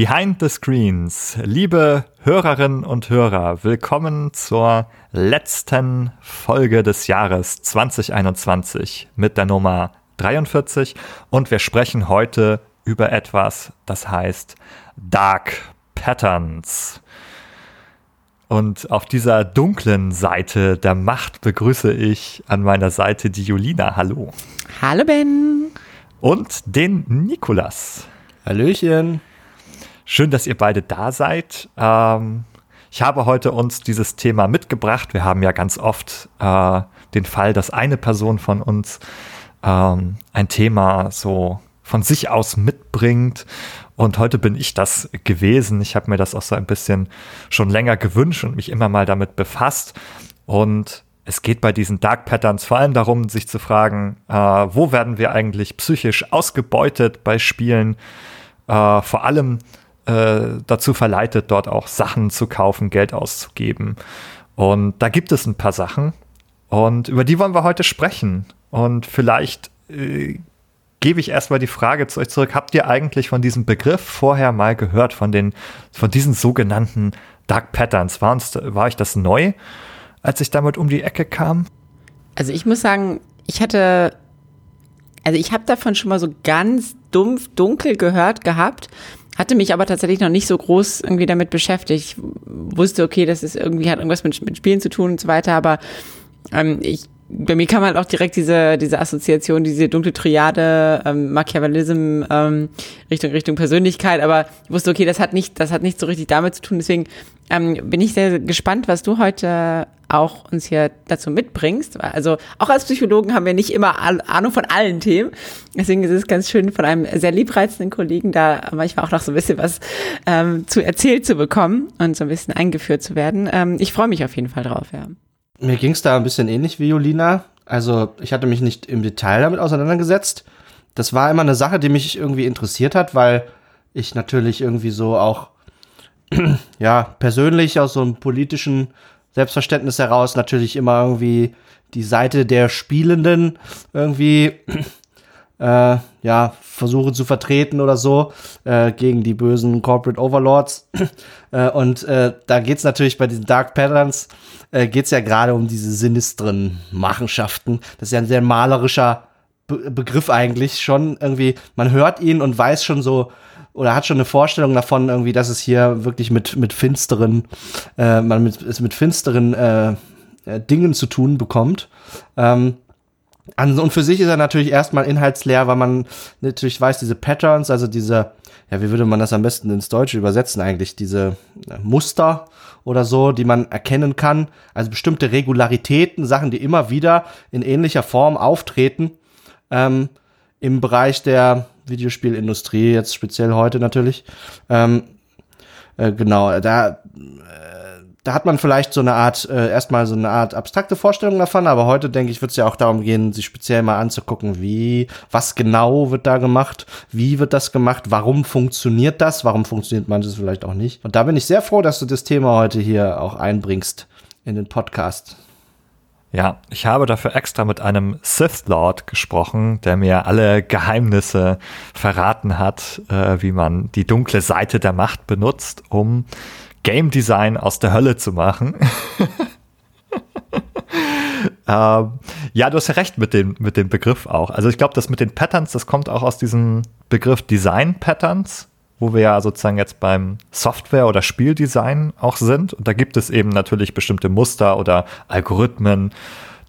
Behind the Screens. Liebe Hörerinnen und Hörer, willkommen zur letzten Folge des Jahres 2021 mit der Nummer 43 und wir sprechen heute über etwas, das heißt Dark Patterns. Und auf dieser dunklen Seite der Macht begrüße ich an meiner Seite die Julina. Hallo. Hallo Ben. Und den Nikolas. Hallöchen. Schön, dass ihr beide da seid. Ähm, ich habe heute uns dieses Thema mitgebracht. Wir haben ja ganz oft äh, den Fall, dass eine Person von uns ähm, ein Thema so von sich aus mitbringt. Und heute bin ich das gewesen. Ich habe mir das auch so ein bisschen schon länger gewünscht und mich immer mal damit befasst. Und es geht bei diesen Dark Patterns vor allem darum, sich zu fragen, äh, wo werden wir eigentlich psychisch ausgebeutet bei Spielen? Äh, vor allem äh, dazu verleitet, dort auch Sachen zu kaufen, Geld auszugeben. Und da gibt es ein paar Sachen und über die wollen wir heute sprechen. Und vielleicht äh, gebe ich erstmal die Frage zu euch zurück. Habt ihr eigentlich von diesem Begriff vorher mal gehört, von, den, von diesen sogenannten Dark Patterns? War, uns, war euch das neu, als ich damit um die Ecke kam? Also ich muss sagen, ich hatte, also ich habe davon schon mal so ganz dumpf, dunkel gehört gehabt, hatte mich aber tatsächlich noch nicht so groß irgendwie damit beschäftigt. Ich wusste, okay, das ist irgendwie, hat irgendwas mit, mit Spielen zu tun und so weiter, aber ähm, ich bei mir kam halt auch direkt diese, diese Assoziation, diese dunkle Triade, ähm, Machiavellism, ähm, Richtung, Richtung Persönlichkeit, aber ich wusste, okay, das hat nicht, das hat nicht so richtig damit zu tun. Deswegen ähm, bin ich sehr gespannt, was du heute auch uns hier dazu mitbringst. Also auch als Psychologen haben wir nicht immer Ahnung von allen Themen. Deswegen ist es ganz schön, von einem sehr liebreizenden Kollegen da manchmal auch noch so ein bisschen was ähm, zu erzählt zu bekommen und so ein bisschen eingeführt zu werden. Ähm, ich freue mich auf jeden Fall drauf, ja. Mir ging es da ein bisschen ähnlich wie Jolina. Also ich hatte mich nicht im Detail damit auseinandergesetzt. Das war immer eine Sache, die mich irgendwie interessiert hat, weil ich natürlich irgendwie so auch ja persönlich aus so einem politischen Selbstverständnis heraus natürlich immer irgendwie die Seite der Spielenden irgendwie äh, ja versuche zu vertreten oder so äh, gegen die bösen Corporate Overlords. äh, und äh, da geht's natürlich bei diesen Dark Patterns äh, geht's ja gerade um diese sinistren Machenschaften. Das ist ja ein sehr malerischer Be Begriff eigentlich schon irgendwie. Man hört ihn und weiß schon so oder hat schon eine Vorstellung davon irgendwie, dass es hier wirklich mit mit finsteren, äh, man mit es mit finsteren äh, äh Dingen zu tun bekommt. Ähm, und für sich ist er natürlich erstmal inhaltsleer, weil man natürlich weiß, diese Patterns, also diese, ja, wie würde man das am besten ins Deutsche übersetzen eigentlich, diese äh, Muster oder so, die man erkennen kann, also bestimmte Regularitäten, Sachen, die immer wieder in ähnlicher Form auftreten, ähm, im Bereich der Videospielindustrie, jetzt speziell heute natürlich. Ähm, äh, genau, da äh, da hat man vielleicht so eine Art, äh, erstmal so eine Art abstrakte Vorstellung davon, aber heute denke ich, wird es ja auch darum gehen, sich speziell mal anzugucken, wie, was genau wird da gemacht, wie wird das gemacht, warum funktioniert das, warum funktioniert manches vielleicht auch nicht. Und da bin ich sehr froh, dass du das Thema heute hier auch einbringst in den Podcast. Ja, ich habe dafür extra mit einem Sith Lord gesprochen, der mir alle Geheimnisse verraten hat, äh, wie man die dunkle Seite der Macht benutzt, um Game Design aus der Hölle zu machen. ähm, ja, du hast ja recht mit dem, mit dem Begriff auch. Also ich glaube, das mit den Patterns, das kommt auch aus diesem Begriff Design Patterns, wo wir ja sozusagen jetzt beim Software- oder Spieldesign auch sind. Und da gibt es eben natürlich bestimmte Muster oder Algorithmen,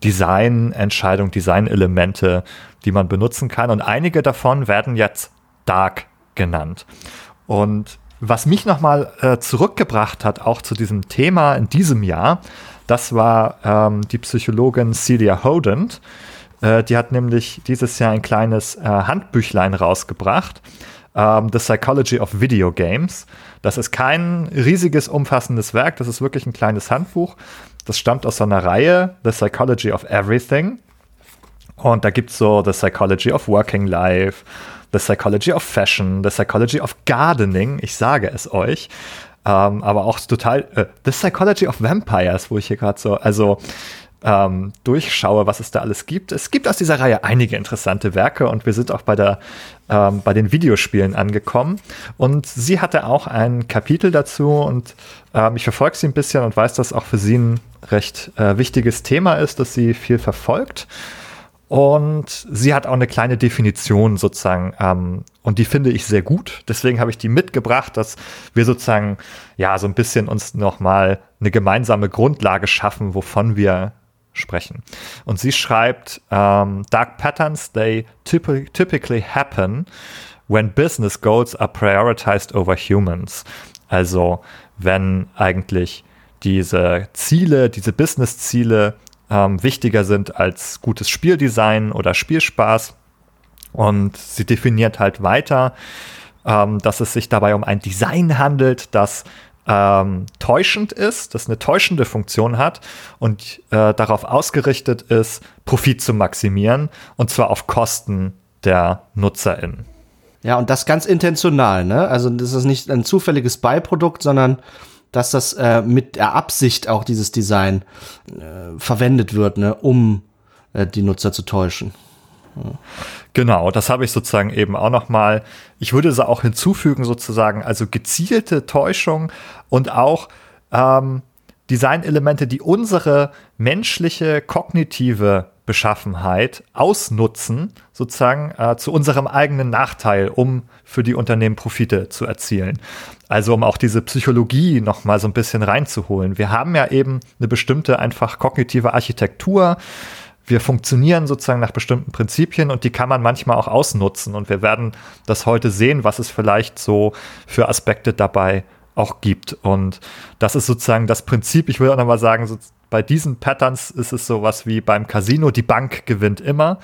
Designentscheidungen, Designelemente, die man benutzen kann. Und einige davon werden jetzt Dark genannt. Und was mich nochmal äh, zurückgebracht hat, auch zu diesem Thema in diesem Jahr, das war ähm, die Psychologin Celia Hodent. Äh, die hat nämlich dieses Jahr ein kleines äh, Handbüchlein rausgebracht, ähm, The Psychology of Video Games. Das ist kein riesiges, umfassendes Werk, das ist wirklich ein kleines Handbuch. Das stammt aus so einer Reihe, The Psychology of Everything. Und da gibt es so The Psychology of Working Life, The Psychology of Fashion, The Psychology of Gardening, ich sage es euch. Ähm, aber auch total äh, The Psychology of Vampires, wo ich hier gerade so, also ähm, durchschaue, was es da alles gibt. Es gibt aus dieser Reihe einige interessante Werke und wir sind auch bei, der, ähm, bei den Videospielen angekommen. Und sie hatte auch ein Kapitel dazu und ähm, ich verfolge sie ein bisschen und weiß, dass auch für sie ein recht äh, wichtiges Thema ist, dass sie viel verfolgt. Und sie hat auch eine kleine Definition sozusagen, ähm, und die finde ich sehr gut. Deswegen habe ich die mitgebracht, dass wir sozusagen ja so ein bisschen uns nochmal eine gemeinsame Grundlage schaffen, wovon wir sprechen. Und sie schreibt, um, Dark Patterns, they typically happen when business goals are prioritized over humans. Also wenn eigentlich diese Ziele, diese Business-Ziele ähm, wichtiger sind als gutes Spieldesign oder Spielspaß. Und sie definiert halt weiter, ähm, dass es sich dabei um ein Design handelt, das ähm, täuschend ist, das eine täuschende Funktion hat und äh, darauf ausgerichtet ist, Profit zu maximieren und zwar auf Kosten der NutzerInnen. Ja, und das ganz intentional, ne? Also das ist nicht ein zufälliges Beiprodukt, sondern dass das äh, mit der Absicht auch dieses Design äh, verwendet wird, ne, um äh, die Nutzer zu täuschen. Genau, das habe ich sozusagen eben auch noch mal. Ich würde sie auch hinzufügen sozusagen, also gezielte Täuschung und auch ähm, Designelemente, die unsere menschliche kognitive Beschaffenheit ausnutzen, sozusagen äh, zu unserem eigenen Nachteil, um für die Unternehmen Profite zu erzielen. Also um auch diese Psychologie noch mal so ein bisschen reinzuholen. Wir haben ja eben eine bestimmte einfach kognitive Architektur. Wir funktionieren sozusagen nach bestimmten Prinzipien und die kann man manchmal auch ausnutzen. Und wir werden das heute sehen, was es vielleicht so für Aspekte dabei auch gibt. Und das ist sozusagen das Prinzip. Ich will auch noch mal sagen, so bei diesen Patterns ist es sowas wie beim Casino, die Bank gewinnt immer.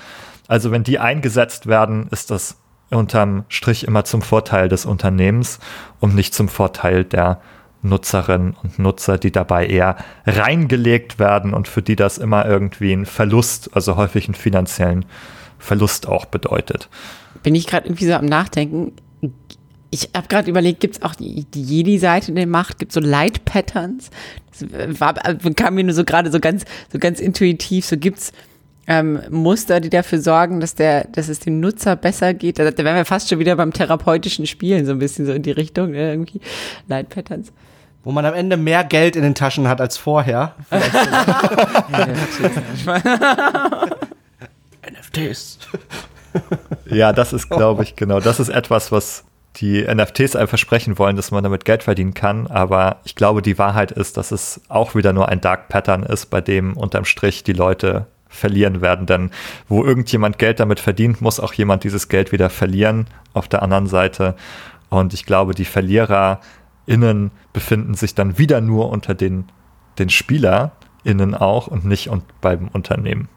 Also wenn die eingesetzt werden, ist das unterm Strich immer zum Vorteil des Unternehmens und nicht zum Vorteil der Nutzerinnen und Nutzer, die dabei eher reingelegt werden und für die das immer irgendwie ein Verlust, also häufig einen finanziellen Verlust auch bedeutet. Bin ich gerade irgendwie so am Nachdenken. Ich habe gerade überlegt, gibt es auch die, die Jedi-Seite der Macht? Gibt es so Light-Patterns? Das war, kam mir nur so gerade so ganz, so ganz intuitiv. So gibt es ähm, Muster, die dafür sorgen, dass der, dass es dem Nutzer besser geht. Da, da wären wir fast schon wieder beim therapeutischen Spielen, so ein bisschen so in die Richtung, ne, irgendwie. Light-Patterns. Wo man am Ende mehr Geld in den Taschen hat als vorher. NFTs. ja, das ist, glaube ich, genau. Das ist etwas, was die NFTs einem versprechen wollen, dass man damit Geld verdienen kann. Aber ich glaube, die Wahrheit ist, dass es auch wieder nur ein Dark Pattern ist, bei dem unterm Strich die Leute verlieren werden. Denn wo irgendjemand Geld damit verdient, muss auch jemand dieses Geld wieder verlieren auf der anderen Seite. Und ich glaube, die VerliererInnen befinden sich dann wieder nur unter den, den SpielerInnen auch und nicht und beim Unternehmen.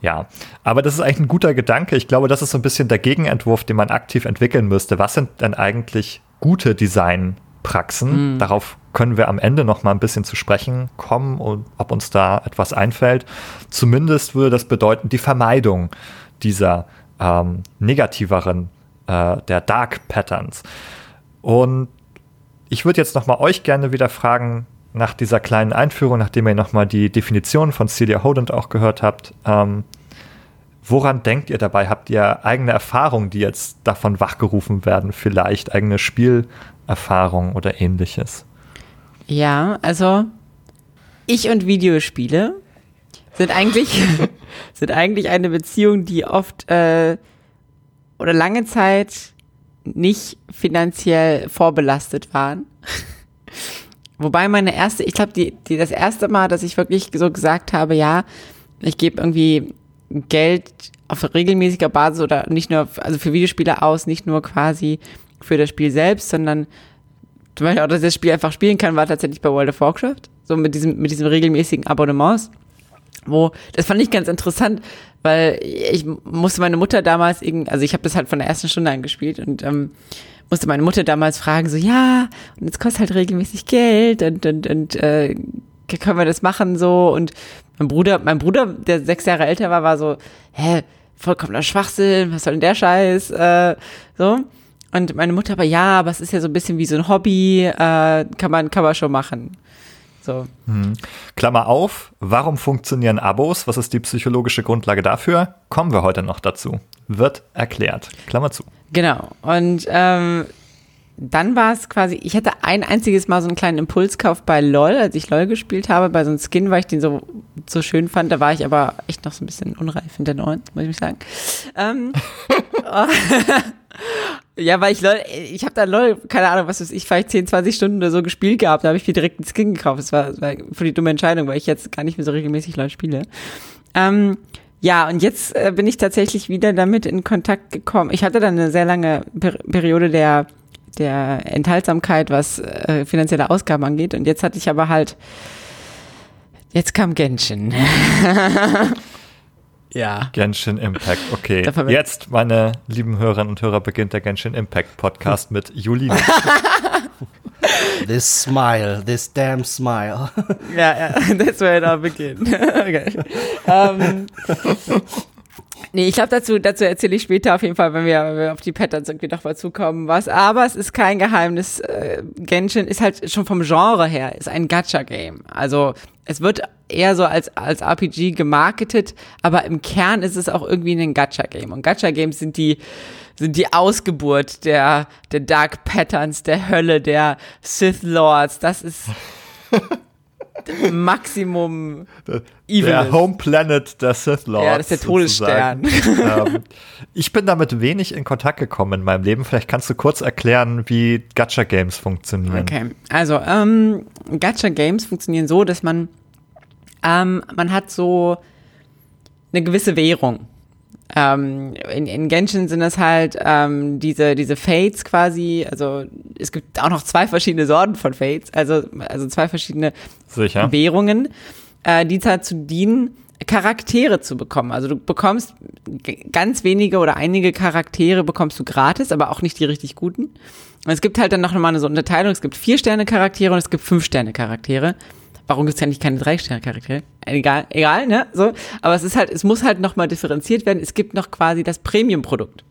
Ja, aber das ist eigentlich ein guter Gedanke. Ich glaube, das ist so ein bisschen der Gegenentwurf, den man aktiv entwickeln müsste. Was sind denn eigentlich gute Designpraxen? Mhm. Darauf können wir am Ende noch mal ein bisschen zu sprechen kommen und ob uns da etwas einfällt. Zumindest würde das bedeuten, die Vermeidung dieser ähm, negativeren, äh, der Dark Patterns. Und ich würde jetzt noch mal euch gerne wieder fragen, nach dieser kleinen Einführung, nachdem ihr nochmal die Definition von Celia Hodent auch gehört habt, ähm, woran denkt ihr dabei? Habt ihr eigene Erfahrungen, die jetzt davon wachgerufen werden? Vielleicht eigene Spielerfahrungen oder ähnliches? Ja, also ich und Videospiele sind eigentlich, sind eigentlich eine Beziehung, die oft äh, oder lange Zeit nicht finanziell vorbelastet waren. Wobei meine erste, ich glaube, die, die, das erste Mal, dass ich wirklich so gesagt habe, ja, ich gebe irgendwie Geld auf regelmäßiger Basis oder nicht nur, also für Videospiele aus, nicht nur quasi für das Spiel selbst, sondern zum Beispiel auch, dass ich das Spiel einfach spielen kann, war tatsächlich bei World of Warcraft. So mit diesem, mit diesem regelmäßigen Abonnements. Wo, das fand ich ganz interessant, weil ich musste meine Mutter damals, also ich habe das halt von der ersten Stunde angespielt und ähm, musste meine Mutter damals fragen, so, ja, und es kostet halt regelmäßig Geld und, und, und äh, können wir das machen so? Und mein Bruder, mein Bruder, der sechs Jahre älter war, war so, hä, vollkommener Schwachsinn, was soll denn der Scheiß? Äh, so. Und meine Mutter aber, ja, aber es ist ja so ein bisschen wie so ein Hobby, äh, kann man, kann man schon machen. So. Klammer auf, warum funktionieren Abos? Was ist die psychologische Grundlage dafür? Kommen wir heute noch dazu. Wird erklärt. Klammer zu. Genau. Und ähm, dann war es quasi, ich hatte ein einziges Mal so einen kleinen Impulskauf bei LOL, als ich LOL gespielt habe, bei so einem Skin, weil ich den so, so schön fand. Da war ich aber echt noch so ein bisschen unreif in der neuen, muss ich sagen. Ähm, ja, weil ich LOL, ich habe da LOL, keine Ahnung, was weiß ich, vielleicht 10, 20 Stunden oder so gespielt gehabt, da habe ich mir direkt einen Skin gekauft. Das war, das war für die dumme Entscheidung, weil ich jetzt gar nicht mehr so regelmäßig LOL spiele. Ähm, ja, und jetzt äh, bin ich tatsächlich wieder damit in Kontakt gekommen. Ich hatte dann eine sehr lange per Periode der, der Enthaltsamkeit, was äh, finanzielle Ausgaben angeht. Und jetzt hatte ich aber halt, jetzt kam Genshin. ja. Genshin Impact, okay. Jetzt, meine lieben Hörerinnen und Hörer, beginnt der Genshin Impact Podcast mit Julina. This smile, this damn smile. Ja, ja, that's where it all began. okay. ähm, nee, ich glaube, dazu, dazu erzähle ich später auf jeden Fall, wenn wir, wenn wir auf die Patterns irgendwie noch mal zukommen, was. Aber es ist kein Geheimnis. Äh, Genshin ist halt schon vom Genre her, ist ein Gacha-Game. Also es wird eher so als, als RPG gemarketet, aber im Kern ist es auch irgendwie ein Gacha-Game. Und Gacha-Games sind die, sind die Ausgeburt der, der Dark Patterns, der Hölle, der Sith Lords. Das ist Maximum Evil. Der Home Planet der Sith Lords. Ja, das ist der Todesstern. ähm, ich bin damit wenig in Kontakt gekommen in meinem Leben. Vielleicht kannst du kurz erklären, wie Gacha Games funktionieren. Okay, also ähm, Gacha Games funktionieren so, dass man ähm, man hat so eine gewisse Währung. Ähm, in, in Genshin sind das halt ähm, diese, diese Fates quasi, also es gibt auch noch zwei verschiedene Sorten von Fates, also, also zwei verschiedene Sicher. Währungen, äh, die dazu dienen, Charaktere zu bekommen. Also du bekommst ganz wenige oder einige Charaktere bekommst du gratis, aber auch nicht die richtig guten. Und es gibt halt dann noch mal eine so Unterteilung. Es gibt vier Sterne Charaktere und es gibt fünf Sterne Charaktere. Warum gibt es ja nicht keine drei Sterne Charaktere? Egal, egal, ne? So, aber es ist halt, es muss halt noch mal differenziert werden. Es gibt noch quasi das Premium-Produkt.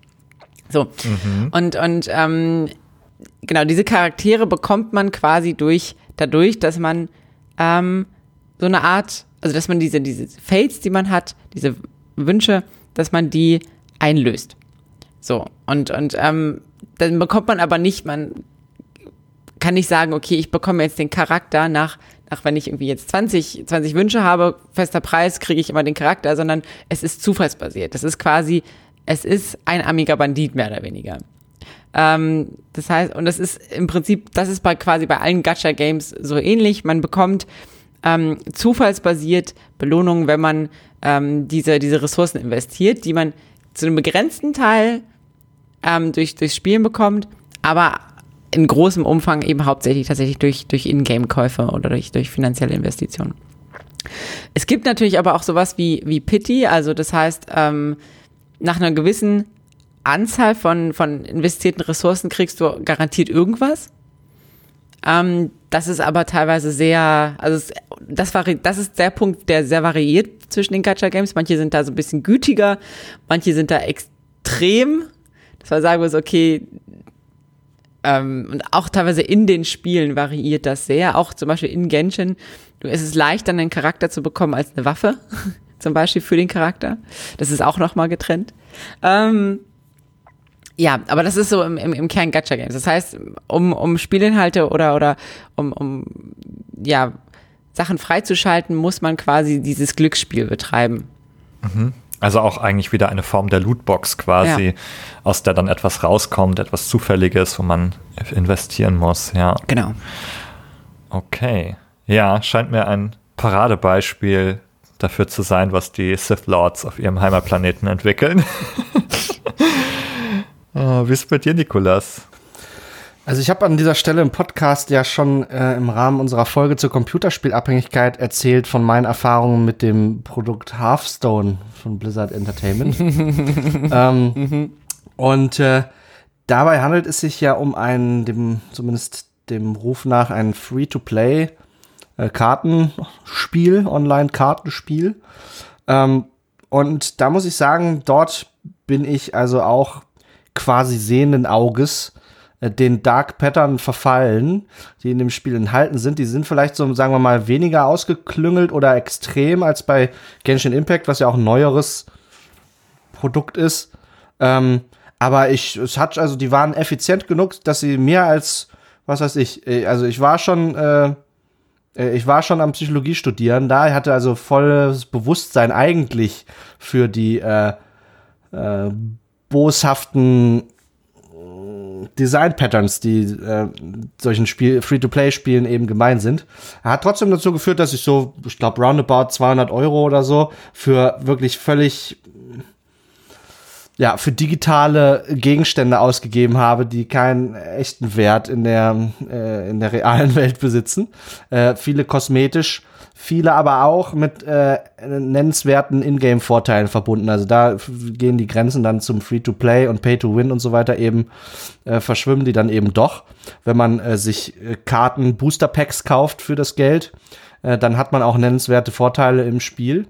So und und ähm, genau diese Charaktere bekommt man quasi durch dadurch, dass man ähm, so eine Art, also dass man diese diese Fates, die man hat, diese Wünsche, dass man die einlöst. So und und ähm, dann bekommt man aber nicht, man kann nicht sagen, okay, ich bekomme jetzt den Charakter nach, nach wenn ich irgendwie jetzt 20, 20 Wünsche habe, fester Preis, kriege ich immer den Charakter, sondern es ist zufallsbasiert. Das ist quasi, es ist ein Amiga Bandit mehr oder weniger. Ähm, das heißt, und das ist im Prinzip, das ist bei quasi bei allen Gacha-Games so ähnlich. Man bekommt ähm, zufallsbasiert Belohnungen, wenn man ähm, diese, diese Ressourcen investiert, die man zu einem begrenzten Teil ähm, durch, durch Spielen bekommt, aber in großem Umfang eben hauptsächlich tatsächlich durch, durch Ingame-Käufe oder durch, durch finanzielle Investitionen. Es gibt natürlich aber auch sowas wie, wie Pity, also das heißt, ähm, nach einer gewissen Anzahl von, von investierten Ressourcen kriegst du garantiert irgendwas. Ähm, das ist aber teilweise sehr, also es, das, vari das ist der Punkt, der sehr variiert zwischen den Gacha-Games. Manche sind da so ein bisschen gütiger, manche sind da extrem. Das war sagen wir so, okay, ähm, und auch teilweise in den Spielen variiert das sehr. Auch zum Beispiel in Genshin, es ist leichter, einen Charakter zu bekommen als eine Waffe, zum Beispiel für den Charakter. Das ist auch nochmal getrennt. Ähm, ja, aber das ist so im, im, im Kern Gacha Games. Das heißt, um, um Spielinhalte oder, oder um, um ja, Sachen freizuschalten, muss man quasi dieses Glücksspiel betreiben. Also auch eigentlich wieder eine Form der Lootbox quasi, Ja. aus der dann etwas rauskommt, etwas Zufälliges, wo man investieren muss, ja. Genau. Okay. Ja, scheint mir ein Paradebeispiel dafür zu sein, was die Sith Lords auf ihrem Heimatplaneten entwickeln. Ah, Wie ist es bei dir, Nikolas? Also ich habe an dieser Stelle im Podcast ja schon äh, im Rahmen unserer Folge zur Computerspielabhängigkeit erzählt von meinen Erfahrungen mit dem Produkt Hearthstone von Blizzard Entertainment. ähm, und äh, dabei handelt es sich ja um ein, dem, zumindest dem Ruf nach, ein Free-to-Play äh, Kartenspiel, Online-Kartenspiel. Ähm, und da muss ich sagen, dort bin ich also auch quasi sehenden Auges den Dark Pattern verfallen, die in dem Spiel enthalten sind. Die sind vielleicht so, sagen wir mal, weniger ausgeklüngelt oder extrem als bei Genshin Impact, was ja auch ein neueres Produkt ist. Ähm, aber ich, es hat, also die waren effizient genug, dass sie mehr als, was weiß ich, äh, also ich war schon, äh, äh, ich war schon am Psychologie studieren da, hatte also volles Bewusstsein eigentlich für die äh, äh, boshaften Design-Patterns, die äh, solchen Spiel Free-to-Play-Spielen eben gemein sind. Hat trotzdem dazu geführt, dass ich so, ich glaube, roundabout 200 Euro oder so für wirklich völlig ja, für digitale Gegenstände ausgegeben habe, die keinen echten Wert in der, äh, in der realen Welt besitzen. Äh, viele kosmetisch, viele aber auch mit äh, nennenswerten Ingame-Vorteilen verbunden. Also da gehen die Grenzen dann zum Free-to-Play und Pay-to-Win und so weiter eben, äh, verschwimmen die dann eben doch. Wenn man äh, sich äh, Karten, Booster-Packs kauft für das Geld, äh, dann hat man auch nennenswerte Vorteile im Spiel.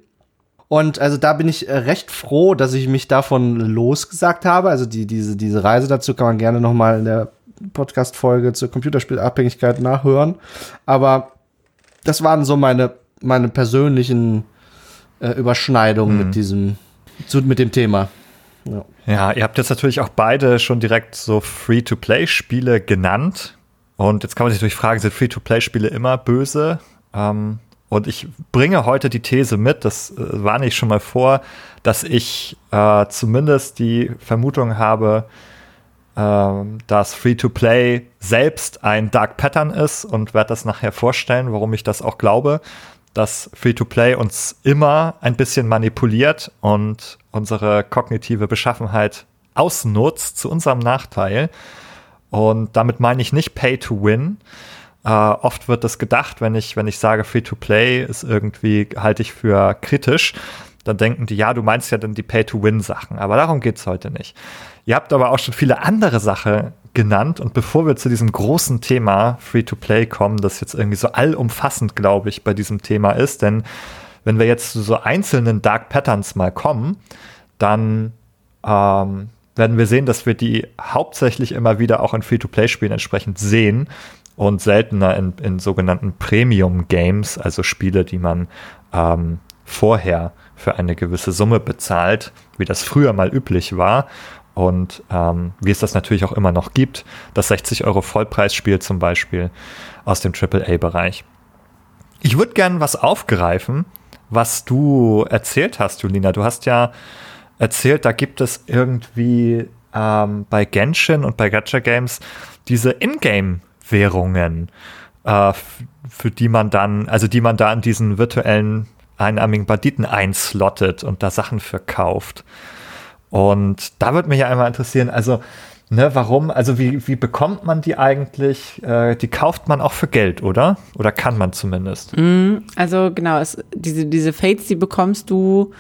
Und also da bin ich äh, recht froh, dass ich mich davon losgesagt habe. Also die, diese, diese Reise dazu kann man gerne noch mal in der Podcast-Folge zur Computerspielabhängigkeit nachhören. Aber das waren so meine, meine persönlichen äh, Überschneidungen hm. mit diesem, zu, mit dem Thema. Ja. ja, ihr habt jetzt natürlich auch beide schon direkt so Free-to-Play-Spiele genannt. Und jetzt kann man sich natürlich fragen, sind Free-to-Play-Spiele immer böse? Ähm, und ich bringe heute die These mit, das äh, warne ich schon mal vor, dass ich äh, zumindest die Vermutung habe, dass Free-to-Play selbst ein Dark Pattern ist und werde das nachher vorstellen, warum ich das auch glaube, dass Free-to-Play uns immer ein bisschen manipuliert und unsere kognitive Beschaffenheit ausnutzt zu unserem Nachteil. Und damit meine ich nicht Pay-to-Win, äh, oft wird das gedacht, wenn ich, wenn ich sage, Free-to-Play ist irgendwie, halte ich für kritisch. Dann denken die, ja, du meinst ja dann die Pay-to-Win-Sachen. Aber darum geht es heute nicht. Ihr habt aber auch schon viele andere Sachen genannt. Und bevor wir zu diesem großen Thema Free-to-Play kommen, das jetzt irgendwie so allumfassend, glaube ich, bei diesem Thema ist, denn wenn wir jetzt zu so einzelnen Dark Patterns mal kommen, dann ähm, werden wir sehen, dass wir die hauptsächlich immer wieder auch in Free-to-Play-Spielen entsprechend sehen und seltener in, in sogenannten Premium-Games, also Spiele, die man ähm, vorher für eine gewisse Summe bezahlt, wie das früher mal üblich war und ähm, wie es das natürlich auch immer noch gibt, das 60 Euro Vollpreisspiel zum Beispiel aus dem AAA-Bereich. Ich würde gerne was aufgreifen, was du erzählt hast, Julina. Du hast ja erzählt, da gibt es irgendwie ähm, bei Genshin und bei Gacha Games diese Ingame Währungen, äh, für die man dann, also die man da in diesen virtuellen einarmigen Banditen einslottet und da Sachen verkauft. Und da würde mich ja einmal interessieren, also, ne, warum, also wie, wie bekommt man die eigentlich? Äh, die kauft man auch für Geld, oder? Oder kann man zumindest? Mm, also genau, es, diese, diese Fates, die bekommst du,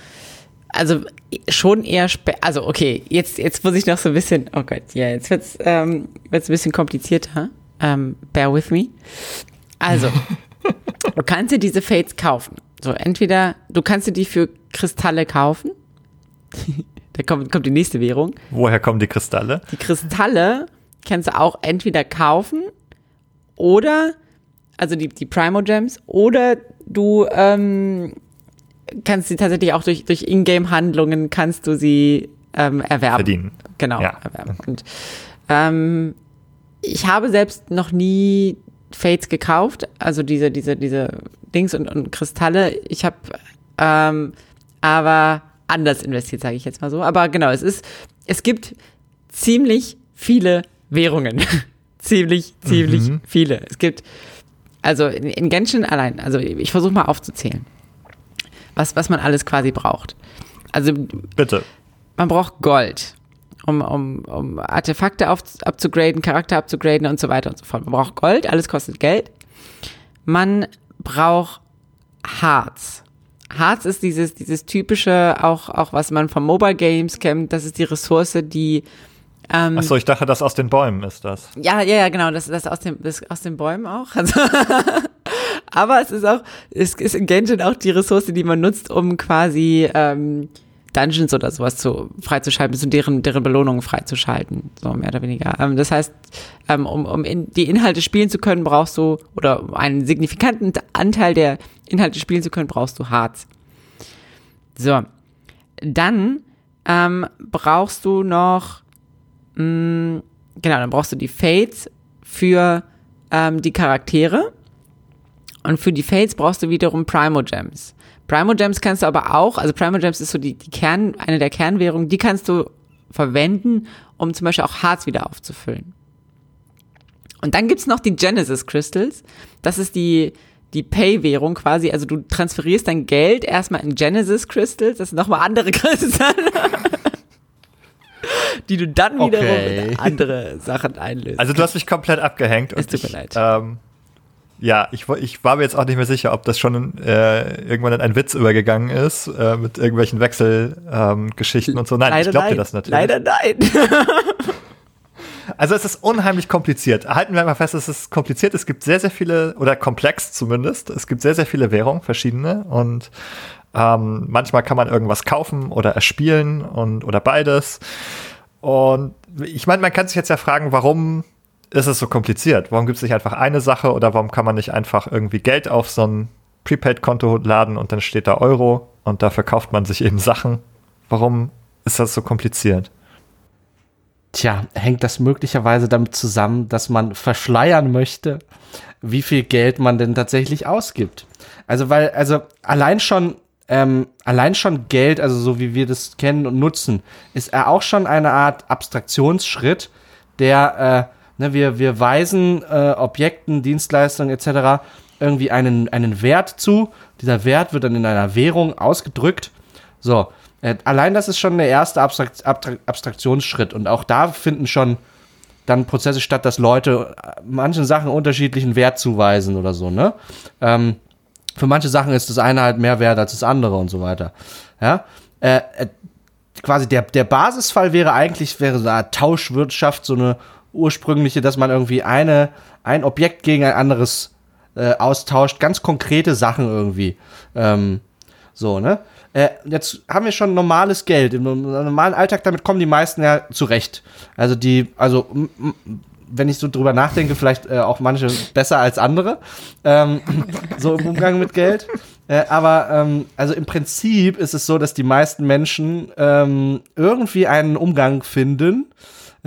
also schon eher, also okay, jetzt, jetzt muss ich noch so ein bisschen, oh Gott, ja, jetzt wird es ähm, wird's ein bisschen komplizierter. Um, bear with me. Also, du kannst dir diese Fates kaufen. So, entweder du kannst dir die für Kristalle kaufen. Da kommt, kommt die nächste Währung. Woher kommen die Kristalle? Die Kristalle kannst du auch entweder kaufen oder, also die, die Primo Gems, oder du ähm, kannst sie tatsächlich auch durch, durch Ingame-Handlungen kannst du sie ähm, erwerben. Verdienen. Genau, ja. erwerben. Und ähm, ich habe selbst noch nie Fates gekauft, also diese, diese, diese Dings und, und Kristalle. Ich habe ähm, aber anders investiert, sage ich jetzt mal so. Aber genau, es ist, es gibt ziemlich viele Währungen. ziemlich, ziemlich mhm. viele. Es gibt, also in, in Genshin allein, also ich versuche mal aufzuzählen, was, was man alles quasi braucht. Also, bitte. Man braucht Gold um, um, um Artefakte auf, abzugraden, Charakter abzugraden und so weiter und so fort. Man braucht Gold, alles kostet Geld. Man braucht Harz. Harz ist dieses, dieses typische, auch, auch was man von Mobile Games kennt, das ist die Ressource, die ähm, Achso, ich dachte, das aus den Bäumen ist das. Ja, ja, ja, genau, das, das aus, dem, das aus den Bäumen auch. Also aber es ist auch, es ist in Genshin auch die Ressource, die man nutzt, um quasi ähm, Dungeons oder sowas zu, freizuschalten, so deren, deren Belohnungen freizuschalten, so mehr oder weniger. Ähm, das heißt, ähm, um, um in die Inhalte spielen zu können, brauchst du, oder einen signifikanten Anteil der Inhalte spielen zu können, brauchst du Harz. So. Dann ähm, brauchst du noch, mh, mm, genau, dann brauchst du die Fates für ähm, die Charaktere. Und für die Fates brauchst du wiederum Primogems. Primogems kannst du aber auch, also Primogems ist so die, die Kern, eine der Kernwährungen, die kannst du verwenden, um zum Beispiel auch Harz wieder aufzufüllen. Und dann gibt's noch die Genesis Crystals. Das ist die, die Pay-Währung quasi. Also du transferierst dein Geld erstmal in Genesis Crystals. Das sind nochmal andere Crystals. die du dann wiederum okay. in andere Sachen einlöst. Also du hast mich komplett abgehängt. Es tut mir leid. Ähm, ja, ich, ich war mir jetzt auch nicht mehr sicher, ob das schon äh, irgendwann in einen Witz übergegangen ist, äh, mit irgendwelchen Wechselgeschichten ähm, und so. Nein, leider ich glaube dir das natürlich. Leider nein. also es ist unheimlich kompliziert. Halten wir mal fest, es ist kompliziert. Es gibt sehr, sehr viele, oder komplex zumindest, es gibt sehr, sehr viele Währungen, verschiedene. Und ähm, manchmal kann man irgendwas kaufen oder erspielen und oder beides. Und ich meine, man kann sich jetzt ja fragen, warum ist es so kompliziert? Warum gibt es nicht einfach eine Sache oder warum kann man nicht einfach irgendwie Geld auf so ein Prepaid-Konto laden und dann steht da Euro und dafür kauft man sich eben Sachen? Warum ist das so kompliziert? Tja, hängt das möglicherweise damit zusammen, dass man verschleiern möchte, wie viel Geld man denn tatsächlich ausgibt? Also, weil, also allein schon, ähm, allein schon Geld, also so wie wir das kennen und nutzen, ist er auch schon eine Art Abstraktionsschritt, der äh, Ne, wir, wir weisen äh, Objekten, Dienstleistungen etc. irgendwie einen, einen Wert zu. Dieser Wert wird dann in einer Währung ausgedrückt. So, äh, allein das ist schon der erste Abstrakt, Abstraktionsschritt. Und auch da finden schon dann Prozesse statt, dass Leute äh, manchen Sachen unterschiedlichen Wert zuweisen oder so. Ne? Ähm, für manche Sachen ist das eine halt mehr wert als das andere und so weiter. Ja, äh, äh, quasi der, der Basisfall wäre eigentlich, wäre so eine Tauschwirtschaft, so eine ursprüngliche, dass man irgendwie eine, ein Objekt gegen ein anderes äh, austauscht, ganz konkrete Sachen irgendwie. Ähm, so, ne? Äh, jetzt haben wir schon normales Geld. Im normalen Alltag, damit kommen die meisten ja zurecht. Also die, also wenn ich so drüber nachdenke, vielleicht äh, auch manche besser als andere, ähm, so im Umgang mit Geld. Äh, aber ähm, also im Prinzip ist es so, dass die meisten Menschen ähm, irgendwie einen Umgang finden,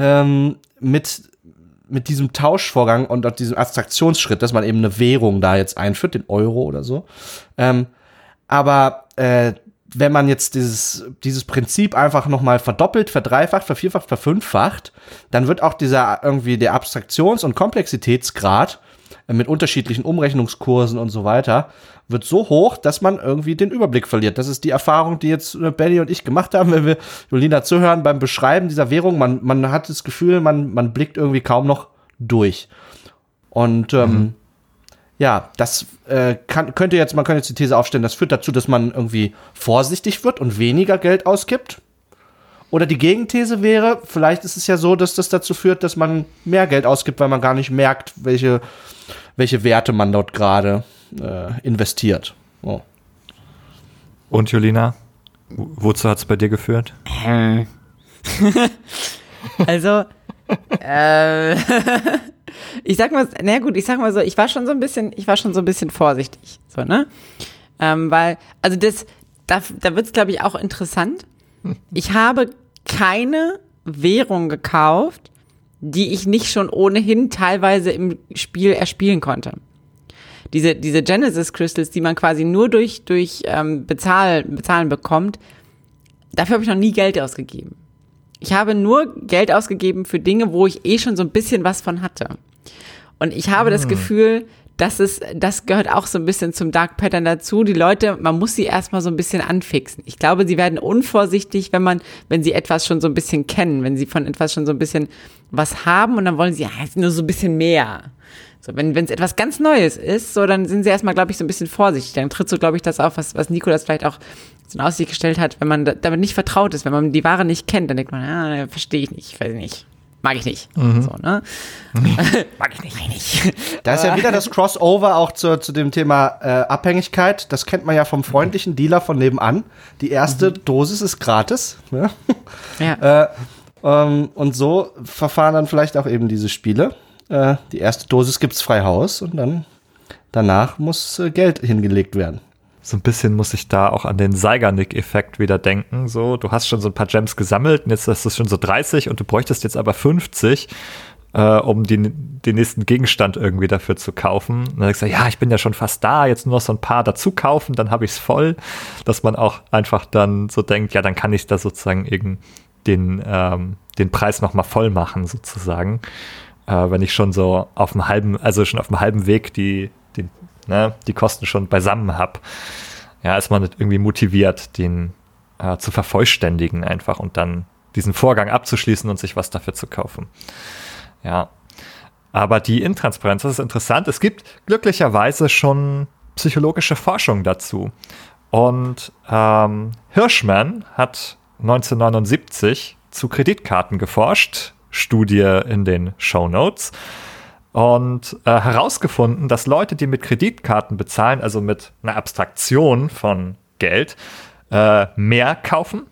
ähm, mit, mit diesem Tauschvorgang und diesem Abstraktionsschritt, dass man eben eine Währung da jetzt einführt, den Euro oder so. Ähm, aber äh, wenn man jetzt dieses, dieses Prinzip einfach nochmal verdoppelt, verdreifacht, vervierfacht, verfünffacht, dann wird auch dieser irgendwie der Abstraktions- und Komplexitätsgrad äh, mit unterschiedlichen Umrechnungskursen und so weiter, wird so hoch, dass man irgendwie den Überblick verliert. Das ist die Erfahrung, die jetzt äh, Benny und ich gemacht haben, wenn wir Jolina zuhören beim Beschreiben dieser Währung. Man, man hat das Gefühl, man, man blickt irgendwie kaum noch durch. Und ähm, mhm. ja, das äh, kann, könnte jetzt, man könnte jetzt die These aufstellen, das führt dazu, dass man irgendwie vorsichtig wird und weniger Geld ausgibt. Oder die Gegenthese wäre, vielleicht ist es ja so, dass das dazu führt, dass man mehr Geld ausgibt, weil man gar nicht merkt, welche, welche Werte man dort gerade äh, investiert. Oh. Und Julina, wozu hat es bei dir geführt? also, äh, ich sag mal, na gut, ich sag mal so, ich war schon so ein bisschen, ich war schon so ein bisschen vorsichtig, so, ne? Ähm, weil, also das, da, da wird es, glaube ich, auch interessant. Ich habe keine Währung gekauft, die ich nicht schon ohnehin teilweise im Spiel erspielen konnte diese, diese Genesis Crystals, die man quasi nur durch, durch ähm, Bezahl, Bezahlen bekommt, dafür habe ich noch nie Geld ausgegeben. Ich habe nur Geld ausgegeben für Dinge, wo ich eh schon so ein bisschen was von hatte. Und ich habe hm. das Gefühl, das ist, das gehört auch so ein bisschen zum Dark Pattern dazu. Die Leute, man muss sie erstmal so ein bisschen anfixen. Ich glaube, sie werden unvorsichtig, wenn man, wenn sie etwas schon so ein bisschen kennen, wenn sie von etwas schon so ein bisschen was haben und dann wollen sie ja, nur so ein bisschen mehr. So, wenn es etwas ganz Neues ist, so, dann sind sie erstmal, glaube ich, so ein bisschen vorsichtig. Dann tritt so, glaube ich, das auf, was, was Nikolas vielleicht auch so in Aussicht gestellt hat, wenn man da, damit nicht vertraut ist, wenn man die Ware nicht kennt, dann denkt man, ah, verstehe ich nicht, weiß nicht. mag ich nicht. Mhm. So, ne? mag ich nicht. Mag ich nicht. Da ist ja wieder das Crossover auch zu, zu dem Thema äh, Abhängigkeit. Das kennt man ja vom freundlichen Dealer von nebenan. Die erste mhm. Dosis ist gratis. Ne? Ja. äh, ähm, und so verfahren dann vielleicht auch eben diese Spiele. Äh, die erste Dosis gibt's frei Haus und dann danach muss äh, Geld hingelegt werden so ein bisschen muss ich da auch an den Seigernick-Effekt wieder denken. So, du hast schon so ein paar Gems gesammelt und jetzt hast du schon so 30 und du bräuchtest jetzt aber 50, äh, um die, den nächsten Gegenstand irgendwie dafür zu kaufen. Und dann sagst du, ja, ich bin ja schon fast da, jetzt nur noch so ein paar dazu kaufen, dann habe ich es voll. Dass man auch einfach dann so denkt, ja, dann kann ich da sozusagen irgend den, ähm, den Preis nochmal voll machen, sozusagen. Äh, wenn ich schon so auf dem halben, also schon auf dem halben Weg die, den ne, die Kosten schon beisammen habe, ja, ist man irgendwie motiviert, den äh, zu vervollständigen einfach und dann diesen Vorgang abzuschließen und sich was dafür zu kaufen. Ja. Aber die Intransparenz, das ist interessant. Es gibt glücklicherweise schon psychologische Forschung dazu. Und ähm, Hirschman hat 1979 zu Kreditkarten geforscht, Studie in den Show Notes und äh, herausgefunden, dass Leute, die mit Kreditkarten bezahlen, also mit einer Abstraktion von Geld, äh, mehr kaufen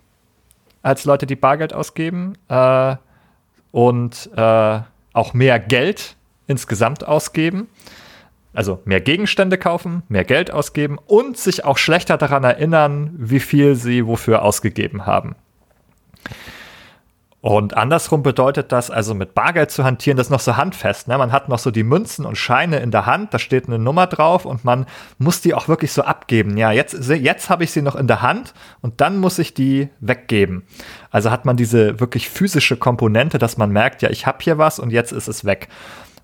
als Leute, die Bargeld ausgeben äh, und äh, auch mehr Geld insgesamt ausgeben. Also mehr Gegenstände kaufen, mehr Geld ausgeben und sich auch schlechter daran erinnern, wie viel sie wofür ausgegeben haben. Und andersrum bedeutet das, also mit Bargeld zu hantieren, das ist noch so handfest. Ne? Man hat noch so die Münzen und Scheine in der Hand, da steht eine Nummer drauf und man muss die auch wirklich so abgeben. Ja, jetzt, jetzt habe ich sie noch in der Hand und dann muss ich die weggeben. Also hat man diese wirklich physische Komponente, dass man merkt, ja, ich habe hier was und jetzt ist es weg.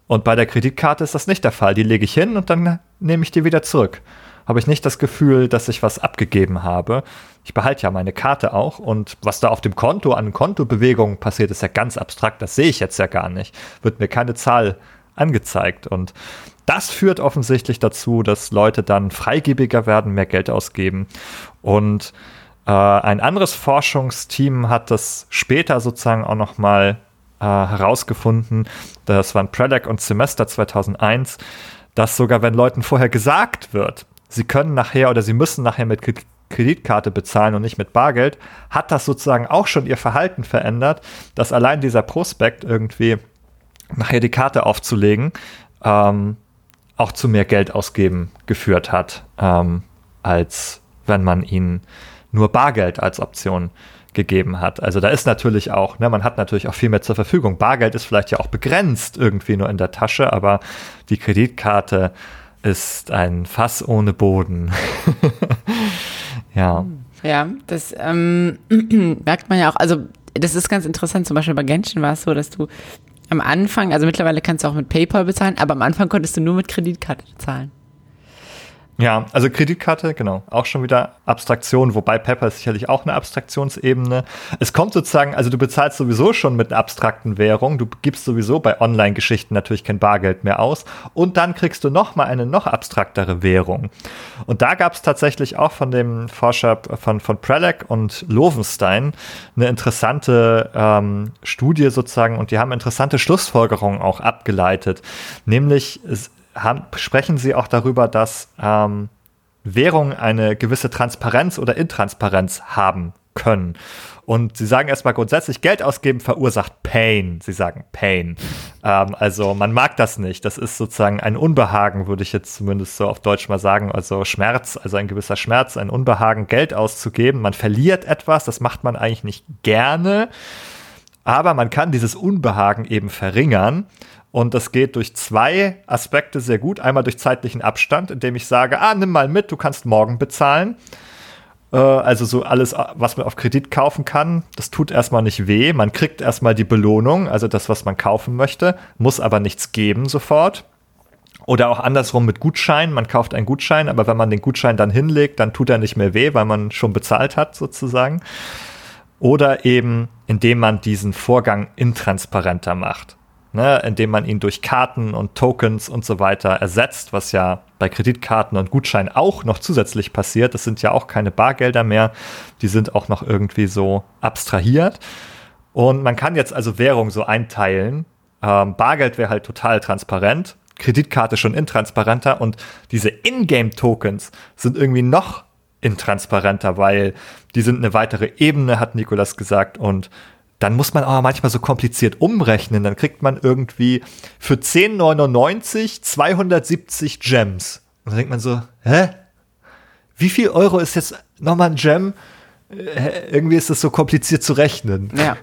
Und bei der Kreditkarte ist das nicht der Fall. Die lege ich hin und dann nehme ich die wieder zurück habe ich nicht das Gefühl, dass ich was abgegeben habe. Ich behalte ja meine Karte auch und was da auf dem Konto an Kontobewegungen passiert, ist ja ganz abstrakt. Das sehe ich jetzt ja gar nicht. Wird mir keine Zahl angezeigt und das führt offensichtlich dazu, dass Leute dann freigebiger werden, mehr Geld ausgeben und äh, ein anderes Forschungsteam hat das später sozusagen auch noch mal äh, herausgefunden. Das waren Prelec und Semester 2001 dass sogar wenn Leuten vorher gesagt wird, sie können nachher oder sie müssen nachher mit Kreditkarte bezahlen und nicht mit Bargeld, hat das sozusagen auch schon ihr Verhalten verändert, dass allein dieser Prospekt irgendwie nachher die Karte aufzulegen, ähm, auch zu mehr Geld ausgeben geführt hat, ähm, als wenn man ihnen nur Bargeld als Option gegeben hat. Also da ist natürlich auch, ne, man hat natürlich auch viel mehr zur Verfügung. Bargeld ist vielleicht ja auch begrenzt irgendwie nur in der Tasche, aber die Kreditkarte ist ein Fass ohne Boden. ja. Ja, das ähm, merkt man ja auch. Also, das ist ganz interessant. Zum Beispiel bei Genshin war es so, dass du am Anfang, also mittlerweile kannst du auch mit PayPal bezahlen, aber am Anfang konntest du nur mit Kreditkarte bezahlen. Ja, also Kreditkarte, genau, auch schon wieder Abstraktion, wobei Pepper ist sicherlich auch eine Abstraktionsebene. Es kommt sozusagen, also du bezahlst sowieso schon mit einer abstrakten Währung, du gibst sowieso bei Online-Geschichten natürlich kein Bargeld mehr aus und dann kriegst du noch mal eine noch abstraktere Währung. Und da gab es tatsächlich auch von dem Forscher von, von Prelec und Lovenstein eine interessante ähm, Studie sozusagen und die haben interessante Schlussfolgerungen auch abgeleitet, nämlich es, haben, sprechen Sie auch darüber, dass ähm, Währungen eine gewisse Transparenz oder Intransparenz haben können. Und sie sagen erstmal grundsätzlich, Geld ausgeben verursacht Pain. Sie sagen Pain. Ähm, also man mag das nicht. Das ist sozusagen ein Unbehagen, würde ich jetzt zumindest so auf Deutsch mal sagen. Also Schmerz, also ein gewisser Schmerz, ein Unbehagen, Geld auszugeben. Man verliert etwas, das macht man eigentlich nicht gerne. Aber man kann dieses Unbehagen eben verringern. Und das geht durch zwei Aspekte sehr gut. Einmal durch zeitlichen Abstand, indem ich sage, ah, nimm mal mit, du kannst morgen bezahlen. Äh, also so alles, was man auf Kredit kaufen kann, das tut erstmal nicht weh. Man kriegt erstmal die Belohnung, also das, was man kaufen möchte, muss aber nichts geben sofort. Oder auch andersrum mit Gutschein. Man kauft einen Gutschein, aber wenn man den Gutschein dann hinlegt, dann tut er nicht mehr weh, weil man schon bezahlt hat, sozusagen. Oder eben, indem man diesen Vorgang intransparenter macht ne, indem man ihn durch Karten und Tokens und so weiter ersetzt, was ja bei Kreditkarten und Gutscheinen auch noch zusätzlich passiert. Das sind ja auch keine Bargelder mehr, die sind auch noch irgendwie so abstrahiert. Und man kann jetzt also Währung so einteilen. Ähm, Bargeld wäre halt total transparent, Kreditkarte schon intransparenter und diese Ingame-Tokens sind irgendwie noch intransparenter, weil die sind eine weitere Ebene, hat Nikolas gesagt, und dann muss man aber manchmal so kompliziert umrechnen. Dann kriegt man irgendwie für 10,99 270 Gems. Und dann denkt man so, hä? Wie viel Euro ist jetzt nochmal ein Gem? Irgendwie ist das so kompliziert zu rechnen. Ja.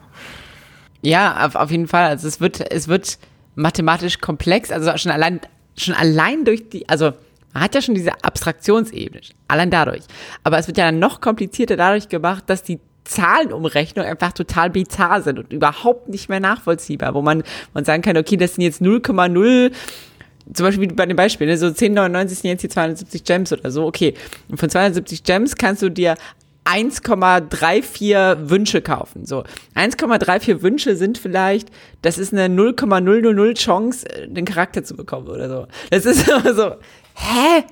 Ja, auf, auf jeden Fall. Also es wird, es wird mathematisch komplex, also schon allein, schon allein durch die, also man hat ja schon diese Abstraktionsebene, allein dadurch. Aber es wird ja dann noch komplizierter dadurch gemacht, dass die Zahlenumrechnungen einfach total bizarr sind und überhaupt nicht mehr nachvollziehbar, wo man, man sagen kann, okay, das sind jetzt 0,0 zum Beispiel bei dem Beispiel, ne, so 10,99 sind jetzt hier 270 Gems oder so, okay. Und von 270 Gems kannst du dir 1,34 Wünsche kaufen. So, 1,34 Wünsche sind vielleicht, das ist eine 0,000 Chance, äh, den Charakter zu bekommen oder so. Das ist so, hä?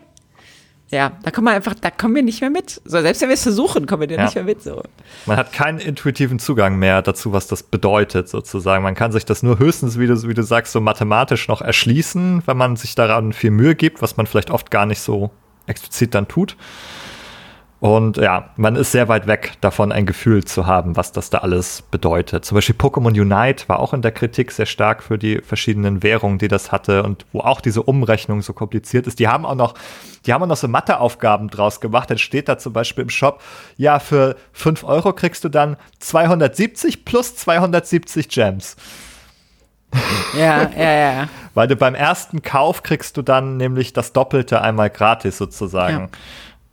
Ja, da kommen wir einfach, da kommen wir nicht mehr mit. So, selbst wenn wir es versuchen, kommen wir da ja. nicht mehr mit. So. Man hat keinen intuitiven Zugang mehr dazu, was das bedeutet, sozusagen. Man kann sich das nur höchstens, wie du, wie du sagst, so mathematisch noch erschließen, wenn man sich daran viel Mühe gibt, was man vielleicht oft gar nicht so explizit dann tut. Und ja, man ist sehr weit weg davon, ein Gefühl zu haben, was das da alles bedeutet. Zum Beispiel Pokémon Unite war auch in der Kritik sehr stark für die verschiedenen Währungen, die das hatte und wo auch diese Umrechnung so kompliziert ist. Die haben auch noch, die haben auch noch so Matheaufgaben draus gemacht. Dann steht da zum Beispiel im Shop, ja, für 5 Euro kriegst du dann 270 plus 270 Gems. Ja, ja, ja. Weil du beim ersten Kauf kriegst du dann nämlich das Doppelte einmal gratis sozusagen. Ja.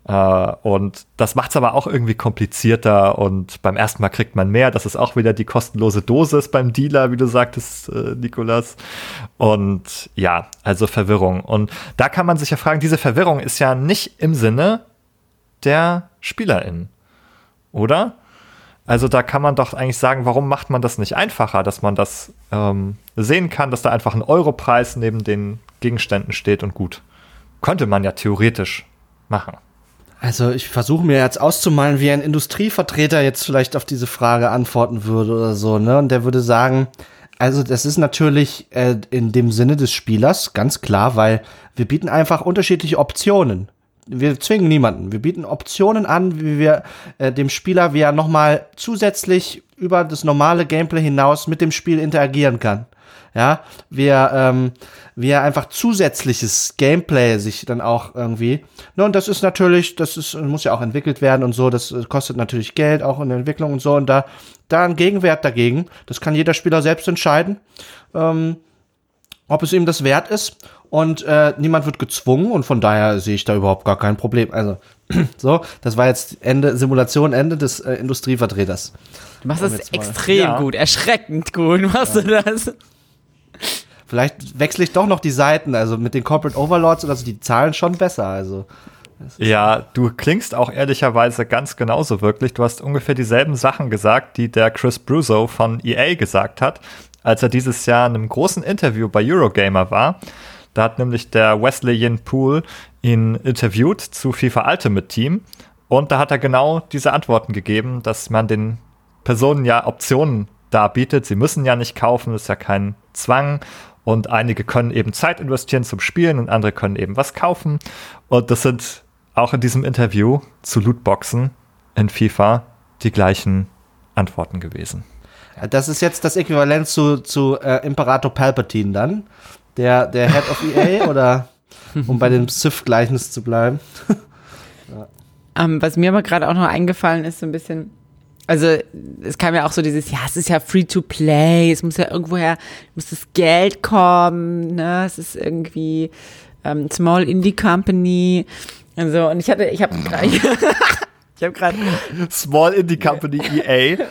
Uh, und das macht es aber auch irgendwie komplizierter und beim ersten Mal kriegt man mehr. Das ist auch wieder die kostenlose Dosis beim Dealer, wie du sagtest, äh, Nikolas. Und ja, also Verwirrung. Und da kann man sich ja fragen, diese Verwirrung ist ja nicht im Sinne der SpielerInnen, oder? Also da kann man doch eigentlich sagen, warum macht man das nicht einfacher, dass man das ähm, sehen kann, dass da einfach ein Europreis neben den Gegenständen steht und gut. Könnte man ja theoretisch machen. Also ich versuche mir jetzt auszumalen, wie ein Industrievertreter jetzt vielleicht auf diese Frage antworten würde oder so, ne? Und der würde sagen, also das ist natürlich äh, in dem Sinne des Spielers ganz klar, weil wir bieten einfach unterschiedliche Optionen. Wir zwingen niemanden. Wir bieten Optionen an, wie wir äh, dem Spieler, wie er nochmal zusätzlich über das normale Gameplay hinaus mit dem Spiel interagieren kann ja, wir, ähm, wir einfach zusätzliches Gameplay sich dann auch irgendwie, ne, und das ist natürlich, das ist, muss ja auch entwickelt werden und so, das kostet natürlich Geld, auch in der Entwicklung und so, und da, da ein Gegenwert dagegen, das kann jeder Spieler selbst entscheiden, ähm, ob es ihm das wert ist und äh, niemand wird gezwungen und von daher sehe ich da überhaupt gar kein Problem. Also so, das war jetzt Ende Simulation Ende des äh, Industrievertreters. Du machst das extrem ja. gut, erschreckend gut. Machst ja. du das? Vielleicht wechsle ich doch noch die Seiten, also mit den Corporate Overlords oder so, die zahlen schon besser, also. Ja, du klingst auch ehrlicherweise ganz genauso wirklich. Du hast ungefähr dieselben Sachen gesagt, die der Chris Bruzo von EA gesagt hat, als er dieses Jahr in einem großen Interview bei Eurogamer war. Da hat nämlich der Wesley Yin Poole ihn interviewt zu FIFA Ultimate Team und da hat er genau diese Antworten gegeben, dass man den Personen ja Optionen darbietet. Sie müssen ja nicht kaufen, ist ja kein Zwang. Und einige können eben Zeit investieren zum Spielen und andere können eben was kaufen. Und das sind auch in diesem Interview zu Lootboxen in FIFA die gleichen Antworten gewesen. Das ist jetzt das Äquivalent zu, zu äh, Imperator Palpatine dann. Der, der Head of EA oder um bei dem Sith-Gleichnis zu bleiben. ja. um, ähm, was mir aber gerade auch noch eingefallen ist, so ein bisschen, also es kam ja auch so dieses, ja, es ist ja free to play, es muss ja irgendwoher, muss das Geld kommen, ne, es ist irgendwie ähm, Small Indie Company und so. Und ich hatte, ich habe ich habe gerade Small Indie Company EA,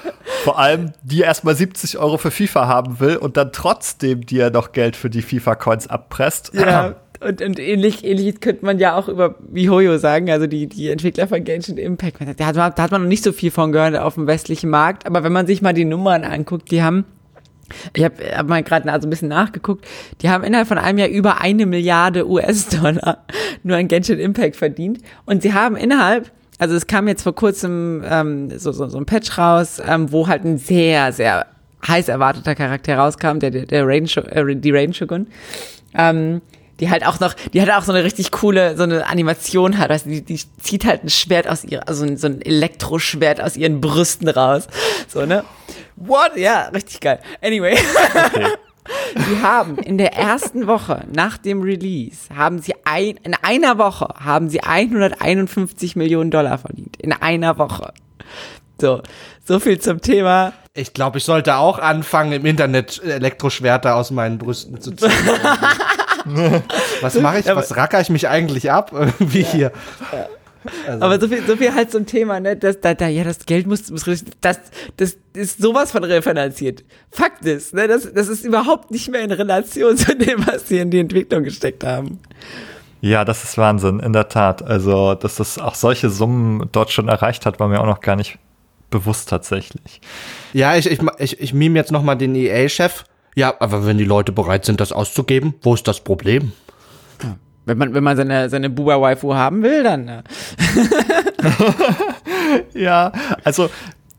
vor allem die erstmal 70 Euro für FIFA haben will und dann trotzdem dir noch Geld für die FIFA Coins abpresst. Ja. Und, und ähnlich, ähnlich könnte man ja auch über Mihoyo sagen, also die, die Entwickler von Genshin Impact. Da hat, man, da hat man noch nicht so viel von gehört auf dem westlichen Markt, aber wenn man sich mal die Nummern anguckt, die haben ich habe hab mal gerade also ein bisschen nachgeguckt. Die haben innerhalb von einem Jahr über eine Milliarde US-Dollar nur an Genshin Impact verdient. Und sie haben innerhalb, also es kam jetzt vor kurzem ähm, so, so, so ein Patch raus, ähm, wo halt ein sehr, sehr heiß erwarteter Charakter rauskam, der, der, der Rain, äh, die Rain Shogun. Ähm, die halt auch noch, die hat auch so eine richtig coole, so eine Animation hat. Also die, die zieht halt ein Schwert aus ihr, also so ein Elektroschwert aus ihren Brüsten raus. So, ne? What? Ja, richtig geil. Anyway. Okay. Die haben in der ersten Woche nach dem Release, haben sie ein, in einer Woche haben sie 151 Millionen Dollar verdient. In einer Woche. So, so viel zum Thema. Ich glaube, ich sollte auch anfangen, im Internet Elektroschwerter aus meinen Brüsten zu ziehen. Was mache ich? Was racker ich mich eigentlich ab? Wie ja. hier. Also. Aber so viel, so viel halt zum Thema, ne? Das, da, da, ja, das Geld muss, muss das, das ist sowas von refinanziert. Fakt ist, ne? Das, das ist überhaupt nicht mehr in Relation zu dem, was sie in die Entwicklung gesteckt haben. Ja, das ist Wahnsinn, in der Tat. Also, dass das auch solche Summen dort schon erreicht hat, war mir auch noch gar nicht bewusst tatsächlich. Ja, ich, ich, ich, ich meme jetzt nochmal den EA-Chef. Ja, aber wenn die Leute bereit sind, das auszugeben, wo ist das Problem? Wenn man, wenn man seine, seine Buba-Waifu haben will, dann. Ne? ja, also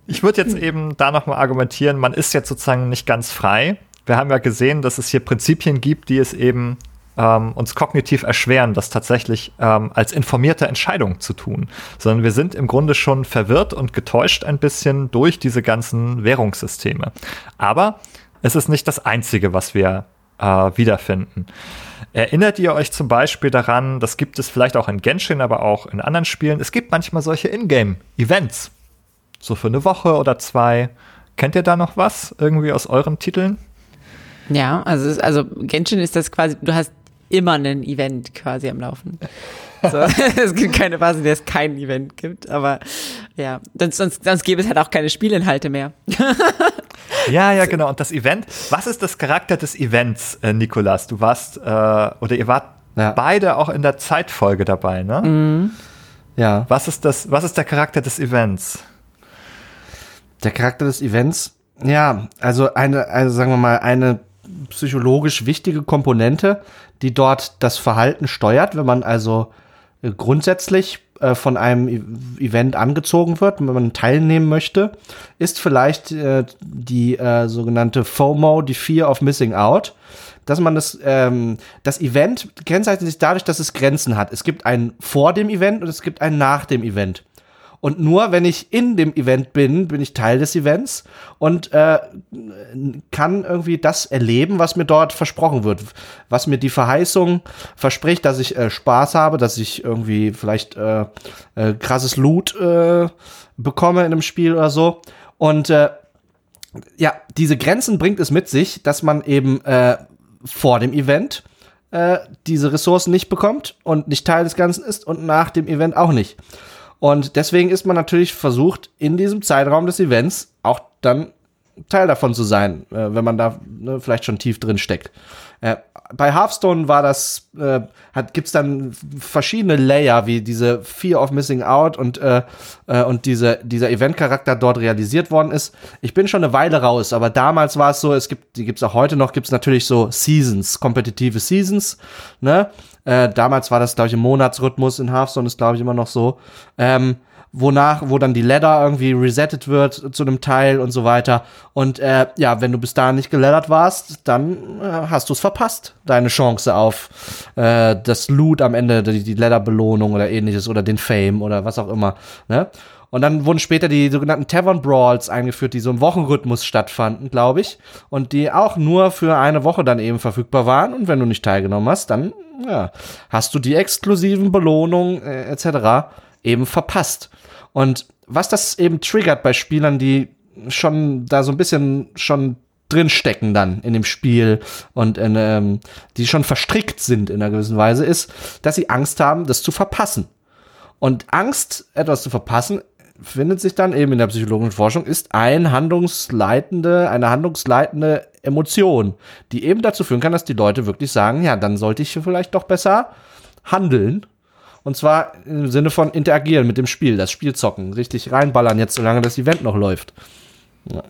ich würde jetzt eben da nochmal argumentieren, man ist jetzt sozusagen nicht ganz frei. Wir haben ja gesehen, dass es hier Prinzipien gibt, die es eben ähm, uns kognitiv erschweren, das tatsächlich ähm, als informierte Entscheidung zu tun, sondern wir sind im Grunde schon verwirrt und getäuscht ein bisschen durch diese ganzen Währungssysteme. Aber es ist nicht das Einzige, was wir äh, wiederfinden. Erinnert ihr euch zum Beispiel daran, das gibt es vielleicht auch in Genshin, aber auch in anderen Spielen, es gibt manchmal solche Ingame-Events. So für eine Woche oder zwei. Kennt ihr da noch was irgendwie aus euren Titeln? Ja, also, also Genshin ist das quasi, du hast immer ein Event quasi am Laufen. So, es gibt keine Phase, in der es kein Event gibt, aber ja, sonst, sonst gäbe es halt auch keine Spielinhalte mehr. ja, ja, genau. Und das Event, was ist das Charakter des Events, äh, Nikolas? Du warst, äh, oder ihr wart ja. beide auch in der Zeitfolge dabei, ne? Mhm. Ja. Was ist das, was ist der Charakter des Events? Der Charakter des Events, ja, also eine, also sagen wir mal, eine psychologisch wichtige Komponente, die dort das Verhalten steuert, wenn man also äh, grundsätzlich äh, von einem e Event angezogen wird, wenn man teilnehmen möchte, ist vielleicht äh, die äh, sogenannte FOMO, die Fear of Missing Out. Dass man das, ähm, das Event kennzeichnet sich dadurch, dass es Grenzen hat. Es gibt ein vor dem Event und es gibt ein nach dem Event. Und nur wenn ich in dem Event bin, bin ich Teil des Events und äh, kann irgendwie das erleben, was mir dort versprochen wird. Was mir die Verheißung verspricht, dass ich äh, Spaß habe, dass ich irgendwie vielleicht äh, äh, krasses Loot äh, bekomme in einem Spiel oder so. Und äh, ja, diese Grenzen bringt es mit sich, dass man eben äh, vor dem Event äh, diese Ressourcen nicht bekommt und nicht Teil des Ganzen ist und nach dem Event auch nicht. Und deswegen ist man natürlich versucht, in diesem Zeitraum des Events auch dann Teil davon zu sein, äh, wenn man da ne, vielleicht schon tief drin steckt. Äh, bei Hearthstone war das, äh, hat, gibt's dann verschiedene Layer, wie diese Fear of Missing Out und, äh, äh, und diese, dieser Event-Charakter dort realisiert worden ist. Ich bin schon eine Weile raus, aber damals war es so, es gibt, die gibt's auch heute noch, gibt's natürlich so Seasons, kompetitive Seasons, ne? Äh, damals war das, glaube ich, im Monatsrhythmus in Hearthstone, ist, glaube ich, immer noch so. Ähm, wonach, wo dann die Ladder irgendwie resettet wird zu einem Teil und so weiter. Und äh, ja, wenn du bis dahin nicht geladdert warst, dann äh, hast du es verpasst, deine Chance auf äh, das Loot am Ende, die, die Ladder-Belohnung oder ähnliches oder den Fame oder was auch immer. Ne? Und dann wurden später die sogenannten Tavern Brawls eingeführt, die so im Wochenrhythmus stattfanden, glaube ich. Und die auch nur für eine Woche dann eben verfügbar waren. Und wenn du nicht teilgenommen hast, dann ja, hast du die exklusiven Belohnungen äh, etc. eben verpasst. Und was das eben triggert bei Spielern, die schon da so ein bisschen schon drinstecken dann in dem Spiel und in, ähm, die schon verstrickt sind in einer gewissen Weise, ist, dass sie Angst haben, das zu verpassen. Und Angst, etwas zu verpassen, findet sich dann eben in der psychologischen Forschung, ist ein handlungsleitende, eine handlungsleitende Emotion, die eben dazu führen kann, dass die Leute wirklich sagen, ja, dann sollte ich vielleicht doch besser handeln. Und zwar im Sinne von interagieren mit dem Spiel, das Spiel zocken, richtig reinballern jetzt, solange das Event noch läuft. Ja.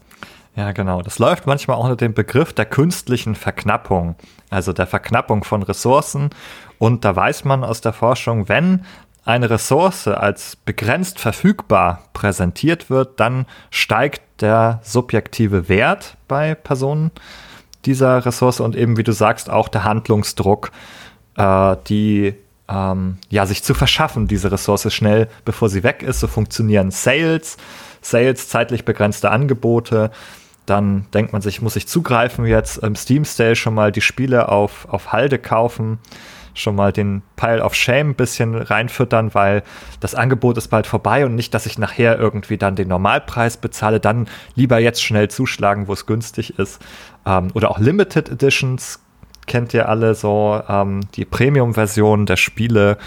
Ja, genau. Das läuft manchmal auch unter dem Begriff der künstlichen Verknappung, also der Verknappung von Ressourcen. Und da weiß man aus der Forschung, wenn eine Ressource als begrenzt verfügbar präsentiert wird, dann steigt der subjektive Wert bei Personen dieser Ressource und eben, wie du sagst, auch der Handlungsdruck, äh, die ähm, ja, sich zu verschaffen, diese Ressource schnell, bevor sie weg ist. So funktionieren Sales, Sales, zeitlich begrenzte Angebote. Dann denkt man sich, muss ich zugreifen jetzt im Steam Sale schon mal die Spiele auf, auf Halde kaufen, schon mal den Pile of Shame ein bisschen reinfüttern, weil das Angebot ist bald vorbei und nicht, dass ich nachher irgendwie dann den Normalpreis bezahle, dann lieber jetzt schnell zuschlagen, wo es günstig ist. Ähm, oder auch Limited Editions kennt ihr alle so, ähm, die Premium-Version der Spiele,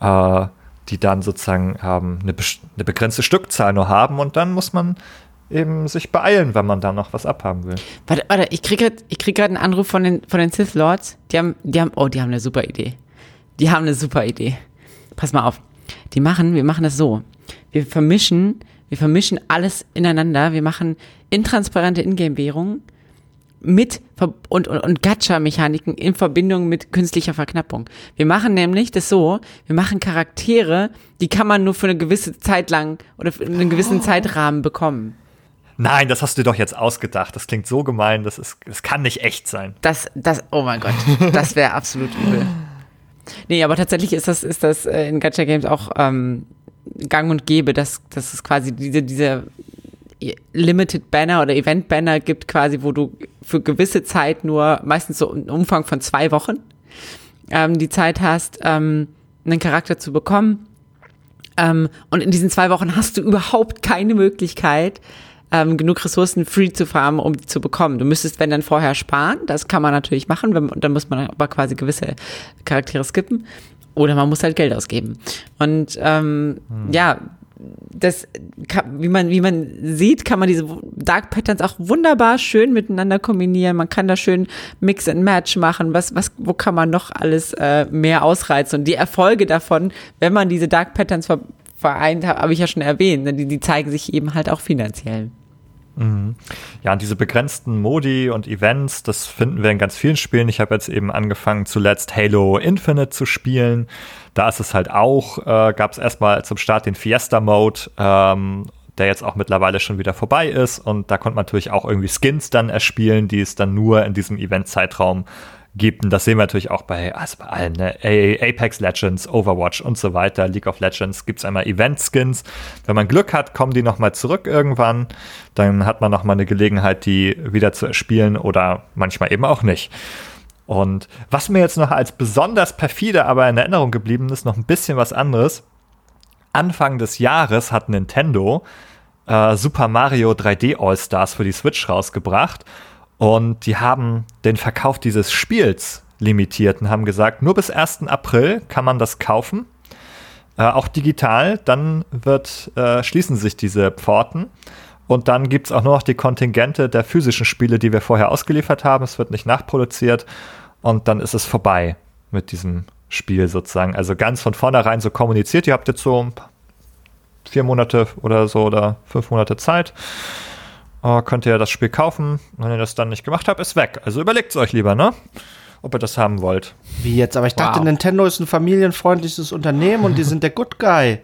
äh, die dann sozusagen ähm, eine, be eine begrenzte Stückzahl nur haben und dann muss man eben sich beeilen, wenn man da noch was abhaben will. Warte, warte, ich kriege gerade krieg einen Anruf von den, von den Sith Lords. Die haben, die haben, oh, die haben eine super Idee. Die haben eine super Idee. Pass mal auf. Die machen, wir machen das so. Wir vermischen, wir vermischen alles ineinander. Wir machen intransparente Ingame-Währungen mit und, und, und Gacha-Mechaniken in Verbindung mit künstlicher Verknappung. Wir machen nämlich das so, wir machen Charaktere, die kann man nur für eine gewisse Zeit lang oder für einen gewissen oh. Zeitrahmen bekommen. Nein, das hast du dir doch jetzt ausgedacht. Das klingt so gemein, das, ist, das kann nicht echt sein. Das, das, oh mein Gott, das wäre absolut übel. Nee, aber tatsächlich ist das, ist das äh, in Gacha Games auch ähm, gang und gäbe, dass, dass es quasi diese, diese Limited Banner oder Event Banner gibt, quasi, wo du für gewisse Zeit nur, meistens so einen Umfang von zwei Wochen, ähm, die Zeit hast, ähm, einen Charakter zu bekommen. Ähm, und in diesen zwei Wochen hast du überhaupt keine Möglichkeit, ähm, genug Ressourcen free zu farmen, um die zu bekommen. Du müsstest, wenn dann vorher sparen, das kann man natürlich machen, wenn, dann muss man aber quasi gewisse Charaktere skippen. Oder man muss halt Geld ausgeben. Und ähm, hm. ja, das, wie man, wie man sieht, kann man diese Dark Patterns auch wunderbar schön miteinander kombinieren. Man kann da schön Mix and Match machen. Was, was, wo kann man noch alles äh, mehr ausreizen? Und die Erfolge davon, wenn man diese Dark Patterns vereint, habe ich ja schon erwähnt, ne, die, die zeigen sich eben halt auch finanziell. Mhm. Ja, und diese begrenzten Modi und Events, das finden wir in ganz vielen Spielen. Ich habe jetzt eben angefangen, zuletzt Halo Infinite zu spielen. Da ist es halt auch, äh, gab es erstmal zum Start den Fiesta-Mode, ähm, der jetzt auch mittlerweile schon wieder vorbei ist. Und da konnte man natürlich auch irgendwie Skins dann erspielen, die es dann nur in diesem Event-Zeitraum gibt. Und das sehen wir natürlich auch bei, also bei allen, ne? Apex Legends, Overwatch und so weiter, League of Legends gibt es einmal Event-Skins. Wenn man Glück hat, kommen die nochmal zurück irgendwann. Dann hat man nochmal eine Gelegenheit, die wieder zu erspielen oder manchmal eben auch nicht. Und was mir jetzt noch als besonders perfide aber in Erinnerung geblieben ist, noch ein bisschen was anderes. Anfang des Jahres hat Nintendo äh, Super Mario 3D All-Stars für die Switch rausgebracht. Und die haben den Verkauf dieses Spiels limitiert und haben gesagt, nur bis 1. April kann man das kaufen. Äh, auch digital, dann wird, äh, schließen sich diese Pforten. Und dann gibt es auch nur noch die Kontingente der physischen Spiele, die wir vorher ausgeliefert haben. Es wird nicht nachproduziert. Und dann ist es vorbei mit diesem Spiel sozusagen. Also ganz von vornherein so kommuniziert. Ihr habt jetzt so vier Monate oder so oder fünf Monate Zeit äh, könnt ihr das Spiel kaufen. Wenn ihr das dann nicht gemacht habt, ist weg. Also überlegt es euch lieber, ne? Ob ihr das haben wollt. Wie jetzt? Aber ich dachte, wow. Nintendo ist ein familienfreundliches Unternehmen und die sind der Good Guy.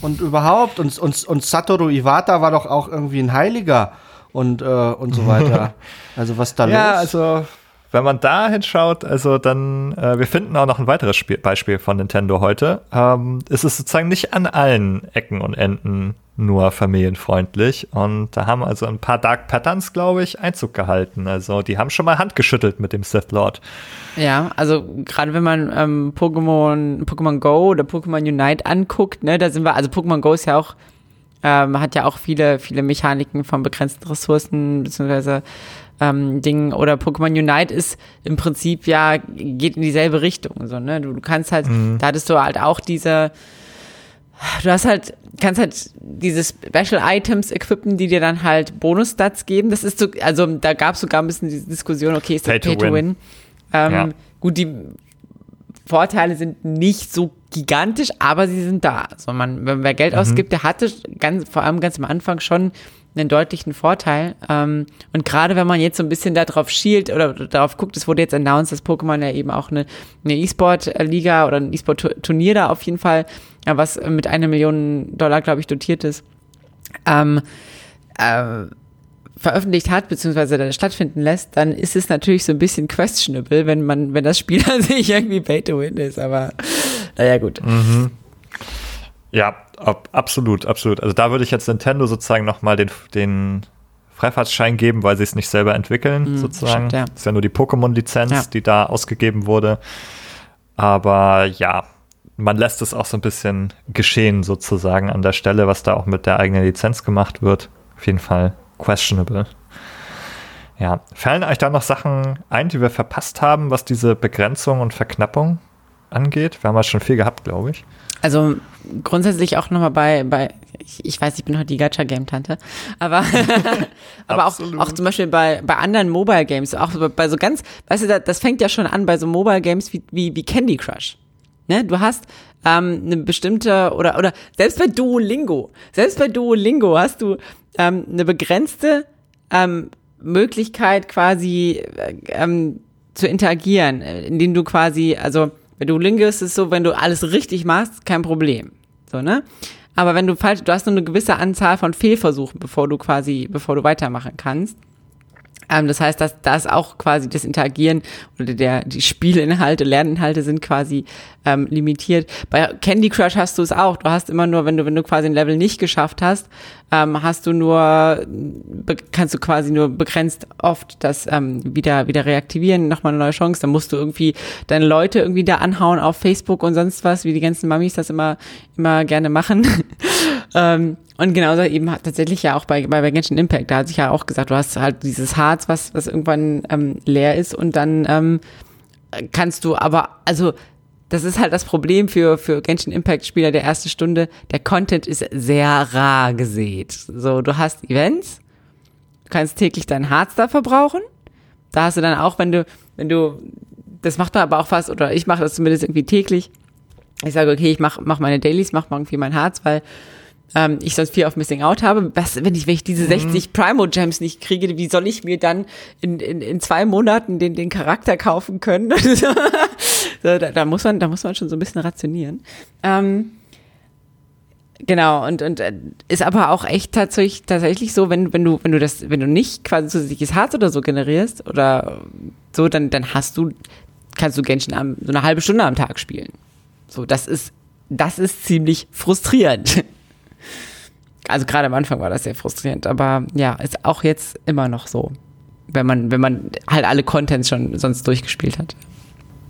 Und überhaupt, und, und, und Satoru Iwata war doch auch irgendwie ein Heiliger und, äh, und so weiter. Also was da ja, los? Ja, also wenn man da hinschaut, also dann, äh, wir finden auch noch ein weiteres Spiel, Beispiel von Nintendo heute. Ähm, ist es sozusagen nicht an allen Ecken und Enden nur familienfreundlich. Und da haben also ein paar Dark Patterns, glaube ich, Einzug gehalten. Also die haben schon mal Hand geschüttelt mit dem Sith Lord. Ja, also gerade wenn man ähm, Pokémon, Pokémon Go oder Pokémon Unite anguckt, ne, da sind wir, also Pokémon Go ist ja auch, ähm, hat ja auch viele, viele Mechaniken von begrenzten Ressourcen, beziehungsweise ähm, Ding oder Pokémon Unite ist im Prinzip ja, geht in dieselbe Richtung. So, ne? Du, du kannst halt, mhm. da hattest du halt auch diese, du hast halt, kannst halt diese Special Items equippen, die dir dann halt Bonus-Stats geben. Das ist so, also da gab es sogar ein bisschen diese Diskussion, okay, ist das Pay, to, to Win? win? Ähm, ja. Gut, die Vorteile sind nicht so gigantisch, aber sie sind da. Also man, wenn wer Geld mhm. ausgibt, der hatte ganz, vor allem ganz am Anfang schon einen deutlichen Vorteil. Ähm, und gerade wenn man jetzt so ein bisschen darauf schielt oder darauf guckt, es wurde jetzt announced, dass Pokémon ja eben auch eine, E-Sport-Liga oder ein E-Sport-Turnier da auf jeden Fall, was mit einer Million Dollar, glaube ich, dotiert ist. Ähm, äh, veröffentlicht hat, beziehungsweise stattfinden lässt, dann ist es natürlich so ein bisschen questionable, wenn man, wenn das Spiel an sich irgendwie pay to win ist, aber naja, gut. Mhm. Ja, ab, absolut, absolut. Also da würde ich jetzt Nintendo sozusagen nochmal den, den Freifahrtschein geben, weil sie es nicht selber entwickeln, mhm, sozusagen. Stimmt, ja. Das ist ja nur die Pokémon-Lizenz, ja. die da ausgegeben wurde. Aber ja, man lässt es auch so ein bisschen geschehen, sozusagen, an der Stelle, was da auch mit der eigenen Lizenz gemacht wird. Auf jeden Fall questionable. Ja, fallen euch da noch Sachen ein, die wir verpasst haben, was diese Begrenzung und Verknappung angeht? Wir haben ja schon viel gehabt, glaube ich. Also grundsätzlich auch nochmal bei, bei ich, ich, weiß, ich bin heute die Gacha-Game-Tante, aber, aber auch, auch zum Beispiel bei, bei anderen Mobile-Games, auch bei so ganz, weißt du, das fängt ja schon an bei so Mobile-Games wie, wie, wie Candy Crush. Ne? Du hast ähm, eine bestimmte, oder, oder selbst bei Duolingo, selbst bei Duolingo hast du ähm, eine begrenzte ähm, Möglichkeit quasi äh, ähm, zu interagieren, indem du quasi, also bei Duolingo ist es so, wenn du alles richtig machst, kein Problem. So, ne? Aber wenn du falsch, du hast nur eine gewisse Anzahl von Fehlversuchen, bevor du quasi, bevor du weitermachen kannst. Ähm, das heißt, dass das auch quasi das Interagieren oder der, die Spielinhalte, Lerninhalte sind quasi ähm, limitiert. Bei Candy Crush hast du es auch. Du hast immer nur, wenn du, wenn du quasi ein Level nicht geschafft hast, ähm, hast du nur, kannst du quasi nur begrenzt oft das ähm, wieder, wieder reaktivieren, nochmal eine neue Chance. Dann musst du irgendwie deine Leute irgendwie da anhauen auf Facebook und sonst was, wie die ganzen Mamis das immer, immer gerne machen. ähm, und genauso eben tatsächlich ja auch bei, bei Genshin Impact, da hat sich ja auch gesagt, du hast halt dieses Harz, was, was irgendwann ähm, leer ist und dann ähm, kannst du aber, also das ist halt das Problem für, für Genshin Impact Spieler der ersten Stunde. Der Content ist sehr rar gesät. So, du hast Events, du kannst täglich dein Harz da verbrauchen. Da hast du dann auch, wenn du, wenn du, das macht man aber auch fast, oder ich mache das zumindest irgendwie täglich. Ich sage, okay, ich mache mach meine Dailies, mache irgendwie mein Harz, weil ähm, ich sonst viel auf Missing Out habe. Was, wenn ich, wenn ich diese 60 mhm. Primo Gems nicht kriege, wie soll ich mir dann in, in, in zwei Monaten den, den Charakter kaufen können? so, da, da, muss man, da muss man schon so ein bisschen rationieren. Ähm, Genau, und, und äh, ist aber auch echt tatsächlich, tatsächlich so, wenn, wenn du, wenn du das, wenn du nicht quasi zusätzliches Harz oder so generierst oder so, dann, dann hast du, kannst du Genshin am, so eine halbe Stunde am Tag spielen. So, das ist, das ist ziemlich frustrierend. Also gerade am Anfang war das sehr frustrierend, aber ja, ist auch jetzt immer noch so, wenn man, wenn man halt alle Contents schon sonst durchgespielt hat.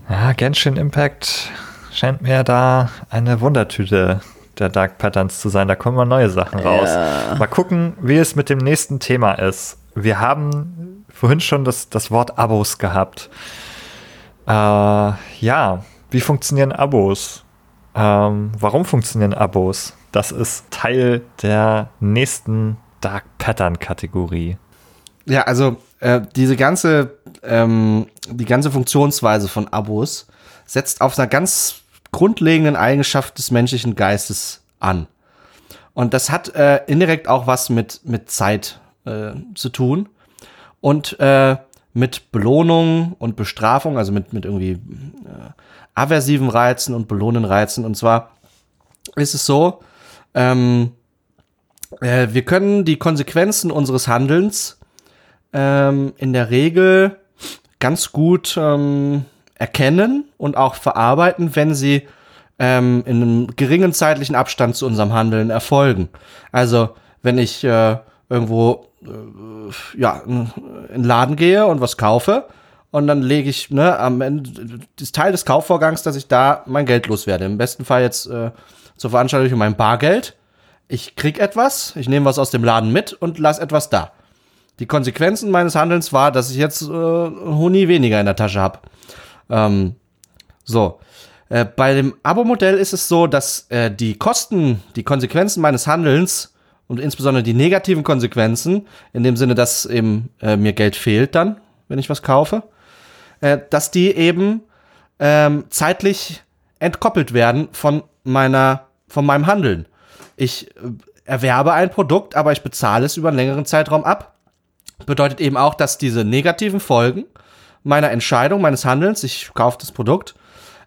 Ja, Genshin Impact scheint mir da eine Wundertüte der Dark Patterns zu sein. Da kommen mal neue Sachen raus. Ja. Mal gucken, wie es mit dem nächsten Thema ist. Wir haben vorhin schon das, das Wort Abos gehabt. Äh, ja, wie funktionieren Abos? Ähm, warum funktionieren Abos? Das ist Teil der nächsten Dark Pattern Kategorie. Ja, also äh, diese ganze, ähm, die ganze Funktionsweise von Abos setzt auf einer ganz grundlegenden Eigenschaft des menschlichen Geistes an. Und das hat äh, indirekt auch was mit, mit Zeit äh, zu tun und äh, mit Belohnung und Bestrafung, also mit, mit irgendwie äh, aversiven Reizen und belohnenden Reizen. Und zwar ist es so, ähm, äh, wir können die Konsequenzen unseres Handelns ähm, in der Regel ganz gut ähm, erkennen und auch verarbeiten, wenn sie ähm, in einem geringen zeitlichen Abstand zu unserem Handeln erfolgen. Also wenn ich äh, irgendwo äh, ja in den Laden gehe und was kaufe und dann lege ich ne am Ende das Teil des Kaufvorgangs, dass ich da mein Geld loswerde. Im besten Fall jetzt äh, zur Veranstaltung mein Bargeld. Ich krieg etwas, ich nehme was aus dem Laden mit und lass etwas da. Die Konsequenzen meines Handelns war, dass ich jetzt äh, Huni weniger in der Tasche habe. Ähm, so. Äh, bei dem Abo-Modell ist es so, dass äh, die Kosten, die Konsequenzen meines Handelns und insbesondere die negativen Konsequenzen, in dem Sinne, dass eben äh, mir Geld fehlt dann, wenn ich was kaufe, äh, dass die eben ähm, zeitlich entkoppelt werden von meiner von meinem Handeln. Ich äh, erwerbe ein Produkt, aber ich bezahle es über einen längeren Zeitraum ab. Bedeutet eben auch, dass diese negativen Folgen meiner Entscheidung, meines Handelns, ich kaufe das Produkt,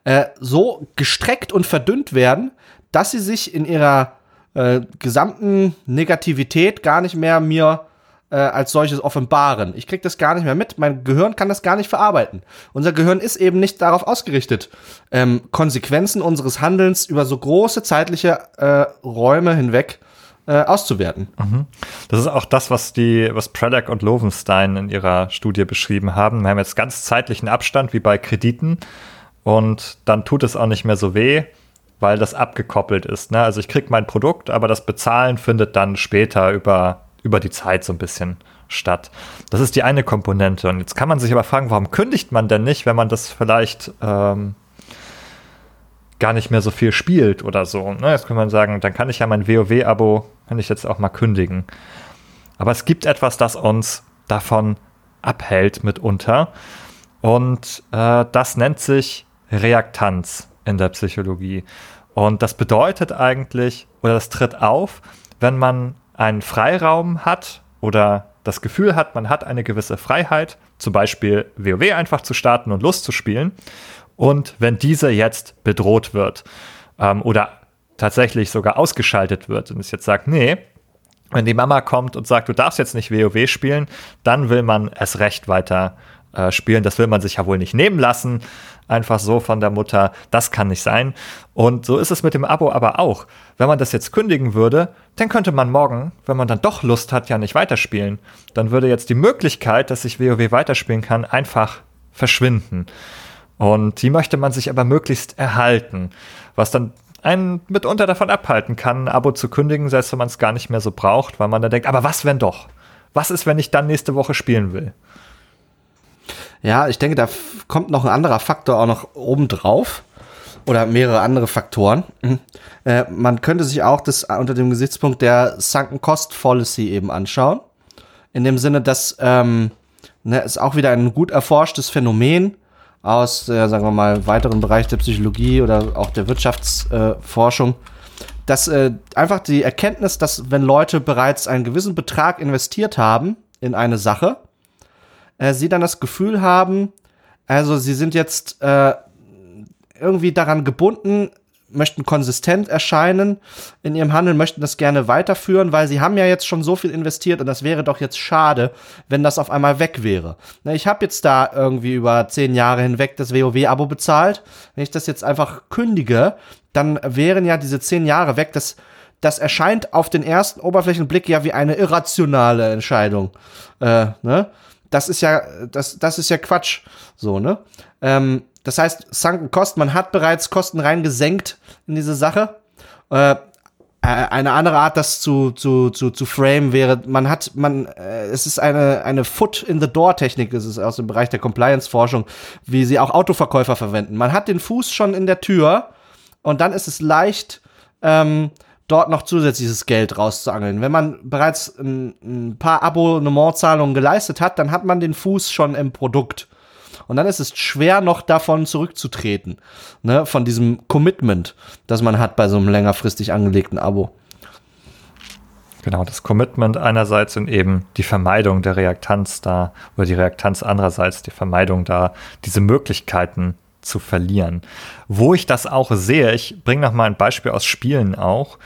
äh, so gestreckt und verdünnt werden, dass sie sich in ihrer äh, gesamten Negativität gar nicht mehr mir äh, als solches offenbaren. Ich krieg das gar nicht mehr mit. Mein Gehirn kann das gar nicht verarbeiten. Unser Gehirn ist eben nicht darauf ausgerichtet, ähm, Konsequenzen unseres Handelns über so große zeitliche äh, Räume hinweg äh, auszuwerten. Mhm. Das ist auch das, was die, was Prelak und Lovenstein in ihrer Studie beschrieben haben. Wir haben jetzt ganz zeitlichen Abstand wie bei Krediten und dann tut es auch nicht mehr so weh, weil das abgekoppelt ist. Ne? Also ich kriege mein Produkt, aber das Bezahlen findet dann später über, über die Zeit so ein bisschen statt. Das ist die eine Komponente. Und jetzt kann man sich aber fragen, warum kündigt man denn nicht, wenn man das vielleicht ähm, gar nicht mehr so viel spielt oder so. Ne? Jetzt kann man sagen, dann kann ich ja mein WoW-Abo, kann ich jetzt auch mal kündigen. Aber es gibt etwas, das uns davon abhält mitunter. Und äh, das nennt sich Reaktanz in der Psychologie. Und das bedeutet eigentlich, oder das tritt auf, wenn man einen Freiraum hat oder das Gefühl hat, man hat eine gewisse Freiheit, zum Beispiel WoW einfach zu starten und Lust zu spielen. Und wenn diese jetzt bedroht wird ähm, oder tatsächlich sogar ausgeschaltet wird und es jetzt sagt, nee, wenn die Mama kommt und sagt, du darfst jetzt nicht WoW spielen, dann will man es recht weiter äh, spielen. Das will man sich ja wohl nicht nehmen lassen. Einfach so von der Mutter. Das kann nicht sein. Und so ist es mit dem Abo aber auch. Wenn man das jetzt kündigen würde, dann könnte man morgen, wenn man dann doch Lust hat, ja nicht weiterspielen. Dann würde jetzt die Möglichkeit, dass ich WoW weiterspielen kann, einfach verschwinden. Und die möchte man sich aber möglichst erhalten, was dann einen mitunter davon abhalten kann, ein Abo zu kündigen, selbst wenn man es gar nicht mehr so braucht, weil man dann denkt, aber was wenn doch? Was ist, wenn ich dann nächste Woche spielen will? Ja, ich denke, da kommt noch ein anderer Faktor auch noch oben drauf oder mehrere andere Faktoren. Mhm. Äh, man könnte sich auch das unter dem Gesichtspunkt der Sunken Cost Policy eben anschauen. In dem Sinne, dass ähm, ne, es auch wieder ein gut erforschtes Phänomen aus, äh, sagen wir mal, weiteren Bereich der Psychologie oder auch der Wirtschaftsforschung, äh, dass äh, einfach die Erkenntnis, dass wenn Leute bereits einen gewissen Betrag investiert haben in eine Sache, äh, sie dann das Gefühl haben, also sie sind jetzt äh, irgendwie daran gebunden, möchten konsistent erscheinen in ihrem Handeln, möchten das gerne weiterführen, weil sie haben ja jetzt schon so viel investiert und das wäre doch jetzt schade, wenn das auf einmal weg wäre. Ich habe jetzt da irgendwie über zehn Jahre hinweg das WoW-Abo bezahlt. Wenn ich das jetzt einfach kündige, dann wären ja diese zehn Jahre weg. Das, das erscheint auf den ersten Oberflächenblick ja wie eine irrationale Entscheidung. Äh, ne? Das ist ja, das, das ist ja Quatsch. So, ne? Ähm, das heißt, Sunken Cost, man hat bereits Kosten reingesenkt in diese Sache. Äh, äh, eine andere Art, das zu, zu, zu, zu frame wäre, man hat, man, äh, es ist eine, eine Foot-in-the-Door-Technik, ist aus dem Bereich der Compliance-Forschung, wie sie auch Autoverkäufer verwenden. Man hat den Fuß schon in der Tür und dann ist es leicht, ähm, dort noch zusätzliches Geld rauszuangeln. Wenn man bereits ein, ein paar Abonnementzahlungen geleistet hat, dann hat man den Fuß schon im Produkt. Und dann ist es schwer, noch davon zurückzutreten, ne, von diesem Commitment, das man hat bei so einem längerfristig angelegten Abo. Genau, das Commitment einerseits und eben die Vermeidung der Reaktanz da, oder die Reaktanz andererseits, die Vermeidung da, diese Möglichkeiten zu verlieren. Wo ich das auch sehe, ich bringe noch mal ein Beispiel aus Spielen auch,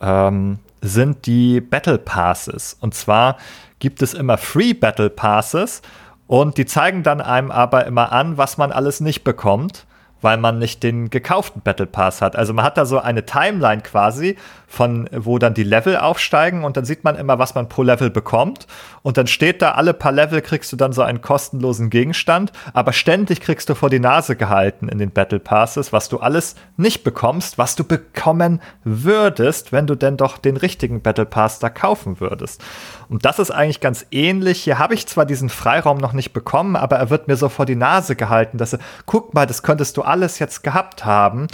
ähm, sind die Battle Passes. Und zwar gibt es immer Free Battle Passes und die zeigen dann einem aber immer an, was man alles nicht bekommt, weil man nicht den gekauften Battle Pass hat. Also man hat da so eine Timeline quasi, von wo dann die Level aufsteigen und dann sieht man immer, was man pro Level bekommt. Und dann steht da, alle paar Level kriegst du dann so einen kostenlosen Gegenstand, aber ständig kriegst du vor die Nase gehalten in den Battle Passes, was du alles nicht bekommst, was du bekommen würdest, wenn du denn doch den richtigen Battle Pass da kaufen würdest. Und das ist eigentlich ganz ähnlich. Hier habe ich zwar diesen Freiraum noch nicht bekommen, aber er wird mir so vor die Nase gehalten, dass er, guck mal, das könntest du alles jetzt gehabt haben.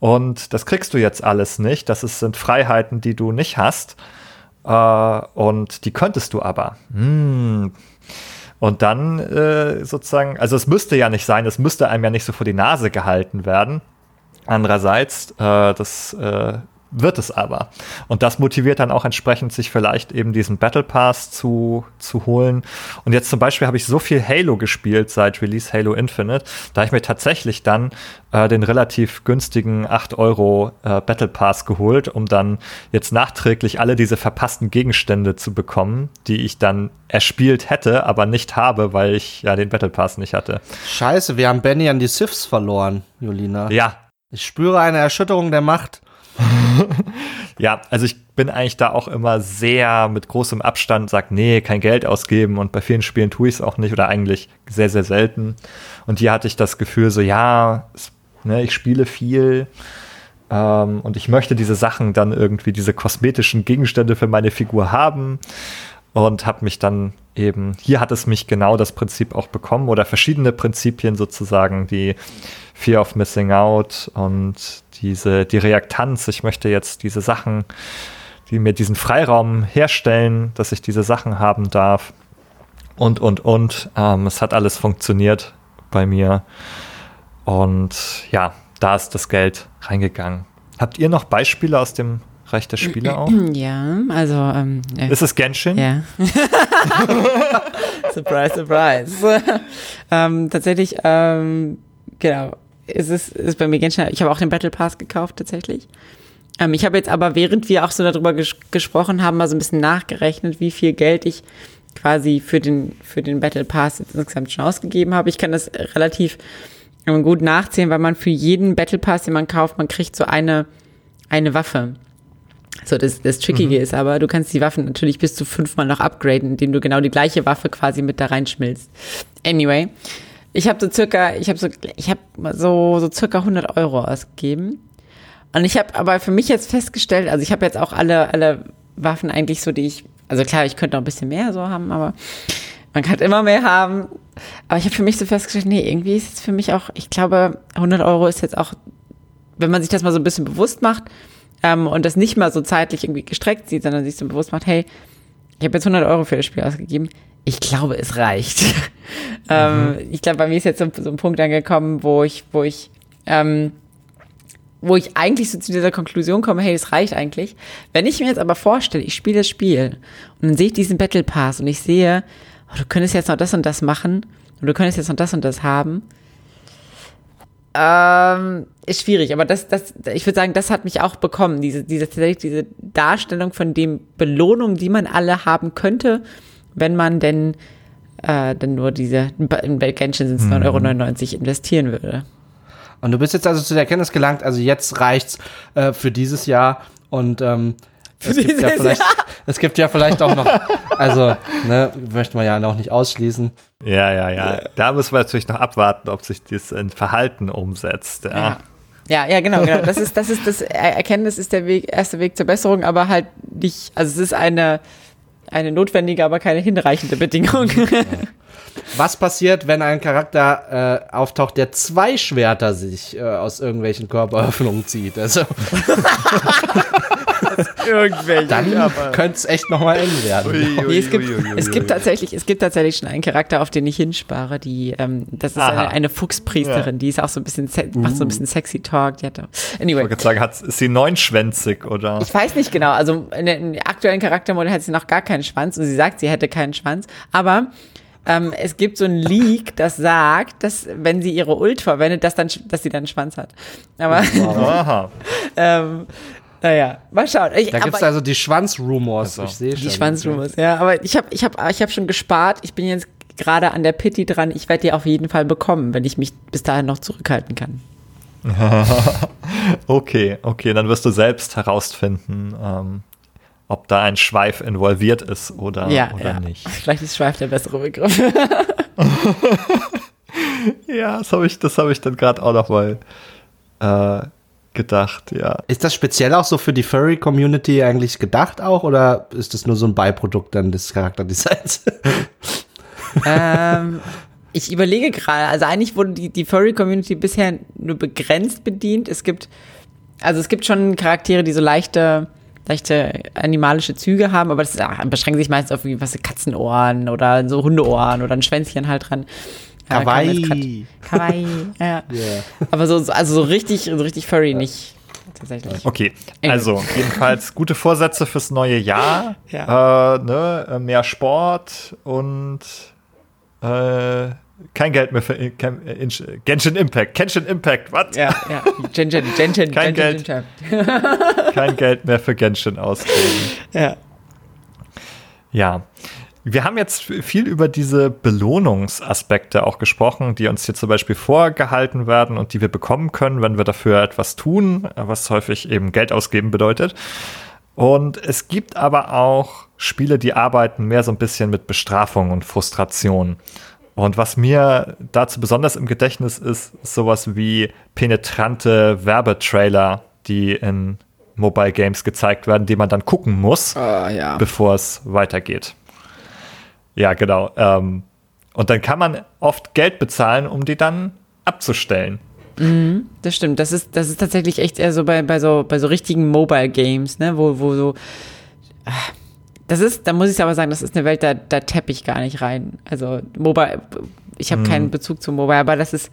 Und das kriegst du jetzt alles nicht. Das ist, sind Freiheiten, die du nicht hast. Äh, und die könntest du aber. Hm. Und dann äh, sozusagen, also es müsste ja nicht sein, es müsste einem ja nicht so vor die Nase gehalten werden. Andererseits, äh, das äh, wird es aber. Und das motiviert dann auch entsprechend, sich vielleicht eben diesen Battle Pass zu, zu holen. Und jetzt zum Beispiel habe ich so viel Halo gespielt seit Release Halo Infinite, da ich mir tatsächlich dann äh, den relativ günstigen 8 Euro äh, Battle Pass geholt, um dann jetzt nachträglich alle diese verpassten Gegenstände zu bekommen, die ich dann erspielt hätte, aber nicht habe, weil ich ja den Battle Pass nicht hatte. Scheiße, wir haben Benny an die Siths verloren, Jolina. Ja. Ich spüre eine Erschütterung der Macht. ja, also ich bin eigentlich da auch immer sehr mit großem Abstand, sag, nee, kein Geld ausgeben und bei vielen Spielen tue ich es auch nicht oder eigentlich sehr, sehr selten. Und hier hatte ich das Gefühl so, ja, es, ne, ich spiele viel ähm, und ich möchte diese Sachen dann irgendwie, diese kosmetischen Gegenstände für meine Figur haben und habe mich dann eben, hier hat es mich genau das Prinzip auch bekommen oder verschiedene Prinzipien sozusagen, die Fear of Missing Out und diese, die Reaktanz, ich möchte jetzt diese Sachen, die mir diesen Freiraum herstellen, dass ich diese Sachen haben darf. Und, und, und. Ähm, es hat alles funktioniert bei mir. Und ja, da ist das Geld reingegangen. Habt ihr noch Beispiele aus dem Reich der Spiele auch? Ja, also. Ähm, äh, ist es Genshin? Ja. surprise, surprise. ähm, tatsächlich, ähm, genau es ist bei mir Genshin. Ich habe auch den Battle Pass gekauft tatsächlich. Ähm, ich habe jetzt aber, während wir auch so darüber ges gesprochen haben, mal so ein bisschen nachgerechnet, wie viel Geld ich quasi für den, für den Battle Pass insgesamt schon ausgegeben habe. Ich kann das relativ ähm, gut nachzählen, weil man für jeden Battle Pass, den man kauft, man kriegt so eine, eine Waffe. So, das, das Trickige mhm. ist aber, du kannst die Waffen natürlich bis zu fünfmal noch upgraden, indem du genau die gleiche Waffe quasi mit da reinschmilzt. Anyway, ich habe so circa, ich habe so, ich habe so, so circa 100 Euro ausgegeben. Und ich habe aber für mich jetzt festgestellt, also ich habe jetzt auch alle, alle Waffen eigentlich so, die ich, also klar, ich könnte noch ein bisschen mehr so haben, aber man kann immer mehr haben. Aber ich habe für mich so festgestellt, nee, irgendwie ist es für mich auch, ich glaube, 100 Euro ist jetzt auch, wenn man sich das mal so ein bisschen bewusst macht ähm, und das nicht mal so zeitlich irgendwie gestreckt sieht, sondern sich so bewusst macht, hey, ich habe jetzt 100 Euro für das Spiel ausgegeben, ich glaube, es reicht. ähm, ich glaube, bei mir ist jetzt so, so, ein Punkt angekommen, wo ich, wo ich, ähm, wo ich eigentlich so zu dieser Konklusion komme, hey, es reicht eigentlich. Wenn ich mir jetzt aber vorstelle, ich spiele das Spiel und dann sehe ich diesen Battle Pass und ich sehe, oh, du könntest jetzt noch das und das machen und du könntest jetzt noch das und das haben. Ähm, ist schwierig, aber das, das, ich würde sagen, das hat mich auch bekommen, diese, diese, diese Darstellung von dem Belohnung, die man alle haben könnte, wenn man denn, äh, denn nur diese, in Genshin sind es mhm. 9,99 Euro investieren würde. Und du bist jetzt also zu der Erkenntnis gelangt, also jetzt reicht's äh, für dieses Jahr und ähm, es, gibt ja vielleicht, es gibt ja vielleicht auch noch, also, ne, möchte man ja noch nicht ausschließen. Ja, ja, ja. Da müssen wir natürlich noch abwarten, ob sich das in Verhalten umsetzt. Ja. ja. Ja, ja, genau, genau. Das ist, das ist das Erkenntnis ist der Weg, erste Weg zur Besserung, aber halt nicht, also es ist eine, eine notwendige, aber keine hinreichende Bedingung. Was passiert, wenn ein Charakter äh, auftaucht, der zwei Schwerter sich äh, aus irgendwelchen Körperöffnungen zieht? Also irgendwelche. Dann könnte es echt nochmal eng werden. Ui, ui, nee, es, gibt, ui, es gibt tatsächlich, es gibt tatsächlich schon einen Charakter, auf den ich hinspare. Die, ähm, das ist eine, eine, Fuchspriesterin, ja. die ist auch so ein bisschen, macht so ein bisschen sexy Talk. Die hat, anyway. Ich wollte sagen, hat, ist sie neunschwänzig oder? Ich weiß nicht genau. Also in der aktuellen Charaktermodell hat sie noch gar keinen Schwanz und sie sagt, sie hätte keinen Schwanz. Aber ähm, es gibt so ein Leak, das sagt, dass wenn sie ihre Ult verwendet, dass, dann, dass sie dann einen Schwanz hat. Aber ähm, naja, mal schauen. Ich, da gibt es also die Schwanz-Rumors. Also. Ich sehe schon. Die Schwanz-Rumors, ja. Aber ich habe ich hab, ich hab schon gespart. Ich bin jetzt gerade an der Pitti dran. Ich werde die auf jeden Fall bekommen, wenn ich mich bis dahin noch zurückhalten kann. okay, okay, dann wirst du selbst herausfinden, ähm, ob da ein Schweif involviert ist oder, ja, oder ja. nicht. Vielleicht ist Schweif der bessere Begriff. ja, das habe ich, hab ich dann gerade auch noch mal äh, gedacht, ja. Ist das speziell auch so für die Furry-Community eigentlich gedacht auch oder ist das nur so ein Beiprodukt dann des Charakterdesigns? ähm, ich überlege gerade, also eigentlich wurde die, die Furry-Community bisher nur begrenzt bedient. Es gibt, also es gibt schon Charaktere, die so leichte, leichte animalische Züge haben, aber das ist, ach, beschränkt sich meistens auf wie was Katzenohren oder so Hundeohren oder ein Schwänzchen halt dran. Kawaii. Kawaii, ja. Yeah. Aber so, also so richtig, so richtig furry nicht. tatsächlich. Okay, also jedenfalls gute Vorsätze fürs neue Jahr. Ja. Äh, ne, äh, mehr Sport und äh, kein Geld mehr für kein, äh, Inch- Genshin Impact. Genshin Impact, was? Ja, ja. Genshin, Genshin, Kein Genshin Geld. Impact. Kein Geld mehr für Genshin ausgeben. Ja. Ja. Wir haben jetzt viel über diese Belohnungsaspekte auch gesprochen, die uns hier zum Beispiel vorgehalten werden und die wir bekommen können, wenn wir dafür etwas tun, was häufig eben Geld ausgeben bedeutet. Und es gibt aber auch Spiele, die arbeiten mehr so ein bisschen mit Bestrafung und Frustration. Und was mir dazu besonders im Gedächtnis ist, ist sowas wie penetrante Werbetrailer, die in Mobile Games gezeigt werden, die man dann gucken muss Oh, ja. bevor es weitergeht. Ja, genau. Ähm, und dann kann man oft Geld bezahlen, um die dann abzustellen. Das stimmt. Das ist, das ist tatsächlich echt eher so bei, bei so, bei so richtigen Mobile Games, ne, wo, wo so. ah, Das ist, da muss ich aber sagen, das ist eine Welt, da, da tapp ich gar nicht rein. Also Mobile, ich habe keinen Bezug zu Mobile, aber das ist,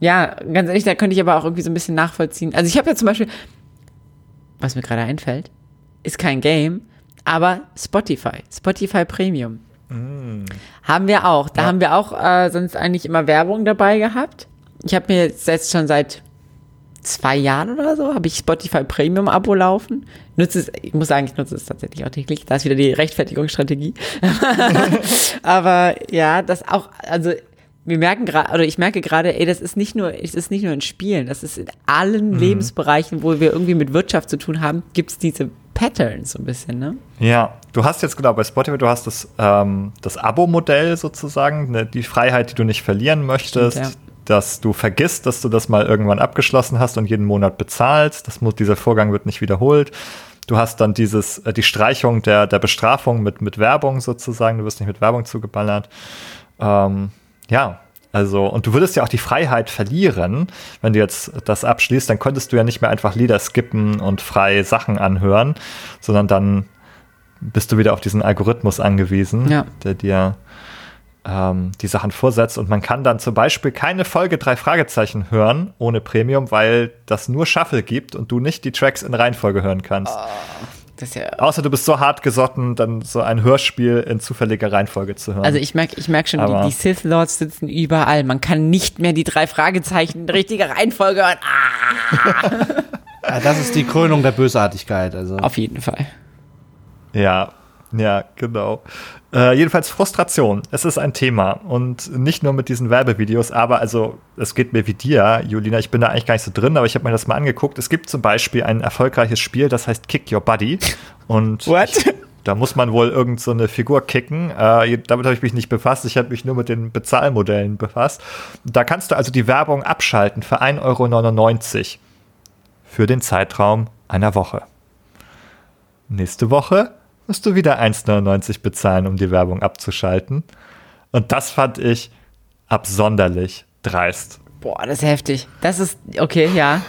ja, ganz ehrlich, da könnte ich aber auch irgendwie so ein bisschen nachvollziehen. Also ich habe ja zum Beispiel, was mir gerade einfällt, ist kein Game, aber Spotify, Spotify Premium. Haben wir auch. Da Ja. haben wir auch äh, sonst eigentlich immer Werbung dabei gehabt. Ich habe mir jetzt, jetzt schon seit zwei Jahren oder so, habe ich Spotify Premium Abo laufen. Nutze es, ich muss sagen, ich nutze es tatsächlich auch täglich. Da ist wieder die Rechtfertigungsstrategie. Aber ja, das auch, also wir merken gerade, oder ich merke gerade, ey, das ist nicht nur, es ist nicht nur in Spielen, das ist in allen Lebensbereichen, wo wir irgendwie mit Wirtschaft zu tun haben, gibt es diese Patterns so ein bisschen, ne? Ja, du hast jetzt genau bei Spotify, du hast das, ähm, das Abo-Modell sozusagen, ne, die Freiheit, die du nicht verlieren möchtest, Stimmt, ja. dass du vergisst, dass du das mal irgendwann abgeschlossen hast und jeden Monat bezahlst. Das muss, dieser Vorgang wird nicht wiederholt. Du hast dann dieses, äh, die Streichung der, der Bestrafung mit, mit Werbung sozusagen, du wirst nicht mit Werbung zugeballert. Ähm, ja, also, und du würdest ja auch die Freiheit verlieren, wenn du jetzt das abschließt, dann könntest du ja nicht mehr einfach Lieder skippen und frei Sachen anhören, sondern dann bist du wieder auf diesen Algorithmus angewiesen, Ja. der dir ähm, die Sachen vorsetzt. Und man kann dann zum Beispiel keine Folge drei Fragezeichen hören ohne Premium, weil das nur Shuffle gibt und du nicht die Tracks in Reihenfolge hören kannst. Ist ja Außer du bist so hart gesotten, dann so ein Hörspiel in zufälliger Reihenfolge zu hören. Also ich merke ich merk schon, die, die Sith Lords sitzen überall. Man kann nicht mehr die drei Fragezeichen in richtiger Reihenfolge hören. Ah, Ja, das ist die Krönung der Bösartigkeit. Also. auf jeden Fall. Ja, ja, genau. Äh, jedenfalls Frustration. Es ist ein Thema und nicht nur mit diesen Werbevideos, aber also es geht mir wie dir, Julina. Ich bin da eigentlich gar nicht so drin, aber ich habe mir das mal angeguckt. Es gibt zum Beispiel ein erfolgreiches Spiel, das heißt Kick Your Buddy und? Ich, da muss man wohl irgend so eine Figur kicken. Äh, damit habe ich mich nicht befasst. Ich habe mich nur mit den Bezahlmodellen befasst. Da kannst du also die Werbung abschalten für 1,99 Euro für den Zeitraum einer Woche. Nächste Woche musst du wieder 1,99 bezahlen, um die Werbung abzuschalten. Und das fand ich absonderlich dreist. Boah, das ist heftig. Das ist, okay, ja.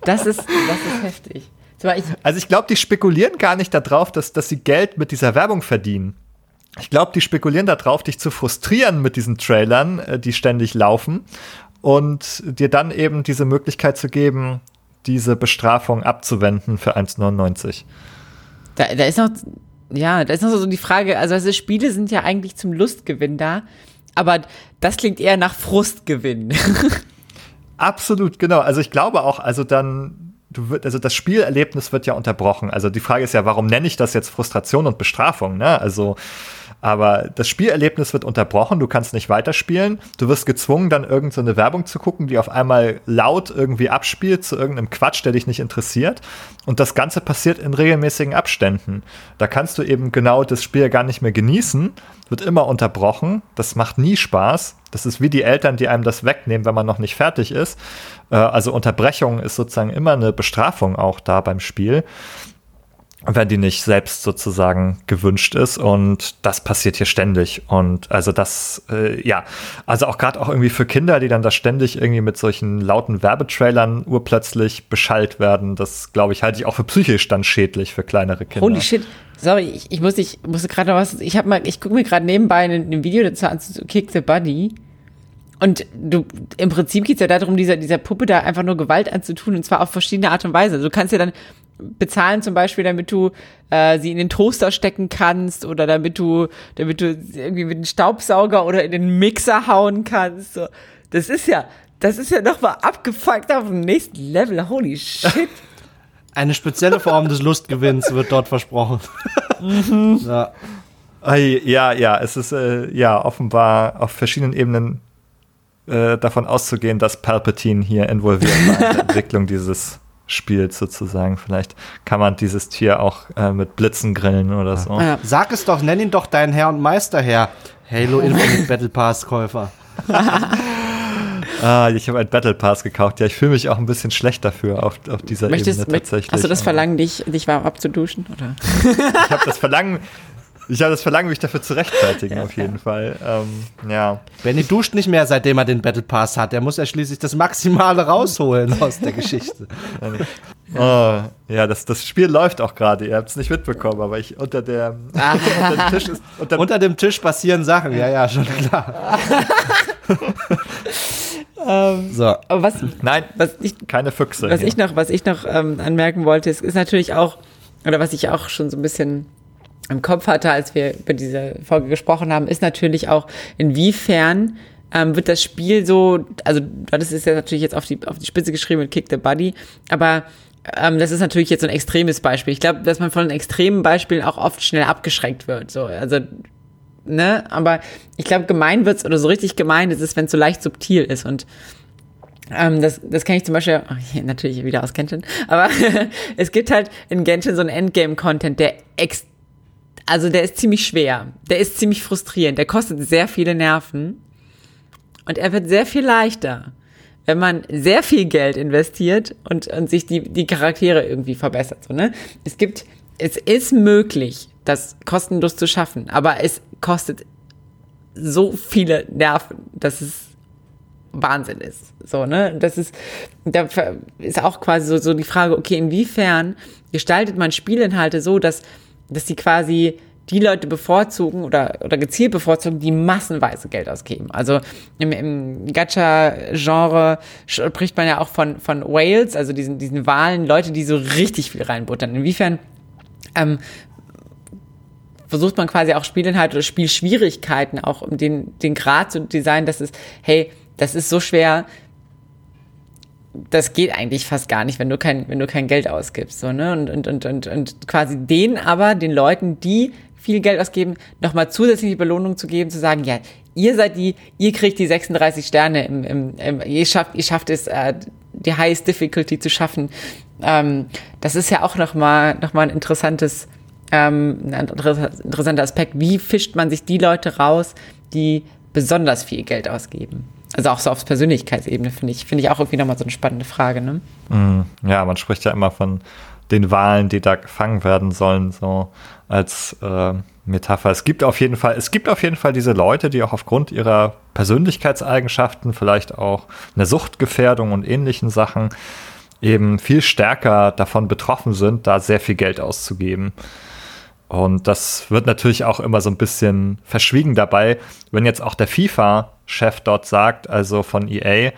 Das ist, das ist heftig. Ich, Also ich glaube, die spekulieren gar nicht darauf, dass, dass sie Geld mit dieser Werbung verdienen. Ich glaube, die spekulieren darauf, dich zu frustrieren mit diesen Trailern, äh, die ständig laufen und dir dann eben diese Möglichkeit zu geben, diese Bestrafung abzuwenden für 1,99. Da, da ist noch, ja, da ist noch so die Frage, also, also Spiele sind ja eigentlich zum Lustgewinn da, aber das klingt eher nach Frustgewinn. Absolut, genau. Also ich glaube auch, also dann, du wird, also das Spielerlebnis wird ja unterbrochen. Also die Frage ist ja, warum nenne ich das jetzt Frustration und Bestrafung? Ne? Also, aber das Spielerlebnis wird unterbrochen, du kannst nicht weiterspielen. Du wirst gezwungen, dann irgendeine so eine Werbung zu gucken, die auf einmal laut irgendwie abspielt zu irgendeinem Quatsch, der dich nicht interessiert. Und das Ganze passiert in regelmäßigen Abständen. Da kannst du eben genau das Spiel gar nicht mehr genießen, wird immer unterbrochen. Das macht nie Spaß. Das ist wie die Eltern, die einem das wegnehmen, wenn man noch nicht fertig ist. Äh, also Unterbrechung ist sozusagen immer eine Bestrafung auch da beim Spiel wenn die nicht selbst sozusagen gewünscht ist. Und das passiert hier ständig. Und also das, äh, ja, also auch gerade auch irgendwie für Kinder, die dann da ständig irgendwie mit solchen lauten Werbetrailern urplötzlich beschallt werden, das glaube ich, halte ich auch für psychisch dann schädlich für kleinere Kinder. Holy shit. Sorry, ich, ich muss ich musste gerade noch was, ich habe mal, ich gucke mir gerade nebenbei ein, ein Video dazu an zu Kick the Buddy und du, im Prinzip geht es ja darum, dieser, dieser Puppe da einfach nur Gewalt anzutun und zwar auf verschiedene Art und Weise. Also du kannst ja dann bezahlen zum Beispiel, damit du äh, sie in den Toaster stecken kannst oder damit du, damit du irgendwie mit dem Staubsauger oder in den Mixer hauen kannst. So. Das ist ja, das ist ja nochmal abgefuckt auf dem nächsten Level. Holy shit. Eine spezielle Form des Lustgewinns wird dort versprochen. Mhm. Ja. Ja, ja, es ist äh, ja offenbar auf verschiedenen Ebenen äh, davon auszugehen, dass Palpatine hier involviert war in der Entwicklung dieses Spiels sozusagen. Vielleicht kann man dieses Tier auch äh, mit Blitzen grillen oder so. Ja. Sag es doch, nenn ihn doch deinen Herr und Meister her. Halo Infinite Battle Pass Käufer. Ah, ich habe einen Battle Pass gekauft. Ja, ich fühle mich auch ein bisschen schlecht dafür auf, auf dieser Möchtest, Ebene tatsächlich. Hast du das Verlangen, dich, dich warm abzuduschen? Oder? ich habe das Verlangen, ich habe das Verlangen, mich dafür zu rechtfertigen, auf jeden Fall. Ähm, ja. Benny duscht nicht mehr, seitdem er den Battle Pass hat. Er muss ja schließlich das Maximale rausholen aus der Geschichte. oh, ja, das, das Spiel läuft auch gerade. Ihr habt es nicht mitbekommen, aber ich unter der unter dem Tisch ist, unter, unter dem Tisch passieren Sachen. Ja, ja, schon klar. Ähm, so. Aber was, Nein, was ich, keine Füchse. Was hier. ich noch, was ich noch ähm, anmerken wollte, ist, ist natürlich auch, oder was ich auch schon so ein bisschen im Kopf hatte, als wir über diese Folge gesprochen haben, ist natürlich auch, inwiefern ähm, wird das Spiel so, also das ist ja natürlich jetzt auf die, auf die Spitze geschrieben mit Kick the Buddy, aber ähm, das ist natürlich jetzt so ein extremes Beispiel. Ich glaube, dass man von extremen Beispielen auch oft schnell abgeschreckt wird. So, also ne? Aber ich glaube, gemein wird's oder so richtig gemein ist es, wenn es so leicht subtil ist und ähm, das, das kann ich zum Beispiel, oh, natürlich wieder aus Genshin, aber es gibt halt in Genshin so einen Endgame-Content, der ex, also der ist ziemlich schwer, der ist ziemlich frustrierend, der kostet sehr viele Nerven und er wird sehr viel leichter, wenn man sehr viel Geld investiert und, und sich die, die Charaktere irgendwie verbessert. So, ne? Es gibt, es ist möglich, das kostenlos zu schaffen, aber es kostet so viele Nerven, dass es Wahnsinn ist. So, ne? Das ist, da ist auch quasi so, so die Frage, okay, inwiefern gestaltet man Spielinhalte so, dass, dass die quasi die Leute bevorzugen oder, oder gezielt bevorzugen, die massenweise Geld ausgeben. Also im, im Gacha-Genre spricht man ja auch von, von Whales, also diesen, diesen Wahlen, Leute, die so richtig viel reinbuttern. Inwiefern ähm, versucht man quasi auch Spielinhalt oder Spielschwierigkeiten auch um den, den Grad zu designen, dass es, hey, das ist so schwer, das geht eigentlich fast gar nicht, wenn du kein, wenn du kein Geld ausgibst, so, ne? Und, und, und, und, und quasi denen aber, den Leuten, die viel Geld ausgeben, nochmal zusätzliche Belohnung zu geben, zu sagen, ja, ihr seid die, ihr kriegt die 36 Sterne im, im, im ihr schafft, ihr schafft es, äh, die Highest Difficulty zu schaffen. Ähm, das ist ja auch nochmal, noch mal ein interessantes, ähm, ein interessanter Aspekt. Wie fischt man sich die Leute raus, die besonders viel Geld ausgeben? Also auch so auf Persönlichkeitsebene finde ich, finde ich auch irgendwie nochmal so eine spannende Frage, ne? Mm, ja, man spricht ja immer von den Wahlen, die da gefangen werden sollen, so als äh, Metapher. Es gibt auf jeden Fall, es gibt auf jeden Fall diese Leute, die auch aufgrund ihrer Persönlichkeitseigenschaften, vielleicht auch eine Suchtgefährdung und ähnlichen Sachen eben viel stärker davon betroffen sind, da sehr viel Geld auszugeben. Und das wird natürlich auch immer so ein bisschen verschwiegen dabei, wenn jetzt auch der FIFA-Chef dort sagt, also von EA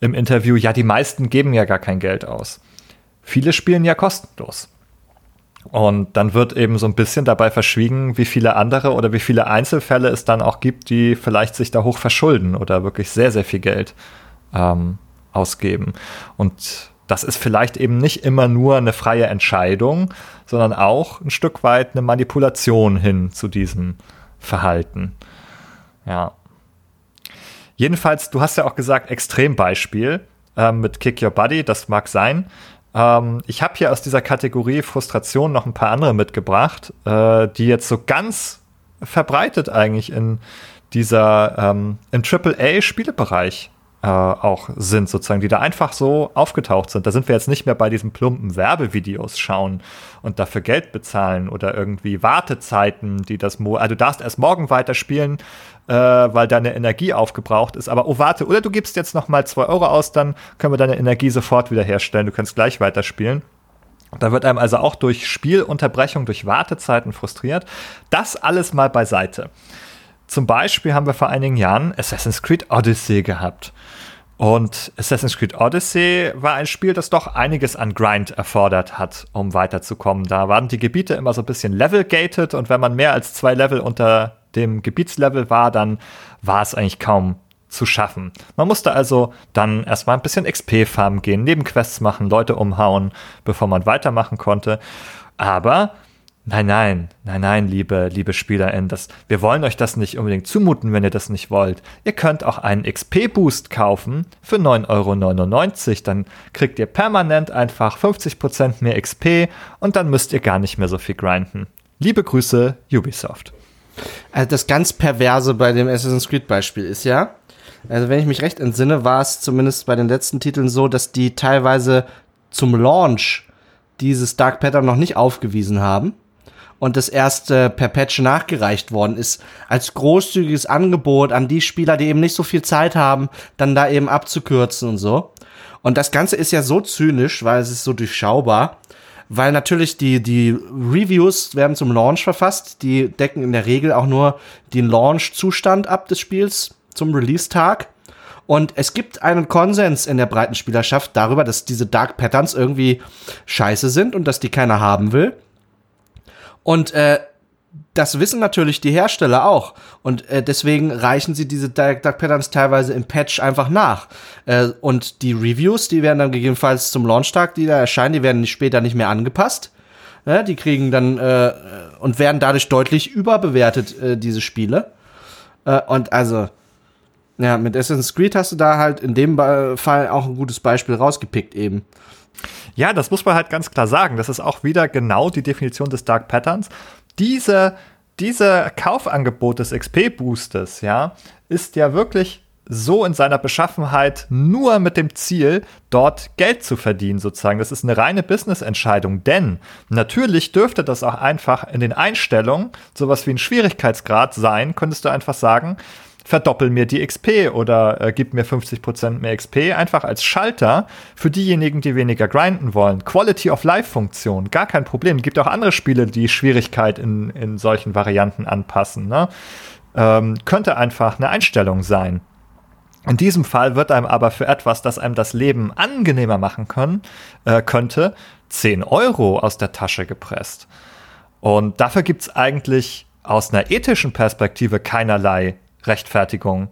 im Interview, ja, die meisten geben ja gar kein Geld aus. Viele spielen ja kostenlos. Und dann wird eben so ein bisschen dabei verschwiegen, wie viele andere oder wie viele Einzelfälle es dann auch gibt, die vielleicht sich da hoch verschulden oder wirklich sehr, sehr viel Geld ähm, ausgeben. Und das ist vielleicht eben nicht immer nur eine freie Entscheidung, sondern auch ein Stück weit eine Manipulation hin zu diesem Verhalten. Ja. Jedenfalls, du hast ja auch gesagt, Extrembeispiel äh, mit Kick Your Buddy, das mag sein. Ähm, ich habe hier aus dieser Kategorie Frustration noch ein paar andere mitgebracht, äh, die jetzt so ganz verbreitet eigentlich in dieser ähm, im AAA-Spielebereich äh, auch sind, sozusagen, die da einfach so aufgetaucht sind. Da sind wir jetzt nicht mehr bei diesen plumpen Werbevideos schauen und dafür Geld bezahlen oder irgendwie Wartezeiten, die das, Mo also du darfst erst morgen weiterspielen, äh, weil deine Energie aufgebraucht ist. Aber oh, warte, oder du gibst jetzt noch mal zwei Euro aus, dann können wir deine Energie sofort wiederherstellen. Du kannst gleich weiterspielen. Da wird einem also auch durch Spielunterbrechung, durch Wartezeiten frustriert. Das alles mal beiseite. Zum Beispiel haben wir vor einigen Jahren Assassin's Creed Odyssey gehabt. Und Assassin's Creed Odyssey war ein Spiel, das doch einiges an Grind erfordert hat, um weiterzukommen. Da waren die Gebiete immer so ein bisschen level-gated und wenn man mehr als zwei Level unter dem Gebietslevel war, dann war es eigentlich kaum zu schaffen. Man musste also dann erstmal ein bisschen XP-Farmen gehen, Nebenquests machen, Leute umhauen, bevor man weitermachen konnte. Aber Nein, nein, nein, nein, liebe, liebe SpielerInnen, das, wir wollen euch das nicht unbedingt zumuten, wenn ihr das nicht wollt. Ihr könnt auch einen XP-Boost kaufen für 9,99 Euro. Dann kriegt ihr permanent einfach 50% mehr XP und dann müsst ihr gar nicht mehr so viel grinden. Liebe Grüße, Ubisoft. Also das ganz Perverse bei dem Assassin's Creed Beispiel ist ja, also wenn ich mich recht entsinne, war es zumindest bei den letzten Titeln so, dass die teilweise zum Launch dieses Dark Pattern noch nicht aufgewiesen haben und das erst äh, per Patch nachgereicht worden ist, als großzügiges Angebot an die Spieler, die eben nicht so viel Zeit haben, dann da eben abzukürzen und so. Und das Ganze ist ja so zynisch, weil es ist so durchschaubar, weil natürlich die, die Reviews werden zum Launch verfasst, die decken in der Regel auch nur den Launch-Zustand ab des Spiels zum Release-Tag. Und es gibt einen Konsens in der breiten Spielerschaft darüber, dass diese Dark Patterns irgendwie scheiße sind und dass die keiner haben will. Und äh, das wissen natürlich die Hersteller auch. Und äh, deswegen reichen sie diese Dark, Dark Patterns teilweise im Patch einfach nach. Äh, und die Reviews, die werden dann gegebenenfalls zum Launchtag, die da erscheinen, die werden später nicht mehr angepasst. Ja, die kriegen dann äh, und werden dadurch deutlich überbewertet, äh, diese Spiele. Äh, und also, ja, mit Assassin's Creed hast du da halt in dem Fall auch ein gutes Beispiel rausgepickt eben. Ja, das muss man halt ganz klar sagen. Das ist auch wieder genau die Definition des Dark Patterns. Diese, diese Kaufangebot des XP-Boosters, ja, ist ja wirklich so in seiner Beschaffenheit nur mit dem Ziel, dort Geld zu verdienen, sozusagen. Das ist eine reine Business-Entscheidung, denn natürlich dürfte das auch einfach in den Einstellungen sowas wie ein Schwierigkeitsgrad sein, könntest du einfach sagen, verdoppel mir die XP oder äh, gib mir 50% mehr XP, einfach als Schalter für diejenigen, die weniger grinden wollen. Quality of Life-Funktion, gar kein Problem. Gibt auch andere Spiele, die Schwierigkeit in, in solchen Varianten anpassen. Ne? Ähm, könnte einfach eine Einstellung sein. In diesem Fall wird einem aber für etwas, das einem das Leben angenehmer machen können, äh, könnte, 10 Euro aus der Tasche gepresst. Und dafür gibt es eigentlich aus einer ethischen Perspektive keinerlei Rechtfertigung.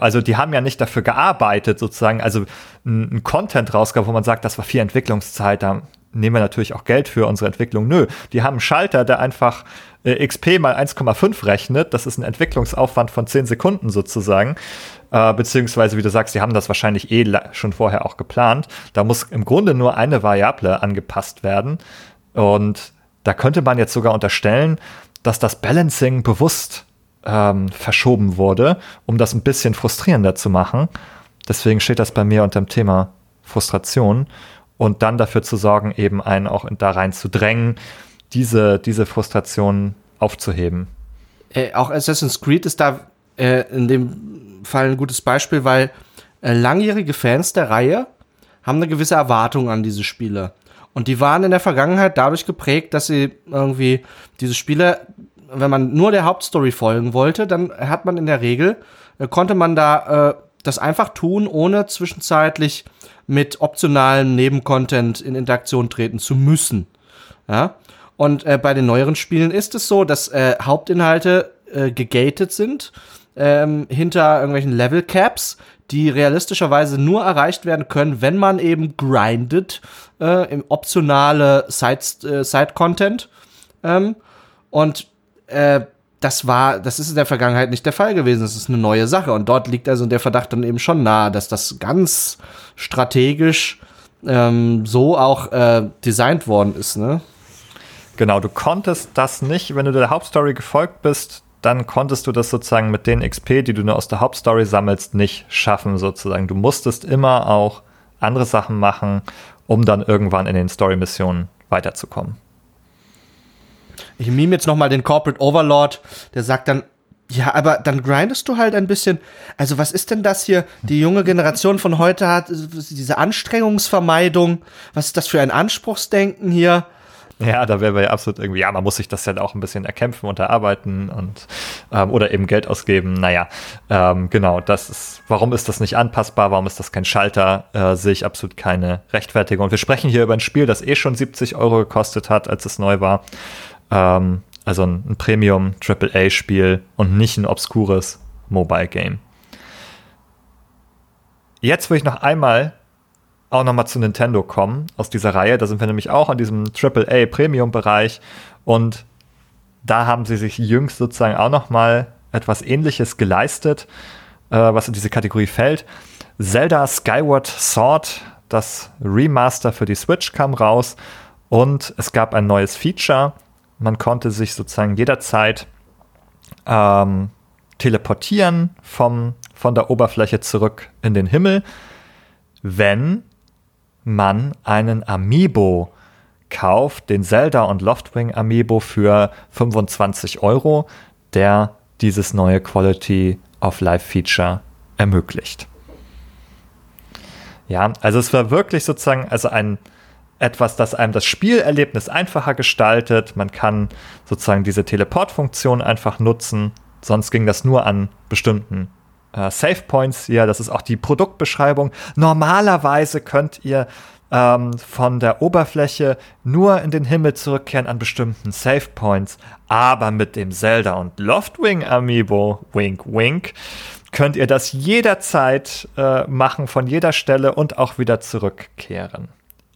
Also die haben ja nicht dafür gearbeitet, sozusagen, also ein, Content rausgab, wo man sagt, das war viel Entwicklungszeit, da nehmen wir natürlich auch Geld für unsere Entwicklung. Nö, die haben einen Schalter, der einfach äh, XP mal 1,5 rechnet. Das ist ein Entwicklungsaufwand von 10 Sekunden sozusagen. Äh, beziehungsweise, wie du sagst, die haben das wahrscheinlich eh schon vorher auch geplant. Da muss im Grunde nur eine Variable angepasst werden. Und da könnte man jetzt sogar unterstellen, dass das Balancing bewusst ähm, verschoben wurde, um das ein bisschen frustrierender zu machen. Deswegen steht das bei mir unter dem Thema Frustration und dann dafür zu sorgen, eben einen auch da rein zu drängen, diese, diese Frustration aufzuheben. Äh, auch Assassin's Creed ist da äh, in dem Fall ein gutes Beispiel, weil äh, langjährige Fans der Reihe haben eine gewisse Erwartung an diese Spiele. Und die waren in der Vergangenheit dadurch geprägt, dass sie irgendwie diese Spiele wenn man nur der Hauptstory folgen wollte, dann hat man in der Regel, äh, konnte man da äh, das einfach tun, ohne zwischenzeitlich mit optionalem Nebencontent in Interaktion treten zu müssen. Ja? Und äh, bei den neueren Spielen ist es so, dass äh, Hauptinhalte äh, gegated sind ähm, hinter irgendwelchen Level Caps, die realistischerweise nur erreicht werden können, wenn man eben grindet äh, im optionale Side, äh, Side Content. Ähm, und äh, das war, das ist in der Vergangenheit nicht der Fall gewesen. Das ist eine neue Sache. Und dort liegt also der Verdacht dann eben schon nahe, dass das ganz strategisch ähm, so auch äh, designt worden ist, ne? Genau, du konntest das nicht, wenn du der Hauptstory gefolgt bist, dann konntest du das sozusagen mit den XP, die du nur aus der Hauptstory sammelst, nicht schaffen, sozusagen. Du musstest immer auch andere Sachen machen, um dann irgendwann in den Story-Missionen weiterzukommen. Ich meme jetzt nochmal den Corporate Overlord, der sagt dann, ja, aber dann grindest du halt ein bisschen. Also, was ist denn das hier? Die junge Generation von heute hat diese Anstrengungsvermeidung. Was ist das für ein Anspruchsdenken hier? Ja, da wäre wir ja absolut irgendwie, ja, man muss sich das ja auch ein bisschen erkämpfen und erarbeiten und ähm, oder eben Geld ausgeben. Naja, ähm, genau, das ist, warum ist das nicht anpassbar, warum ist das kein Schalter, äh, sehe ich absolut keine Rechtfertigung. Und wir sprechen hier über ein Spiel, das eh schon 70 Euro gekostet hat, als es neu war. Ähm, also ein, ein Premium AAA-Spiel und nicht ein obskures Mobile-Game. Jetzt will ich noch einmal auch nochmal zu Nintendo kommen aus dieser Reihe. Da sind wir nämlich auch an diesem AAA Premium-Bereich und da haben sie sich jüngst sozusagen auch nochmal etwas ähnliches geleistet, äh, was in diese Kategorie fällt. Zelda Skyward Sword, das Remaster für die Switch kam raus und es gab ein neues Feature. Man konnte sich sozusagen jederzeit ähm, teleportieren vom, von der Oberfläche zurück in den Himmel, wenn man einen Amiibo kauft, den Zelda und Loftwing Amiibo für 25 Euro, der dieses neue Quality of Life Feature ermöglicht. Ja, also es war wirklich sozusagen also ein etwas, das einem das Spielerlebnis einfacher gestaltet. Man kann sozusagen diese Teleportfunktion einfach nutzen. Sonst ging das nur an bestimmten äh, Save Points hier. Das ist auch die Produktbeschreibung. Normalerweise könnt ihr ähm, von der Oberfläche nur in den Himmel zurückkehren an bestimmten Save Points. Aber mit dem Zelda und Loftwing Amiibo, wink, wink, könnt ihr das jederzeit äh, machen, von jeder Stelle und auch wieder zurückkehren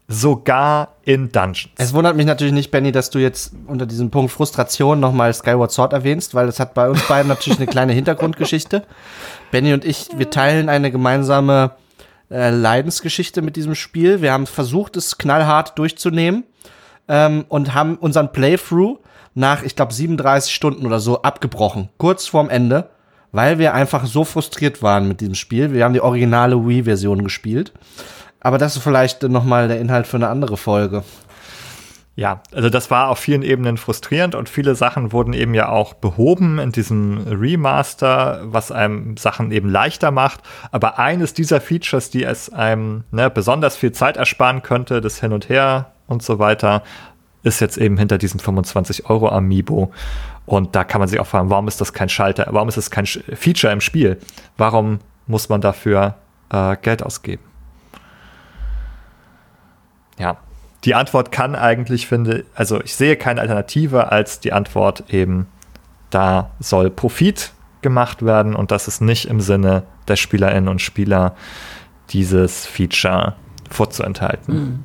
sogar in Dungeons. Es wundert mich natürlich nicht, Benny, dass du jetzt unter diesem Punkt Frustration nochmal Skyward Sword erwähnst, weil es hat bei uns beiden natürlich eine kleine Hintergrundgeschichte. Benny und ich, wir teilen eine gemeinsame äh, Leidensgeschichte mit diesem Spiel. Wir haben versucht, es knallhart durchzunehmen ähm, und haben unseren Playthrough nach, ich glaube, 37 Stunden oder so abgebrochen, kurz vorm Ende, weil wir einfach so frustriert waren mit diesem Spiel. Wir haben die originale Wii-Version gespielt aber das ist vielleicht nochmal der Inhalt für eine andere Folge. Ja, also das war auf vielen Ebenen frustrierend und viele Sachen wurden eben ja auch behoben in diesem Remaster, was einem Sachen eben leichter macht. Aber eines dieser Features, die es einem ne, besonders viel Zeit ersparen könnte, das Hin und Her und so weiter, ist jetzt eben hinter diesem 25 Euro Amiibo. Und da kann man sich auch fragen, warum ist das kein Schalter, warum ist es kein Feature im Spiel? Warum muss man dafür äh, Geld ausgeben? Ja, die Antwort kann eigentlich, finde, also ich sehe keine Alternative als die Antwort eben, da soll Profit gemacht werden und das ist nicht im Sinne der Spielerinnen und Spieler, dieses Feature vorzuenthalten. Mhm.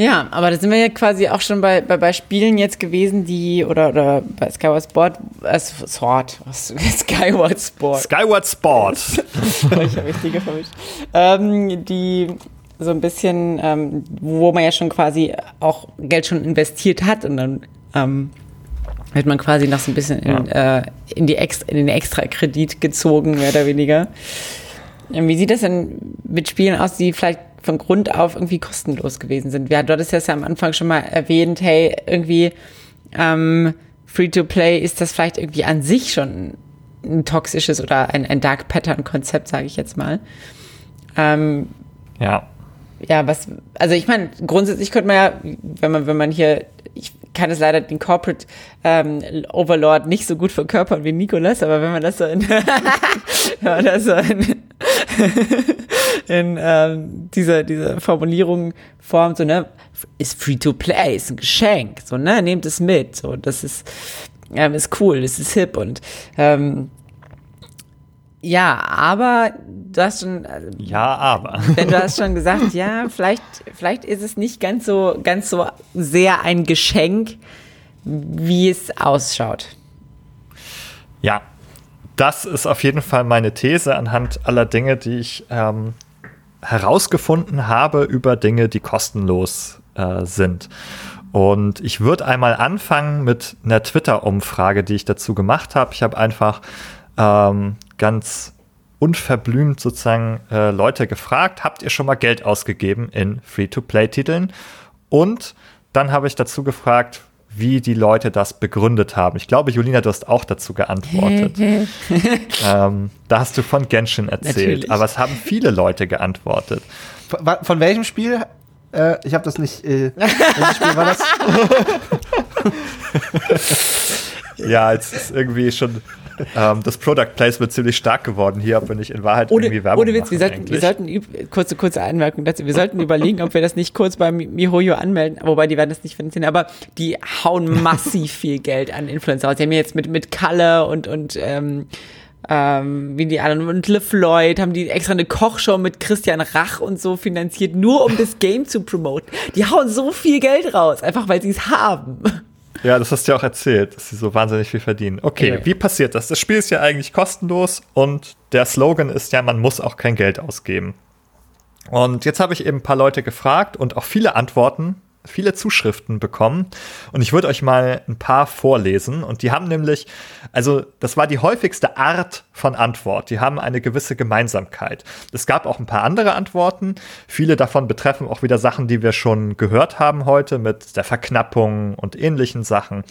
Ja, aber da sind wir ja quasi auch schon bei, bei, bei Spielen jetzt gewesen, die, oder, oder bei Skyward Sport, äh, Sword, was, Skyward Sport. Skyward Sport. ich habe richtige vermischt. Ähm, die so ein bisschen, ähm, wo man ja schon quasi auch Geld schon investiert hat und dann ähm, wird man quasi noch so ein bisschen in, ja. äh, in, die Extra, in den Extrakredit gezogen, mehr oder weniger. Ähm, wie sieht das denn mit Spielen aus, die vielleicht von Grund auf irgendwie kostenlos gewesen sind. Ja, du hattest ja am Anfang schon mal erwähnt, hey, irgendwie ähm, Free-to-Play ist das vielleicht irgendwie an sich schon ein toxisches oder ein, ein Dark Pattern-Konzept, sage ich jetzt mal. Ähm, ja. Ja, was, also ich meine, grundsätzlich könnte man ja, wenn man, wenn man hier, ich kann es leider den Corporate ähm, Overlord nicht so gut verkörpern wie Nikolas, aber wenn man das so in, wenn man das so in, in ähm, dieser, dieser Formulierung formt, so, ne, ist free to play, ist ein Geschenk, so, ne, nehmt es mit, so, das ist, ähm, ist cool, das ist hip und, ähm, ja, aber du hast schon. Also, ja, aber. Denn du hast schon gesagt, ja, vielleicht, vielleicht ist es nicht ganz so, ganz so sehr ein Geschenk, wie es ausschaut. Ja, das ist auf jeden Fall meine These anhand aller Dinge, die ich ähm, herausgefunden habe über Dinge, die kostenlos äh, sind. Und ich würde einmal anfangen mit einer Twitter-Umfrage, die ich dazu gemacht habe. Ich habe einfach ähm, ganz unverblümt sozusagen äh, Leute gefragt, habt ihr schon mal Geld ausgegeben in Free-to-Play-Titeln? Und dann habe ich dazu gefragt, wie die Leute das begründet haben. Ich glaube, Julina, du hast auch dazu geantwortet. ähm, da hast du von Genshin erzählt, Natürlich. aber es haben viele Leute geantwortet. Von, von welchem Spiel Äh, ich habe das nicht. Äh, welches Spiel war das? ja, es ist irgendwie schon ähm, das Product Placement ziemlich stark geworden hier, wenn ich in Wahrheit ohne, irgendwie Werbung ohne Witz, wir sollten, wir sollten kurze, kurze Anmerkung dazu, wir sollten überlegen, ob wir das nicht kurz bei MiHoYo anmelden, wobei die werden das nicht finanzieren, aber die hauen massiv viel Geld an Influencer aus. Die haben jetzt mit, mit Kalle und, und ähm, ähm, wie die anderen und LeFloid haben die extra eine Kochshow mit Christian Rach und so finanziert, nur um das Game zu promoten. Die hauen so viel Geld raus, einfach weil sie es haben. Ja, das hast du ja auch erzählt, dass sie so wahnsinnig viel verdienen. Okay, okay, wie passiert das? Das Spiel ist ja eigentlich kostenlos und der Slogan ist ja, man muss auch kein Geld ausgeben. Und jetzt habe ich eben ein paar Leute gefragt und auch viele Antworten viele Zuschriften bekommen. Und ich würde euch mal ein paar vorlesen. Und die haben nämlich, also das war die häufigste Art von Antwort, die haben eine gewisse Gemeinsamkeit. Es gab auch ein paar andere Antworten, viele davon betreffen auch wieder Sachen, die wir schon gehört haben heute mit der Verknappung und ähnlichen Sachen,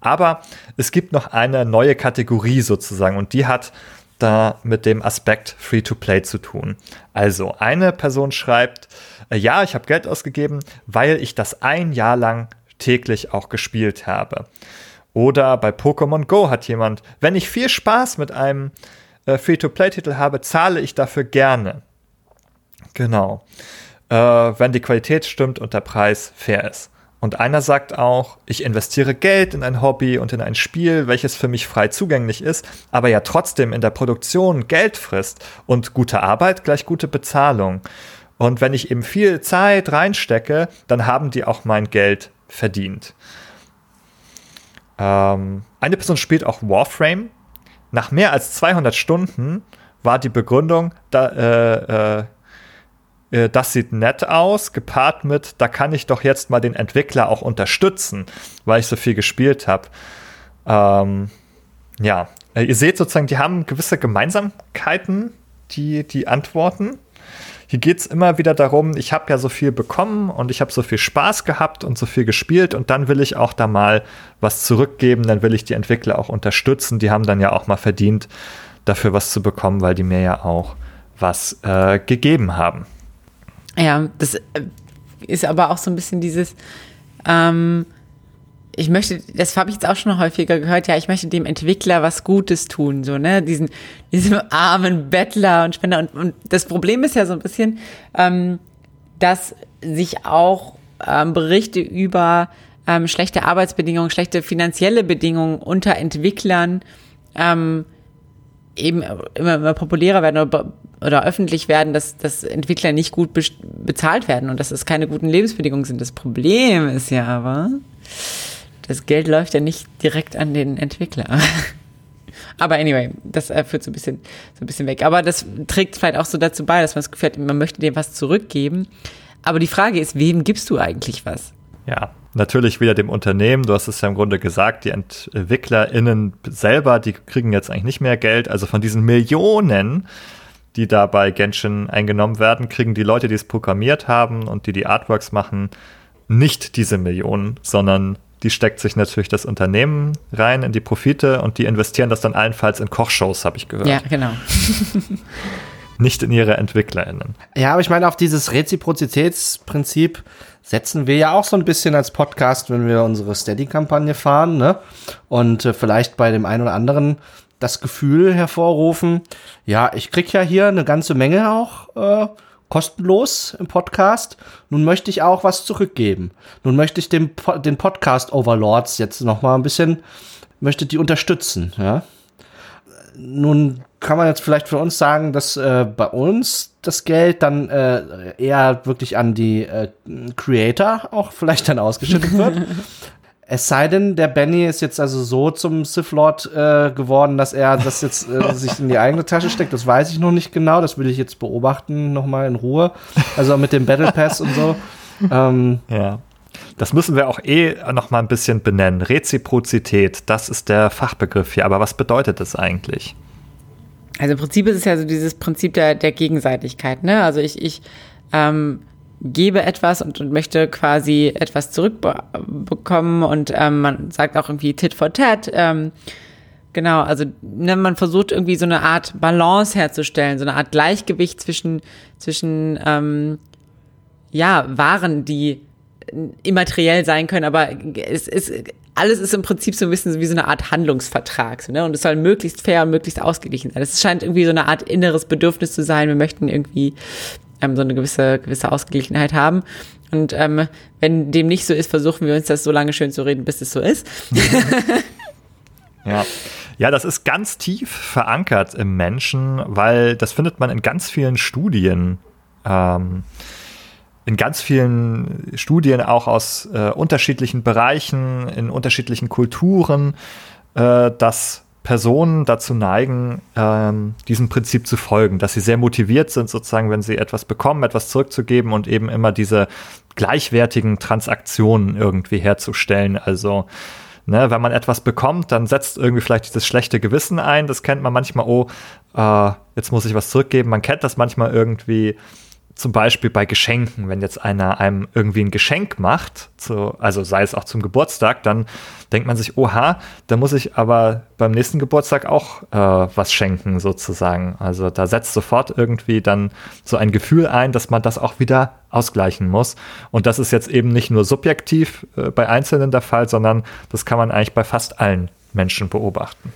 aber es gibt noch eine neue Kategorie sozusagen. Und die hat da mit dem Aspekt Free-to-Play zu tun. Also eine Person schreibt, ja, ich habe Geld ausgegeben, weil ich das ein Jahr lang täglich auch gespielt habe. Oder bei Pokémon Go hat jemand, wenn ich viel Spaß mit einem äh, Free-to-Play-Titel habe, zahle ich dafür gerne. Genau. Äh, wenn die Qualität stimmt und der Preis fair ist. Und einer sagt auch, ich investiere Geld in ein Hobby und in ein Spiel, welches für mich frei zugänglich ist, aber ja trotzdem in der Produktion Geld frisst und gute Arbeit gleich gute Bezahlung. Und wenn ich eben viel Zeit reinstecke, dann haben die auch mein Geld verdient. Ähm, eine Person spielt auch Warframe. Nach mehr als 200 Stunden war die Begründung, da, äh, äh, äh, das sieht nett aus, gepaart mit, da kann ich doch jetzt mal den Entwickler auch unterstützen, weil ich so viel gespielt habe. Ähm, ja, ihr seht sozusagen, die haben gewisse Gemeinsamkeiten, die, die Antworten. Hier geht es immer wieder darum, ich habe ja so viel bekommen und ich habe so viel Spaß gehabt und so viel gespielt und dann will ich auch da mal was zurückgeben, dann will ich die Entwickler auch unterstützen. Die haben dann ja auch mal verdient, dafür was zu bekommen, weil die mir ja auch was äh, gegeben haben. Ja, das äh, ist aber auch so ein bisschen dieses, ähm, ich möchte, das habe ich jetzt auch schon häufiger gehört, ja, ich möchte dem Entwickler was Gutes tun, so, ne, diesen, diesem armen Bettler und Spender. Und, und das Problem ist ja so ein bisschen, ähm, dass sich auch ähm, Berichte über ähm, schlechte Arbeitsbedingungen, schlechte finanzielle Bedingungen unter Entwicklern ähm, eben immer, immer populärer werden oder, oder öffentlich werden, dass, dass Entwickler nicht gut be bezahlt werden und dass es keine guten Lebensbedingungen sind. Das Problem ist ja aber, das Geld läuft ja nicht direkt an den Entwickler. Aber anyway, das äh, führt so ein bisschen, so ein bisschen weg. Aber das trägt vielleicht auch so dazu bei, dass man das Gefühl hat, man möchte dem was zurückgeben. Aber die Frage ist, wem gibst du eigentlich was? Ja, natürlich wieder dem Unternehmen. Du hast es ja im Grunde gesagt, die EntwicklerInnen selber, die kriegen jetzt eigentlich nicht mehr Geld. Also von diesen Millionen, die da bei Genshin eingenommen werden, kriegen die Leute, die es programmiert haben und die die Artworks machen, nicht diese Millionen, sondern die steckt sich natürlich das Unternehmen rein in die Profite und die investieren das dann allenfalls in Kochshows, habe ich gehört. Ja, genau. Nicht in ihre EntwicklerInnen. Ja, aber ich meine, auf dieses Reziprozitätsprinzip setzen wir ja auch so ein bisschen als Podcast, wenn wir unsere Steady-Kampagne fahren, ne? Und äh, vielleicht bei dem einen oder anderen das Gefühl hervorrufen, ja, ich krieg ja hier eine ganze Menge auch äh, kostenlos im Podcast. Nun möchte ich auch was zurückgeben. Nun möchte ich dem, den Podcast Overlords jetzt noch mal ein bisschen, möchte die unterstützen, ja. Nun kann man jetzt vielleicht für uns sagen, dass äh, bei uns das Geld dann äh, eher wirklich an die äh, Creator auch vielleicht dann ausgeschüttet wird. Es sei denn, der Benny ist jetzt also so zum Sith Lord äh, geworden, dass er das jetzt äh, sich in die eigene Tasche steckt. Das weiß ich noch nicht genau. Das will ich jetzt beobachten nochmal in Ruhe. Also mit dem Battle Pass und so. Ähm, ja. Das müssen wir auch eh noch mal ein bisschen benennen. Reziprozität, das ist der Fachbegriff hier. Aber was bedeutet das eigentlich? Also im Prinzip ist es ja so dieses Prinzip der, der Gegenseitigkeit. Ne? Also ich, ich ähm, gebe etwas und, und möchte quasi etwas zurückbekommen und ähm, man sagt auch irgendwie Tit for Tat. Ähm, genau, also ne, man versucht irgendwie so eine Art Balance herzustellen, so eine Art Gleichgewicht zwischen, zwischen ähm, ja, Waren, die immateriell sein können, aber es ist alles ist im Prinzip so ein bisschen wie so eine Art Handlungsvertrag. So, ne? Und es soll möglichst fair und möglichst ausgeglichen sein. Es scheint irgendwie so eine Art inneres Bedürfnis zu sein. Wir möchten irgendwie ähm, so eine gewisse, gewisse Ausgeglichenheit haben. Und ähm, wenn dem nicht so ist, versuchen wir uns das so lange schön zu reden, bis es so ist. ja. Ja, das ist ganz tief verankert im Menschen, weil das findet man in ganz vielen Studien. Ähm, in ganz vielen Studien auch aus äh, unterschiedlichen Bereichen, in unterschiedlichen Kulturen, äh, dass Personen dazu neigen, ähm, diesem Prinzip zu folgen, dass sie sehr motiviert sind, sozusagen, wenn sie etwas bekommen, etwas zurückzugeben und eben immer diese gleichwertigen Transaktionen irgendwie herzustellen. Also Ne, wenn man etwas bekommt, dann setzt irgendwie vielleicht dieses schlechte Gewissen ein. Das kennt man manchmal, oh, äh, jetzt muss ich was zurückgeben. Man kennt das manchmal irgendwie zum Beispiel bei Geschenken, wenn jetzt einer einem irgendwie ein Geschenk macht, zu, also sei es auch zum Geburtstag, dann denkt man sich, oha, da muss ich aber beim nächsten Geburtstag auch äh, was schenken sozusagen. Also da setzt sofort irgendwie dann so ein Gefühl ein, dass man das auch wieder ausgleichen muss. Und das ist jetzt eben nicht nur subjektiv äh, bei Einzelnen der Fall, sondern das kann man eigentlich bei fast allen Menschen beobachten.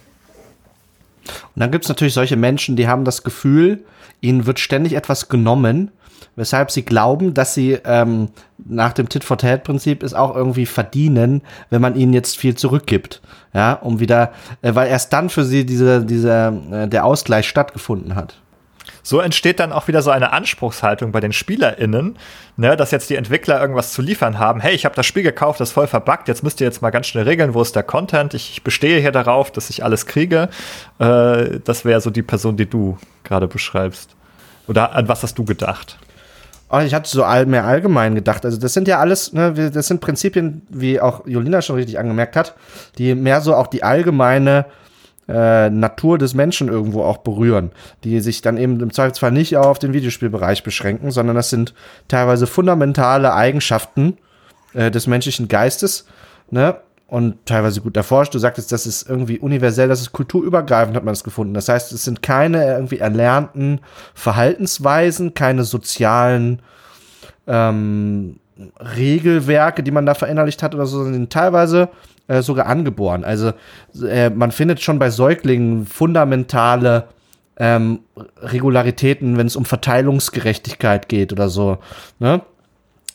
Und dann gibt es natürlich solche Menschen, die haben das Gefühl, ihnen wird ständig etwas genommen weshalb sie glauben, dass sie ähm, nach dem Tit-for-Tat-Prinzip es auch irgendwie verdienen, wenn man ihnen jetzt viel zurückgibt. Ja, um wieder, äh, weil erst dann für sie diese, diese, äh, der Ausgleich stattgefunden hat. So entsteht dann auch wieder so eine Anspruchshaltung bei den SpielerInnen, ne, dass jetzt die Entwickler irgendwas zu liefern haben. Hey, ich habe das Spiel gekauft, das ist voll verbuggt, jetzt müsst ihr jetzt mal ganz schnell regeln, wo ist der Content? Ich, ich bestehe hier darauf, dass ich alles kriege. Äh, das wäre so die Person, die du gerade beschreibst. Oder an was hast du gedacht? Oh, ich hatte so all, mehr allgemein gedacht. Also das sind ja alles, ne, das sind Prinzipien, wie auch Jolina schon richtig angemerkt hat, die mehr so auch die allgemeine äh, Natur des Menschen irgendwo auch berühren, die sich dann eben im Zweifelsfall nicht auf den Videospielbereich beschränken, sondern das sind teilweise fundamentale Eigenschaften äh, des menschlichen Geistes, ne? Und teilweise gut erforscht. Du sagtest, das ist irgendwie universell, das ist kulturübergreifend, hat man es gefunden. Das heißt, es sind keine irgendwie erlernten Verhaltensweisen, keine sozialen ähm, Regelwerke, die man da verinnerlicht hat oder so, sondern teilweise äh, sogar angeboren. Also äh, man findet schon bei Säuglingen fundamentale ähm, Regularitäten, wenn es um Verteilungsgerechtigkeit geht oder so. Ne?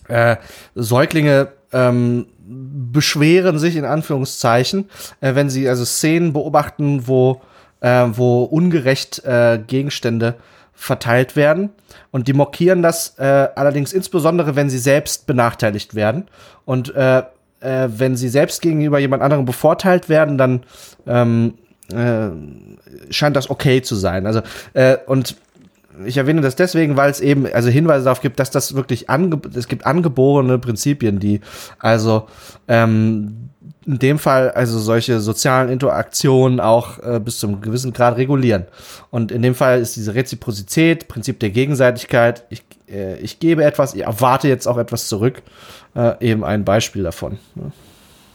Äh, Säuglinge ähm, beschweren sich in Anführungszeichen, äh, wenn sie also Szenen beobachten, wo, äh, wo ungerecht äh, Gegenstände verteilt werden. Und die mockieren das äh, allerdings insbesondere, wenn sie selbst benachteiligt werden. Und äh, äh, wenn sie selbst gegenüber jemand anderem bevorteilt werden, dann ähm, äh, scheint das okay zu sein. Also, und ich erwähne das deswegen, weil es eben also Hinweise darauf gibt, dass das wirklich ange es gibt angeborene Prinzipien, die also ähm, in dem Fall also solche sozialen Interaktionen auch äh, bis zum gewissen Grad regulieren. Und in dem Fall ist diese Reziprozität, Prinzip der Gegenseitigkeit, ich, äh, ich gebe etwas, ich erwarte jetzt auch etwas zurück, äh, eben ein Beispiel davon. Ne?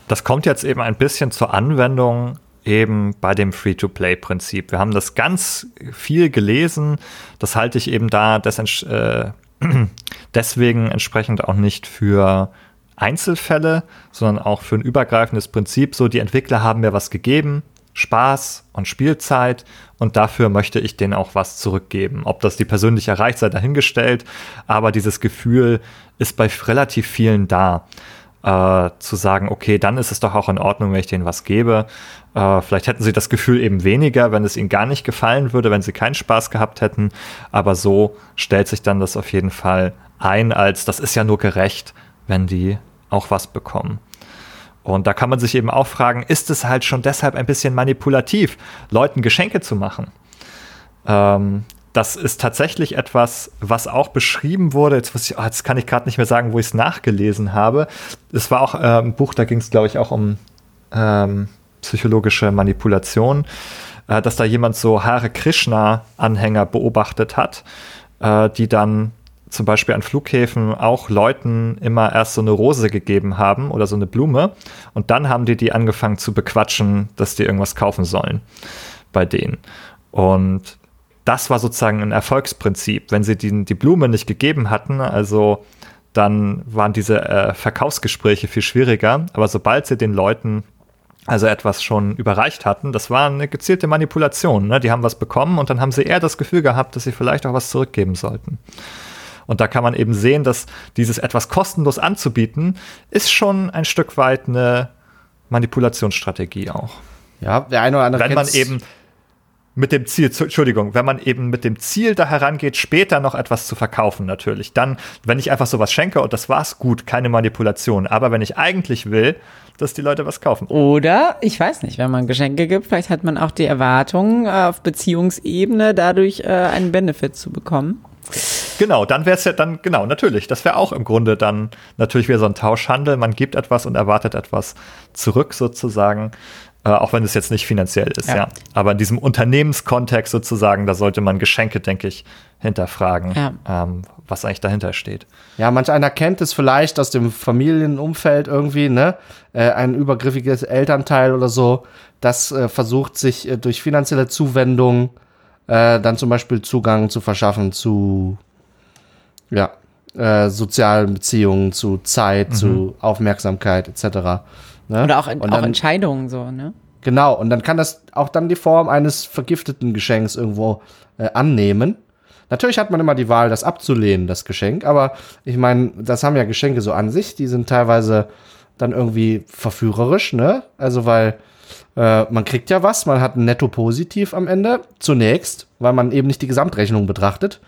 Das kommt jetzt eben ein bisschen zur Anwendung eben bei dem Free-to-Play-Prinzip. Wir haben das ganz viel gelesen. Das halte ich eben da äh, deswegen entsprechend auch nicht für Einzelfälle, sondern auch für ein übergreifendes Prinzip. So, die Entwickler haben mir was gegeben, Spaß und Spielzeit und dafür möchte ich denen auch was zurückgeben. Ob das die persönlich erreicht sei dahingestellt, aber dieses Gefühl ist bei relativ vielen da äh, zu sagen, okay, dann ist es doch auch in Ordnung, wenn ich denen was gebe. Äh, vielleicht hätten sie das Gefühl eben weniger, wenn es ihnen gar nicht gefallen würde, wenn sie keinen Spaß gehabt hätten. Aber so stellt sich dann das auf jeden Fall ein, als das ist ja nur gerecht, wenn die auch was bekommen. Und da kann man sich eben auch fragen, ist es halt schon deshalb ein bisschen manipulativ, Leuten Geschenke zu machen? Ähm, das ist tatsächlich etwas, was auch beschrieben wurde. Jetzt, ich, oh, jetzt kann ich gerade nicht mehr sagen, wo ich es nachgelesen habe. Es war auch äh, ein Buch, da ging es, glaube ich, auch um ähm, psychologische Manipulation, äh, dass da jemand so Hare Krishna-Anhänger beobachtet hat, äh, die dann zum Beispiel an Flughäfen auch Leuten immer erst so eine Rose gegeben haben oder so eine Blume und dann haben die die angefangen zu bequatschen, dass die irgendwas kaufen sollen bei denen. Und das war sozusagen ein Erfolgsprinzip. Wenn sie die, die Blume nicht gegeben hatten, also dann waren diese äh, Verkaufsgespräche viel schwieriger. Aber sobald sie den Leuten also etwas schon überreicht hatten, das war eine gezielte Manipulation. Ne? Die haben was bekommen und dann haben sie eher das Gefühl gehabt, dass sie vielleicht auch was zurückgeben sollten. Und da kann man eben sehen, dass dieses etwas kostenlos anzubieten, ist schon ein Stück weit eine Manipulationsstrategie auch. Ja, der eine oder andere Wenn man eben mit dem Ziel, Entschuldigung, wenn man eben mit dem Ziel da herangeht, später noch etwas zu verkaufen, natürlich. Dann, wenn ich einfach sowas schenke und das war's, gut, keine Manipulation. Aber wenn ich eigentlich will, dass die Leute was kaufen. Oder, ich weiß nicht, wenn man Geschenke gibt, vielleicht hat man auch die Erwartung, äh, auf Beziehungsebene dadurch äh, einen Benefit zu bekommen. Genau, dann wäre es ja dann, genau, natürlich. Das wäre auch im Grunde dann natürlich wieder so ein Tauschhandel. Man gibt etwas und erwartet etwas zurück sozusagen. Äh, auch wenn es jetzt nicht finanziell ist, ja. ja. Aber in diesem Unternehmenskontext sozusagen, da sollte man Geschenke, denke ich, hinterfragen, ja. ähm, was eigentlich dahinter steht. Ja, manch einer kennt es vielleicht aus dem Familienumfeld irgendwie, ne? Äh, ein übergriffiges Elternteil oder so, das äh, versucht sich äh, durch finanzielle Zuwendung äh, dann zum Beispiel Zugang zu verschaffen zu ja, äh, sozialen Beziehungen, zu Zeit, mhm. zu Aufmerksamkeit etc. Ne? Oder auch, auch dann, Entscheidungen so, ne? Genau, und dann kann das auch dann die Form eines vergifteten Geschenks irgendwo äh, annehmen. Natürlich hat man immer die Wahl, das abzulehnen, das Geschenk, aber ich meine, das haben ja Geschenke so an sich, die sind teilweise dann irgendwie verführerisch, ne? Also weil äh, man kriegt ja was, man hat ein Netto positiv am Ende, zunächst, weil man eben nicht die Gesamtrechnung betrachtet,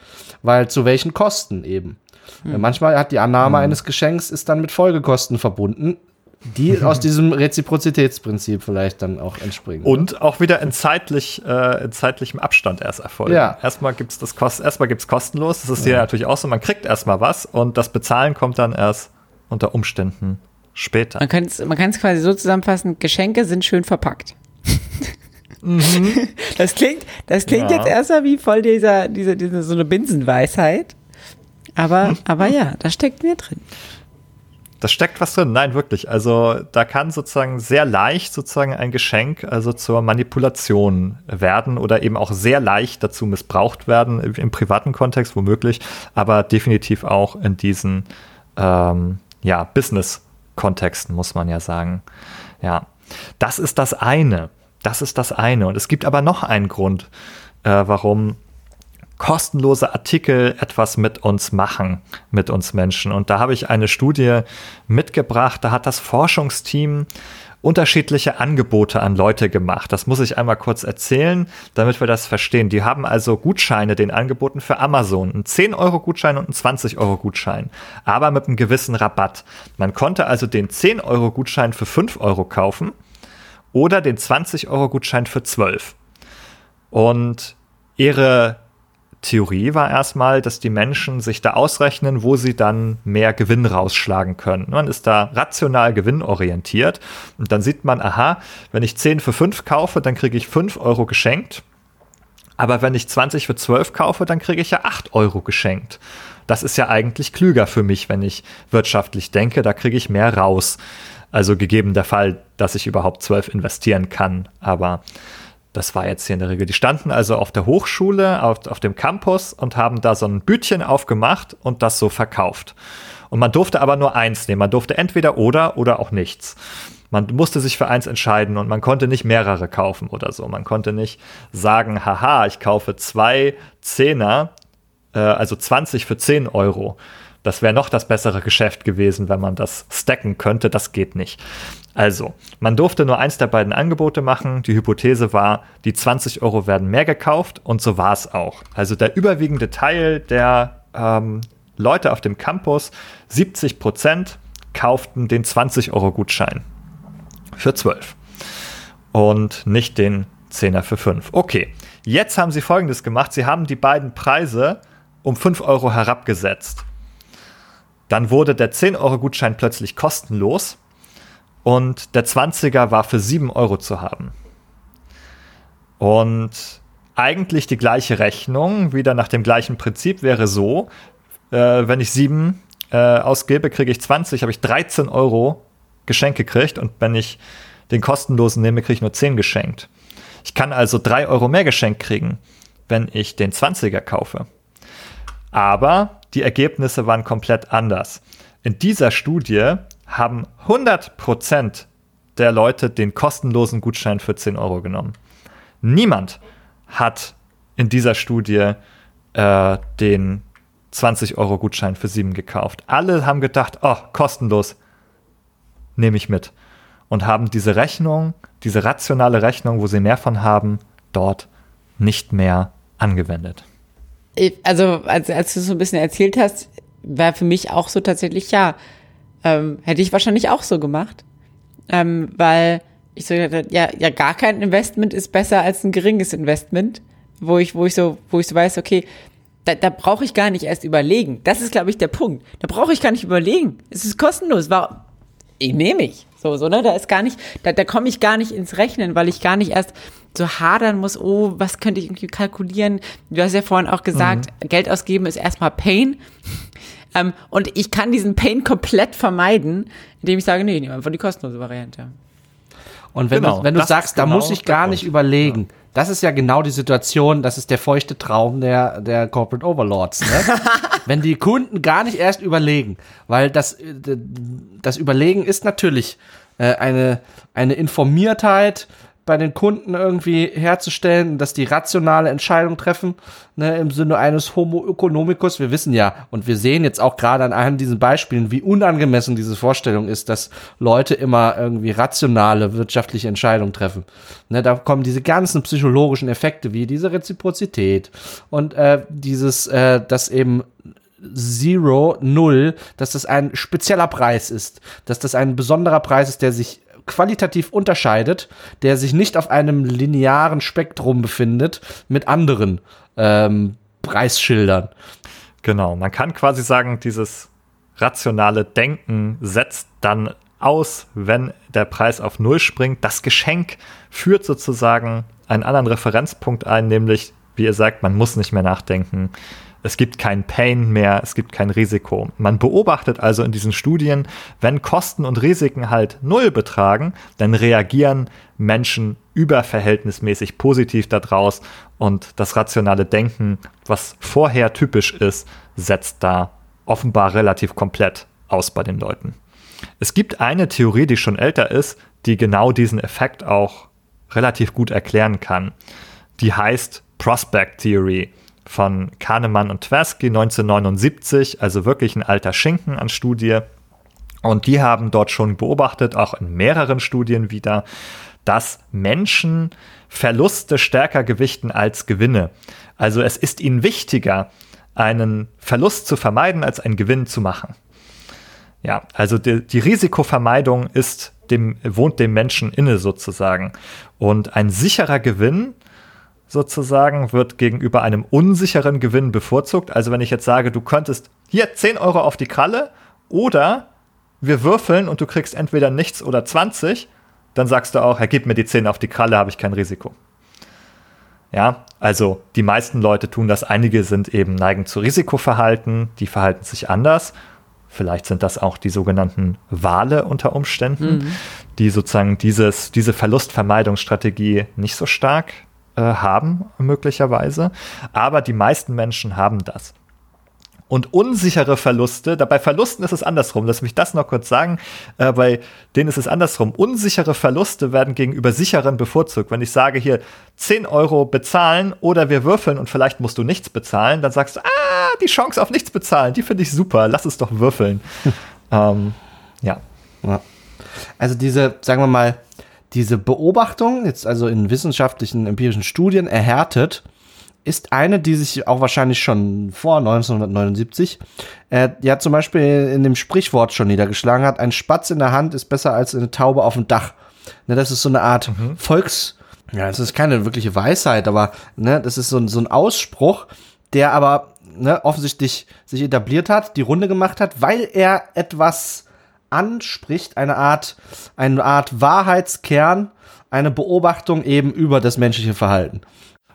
weil zu welchen Kosten eben. Hm. Manchmal hat die Annahme hm. eines Geschenks ist dann mit Folgekosten verbunden, die aus diesem Reziprozitätsprinzip vielleicht dann auch entspringen. Und auch wieder in, zeitlich, äh, in zeitlichem Abstand erst erfolgen. Ja. Erstmal gibt es das Kost erstmal gibt's kostenlos, das ist ja. hier natürlich auch so, man kriegt erstmal was und das Bezahlen kommt dann erst unter Umständen später. Man kann es man quasi so zusammenfassen, Geschenke sind schön verpackt. mhm. Das klingt, das klingt ja. jetzt erstmal wie voll dieser, diese, diese, so eine Binsenweisheit. Aber, aber ja, da steckt mehr drin. Da steckt was drin. Nein, wirklich. Also da kann sozusagen sehr leicht sozusagen ein Geschenk also zur Manipulation werden oder eben auch sehr leicht dazu missbraucht werden im privaten Kontext womöglich, aber definitiv auch in diesen ähm, ja Business-Kontexten muss man ja sagen. Ja, das ist das eine. Das ist das eine. Und es gibt aber noch einen Grund, äh, warum kostenlose Artikel etwas mit uns machen, mit uns Menschen. Und da habe ich eine Studie mitgebracht, da hat das Forschungsteam unterschiedliche Angebote an Leute gemacht. Das muss ich einmal kurz erzählen, damit wir das verstehen. Die haben also Gutscheine den angeboten für Amazon. Ein 10-Euro-Gutschein und ein 20-Euro-Gutschein. Aber mit einem gewissen Rabatt. Man konnte also den 10-Euro-Gutschein für 5 Euro kaufen oder den 20-Euro-Gutschein für 12. Und ihre Theorie war erstmal, dass die Menschen sich da ausrechnen, wo sie dann mehr Gewinn rausschlagen können. Man ist da rational gewinnorientiert und dann sieht man, aha, wenn ich 10 für 5 kaufe, dann kriege ich 5 Euro geschenkt. Aber wenn ich 20 für 12 kaufe, dann kriege ich ja 8 Euro geschenkt. Das ist ja eigentlich klüger für mich, wenn ich wirtschaftlich denke, da kriege ich mehr raus. Also gegeben der Fall, dass ich überhaupt 12 investieren kann. Aber das war jetzt hier in der Regel. Die standen also auf der Hochschule, auf, auf dem Campus und haben da so ein Bütchen aufgemacht und das so verkauft. Und man durfte aber nur eins nehmen. Man durfte entweder oder oder auch nichts. Man musste sich für eins entscheiden und man konnte nicht mehrere kaufen oder so. Man konnte nicht sagen, haha, ich kaufe zwei Zehner, äh, also 20 für 10 Euro. Das wäre noch das bessere Geschäft gewesen, wenn man das stacken könnte. Das geht nicht. Also, man durfte nur eins der beiden Angebote machen. Die Hypothese war, die 20 Euro werden mehr gekauft und so war es auch. Also der überwiegende Teil der ähm, Leute auf dem Campus, 70 Prozent, kauften den 20 Euro Gutschein für 12 und nicht den 10er für 5. Okay, jetzt haben sie folgendes gemacht. Sie haben die beiden Preise um 5 Euro herabgesetzt. Dann wurde der 10-Euro-Gutschein plötzlich kostenlos und der 20er war für 7 Euro zu haben. Und eigentlich die gleiche Rechnung, wieder nach dem gleichen Prinzip, wäre so, äh, wenn ich 7 äh, ausgebe, kriege ich 20, habe ich 13 Euro Geschenk gekriegt und wenn ich den kostenlosen nehme, kriege ich nur 10 geschenkt. Ich kann also 3 Euro mehr geschenkt kriegen, wenn ich den 20er kaufe. Aber die Ergebnisse waren komplett anders. in dieser Studie haben 100% der Leute den kostenlosen Gutschein für 10 Euro genommen. Niemand hat in dieser Studie äh, den 20 Euro Gutschein für 7 gekauft. Alle haben gedacht, oh, kostenlos, nehme ich mit. Und haben diese Rechnung, diese rationale Rechnung, wo sie mehr von haben, dort nicht mehr angewendet. Also, als, als du so ein bisschen erzählt hast, war für mich auch so tatsächlich, ja, ähm, hätte ich wahrscheinlich auch so gemacht. Ähm, weil ich so ja, ja, gar kein Investment ist besser als ein geringes Investment, wo ich, wo ich so, wo ich so weiß, okay, da, da brauche ich gar nicht erst überlegen. Das ist, glaube ich, der Punkt. Da brauche ich gar nicht überlegen. Es ist kostenlos. Warum? Ich nehme ich. So, so, ne? Da ist gar nicht, da, da komme ich gar nicht ins Rechnen, weil ich gar nicht erst so hadern muss, oh, was könnte ich irgendwie kalkulieren? Du hast ja vorhin auch gesagt, mhm. Geld ausgeben ist erstmal Pain. Ähm, und ich kann diesen Pain komplett vermeiden, indem ich sage, nee, nehmen einfach die kostenlose Variante. Und wenn genau, du, wenn du sagst, da genau muss ich gar nicht überlegen, ja. das ist ja genau die Situation, das ist der feuchte Traum der, der Corporate Overlords. Ne? wenn die Kunden gar nicht erst überlegen, weil das, das Überlegen ist natürlich äh, eine, eine Informiertheit, bei den Kunden irgendwie herzustellen, dass die rationale Entscheidung treffen, ne, im Sinne eines Homo economicus. Wir wissen ja und wir sehen jetzt auch gerade an einem diesen Beispielen, wie unangemessen diese Vorstellung ist, dass Leute immer irgendwie rationale wirtschaftliche Entscheidungen treffen. Ne, da kommen diese ganzen psychologischen Effekte wie diese Reziprozität und äh, dieses, äh, dass eben Zero, Null, dass das ein spezieller Preis ist, dass das ein besonderer Preis ist, der sich qualitativ unterscheidet, der sich nicht auf einem linearen Spektrum befindet mit anderen ähm, Preisschildern. Genau, man kann quasi sagen, dieses rationale Denken setzt dann aus, wenn der Preis auf Null springt. Das Geschenk führt sozusagen einen anderen Referenzpunkt ein, nämlich, wie ihr sagt, man muss nicht mehr nachdenken. Es gibt kein Pain mehr, es gibt kein Risiko. Man beobachtet also in diesen Studien, wenn Kosten und Risiken halt null betragen, dann reagieren Menschen überverhältnismäßig positiv daraus und das rationale Denken, was vorher typisch ist, setzt da offenbar relativ komplett aus bei den Leuten. Es gibt eine Theorie, die schon älter ist, die genau diesen Effekt auch relativ gut erklären kann. Die heißt Prospect Theory von Kahnemann und Tversky 1979, also wirklich ein alter Schinken an Studie. Und die haben dort schon beobachtet, auch in mehreren Studien wieder, dass Menschen Verluste stärker gewichten als Gewinne. Also es ist ihnen wichtiger, einen Verlust zu vermeiden, als einen Gewinn zu machen. Ja, also die, die Risikovermeidung ist dem, wohnt dem Menschen inne sozusagen. Und ein sicherer Gewinn sozusagen wird gegenüber einem unsicheren Gewinn bevorzugt. Also wenn ich jetzt sage, du könntest hier 10 Euro auf die Kralle oder wir würfeln und du kriegst entweder nichts oder 20, dann sagst du auch, Herr, gib mir die 10 auf die Kralle, habe ich kein Risiko. Ja, also die meisten Leute tun das. Einige sind eben neigen zu Risikoverhalten, die verhalten sich anders. Vielleicht sind das auch die sogenannten Wale unter Umständen, mhm. die sozusagen dieses, diese Verlustvermeidungsstrategie nicht so stark äh, haben, möglicherweise. Aber die meisten Menschen haben das. Und unsichere Verluste, bei Verlusten ist es andersrum, lass mich das noch kurz sagen, äh, bei denen ist es andersrum. Unsichere Verluste werden gegenüber sicheren bevorzugt. Wenn ich sage hier 10 Euro bezahlen oder wir würfeln und vielleicht musst du nichts bezahlen, dann sagst du, ah, die Chance auf nichts bezahlen, die finde ich super, lass es doch würfeln. ähm, ja. ja. Also diese, sagen wir mal, diese Beobachtung, jetzt also in wissenschaftlichen, empirischen Studien erhärtet, ist eine, die sich auch wahrscheinlich schon vor 1979, äh, ja zum Beispiel in dem Sprichwort schon niedergeschlagen hat, ein Spatz in der Hand ist besser als eine Taube auf dem Dach. Ne, das ist so eine Art mhm. Volks, ja, das ist keine wirkliche Weisheit, aber ne, das ist so, ein so ein Ausspruch, der aber ne, offensichtlich sich etabliert hat, die Runde gemacht hat, weil er etwas anspricht, eine Art, eine Art Wahrheitskern, eine Beobachtung eben über das menschliche Verhalten.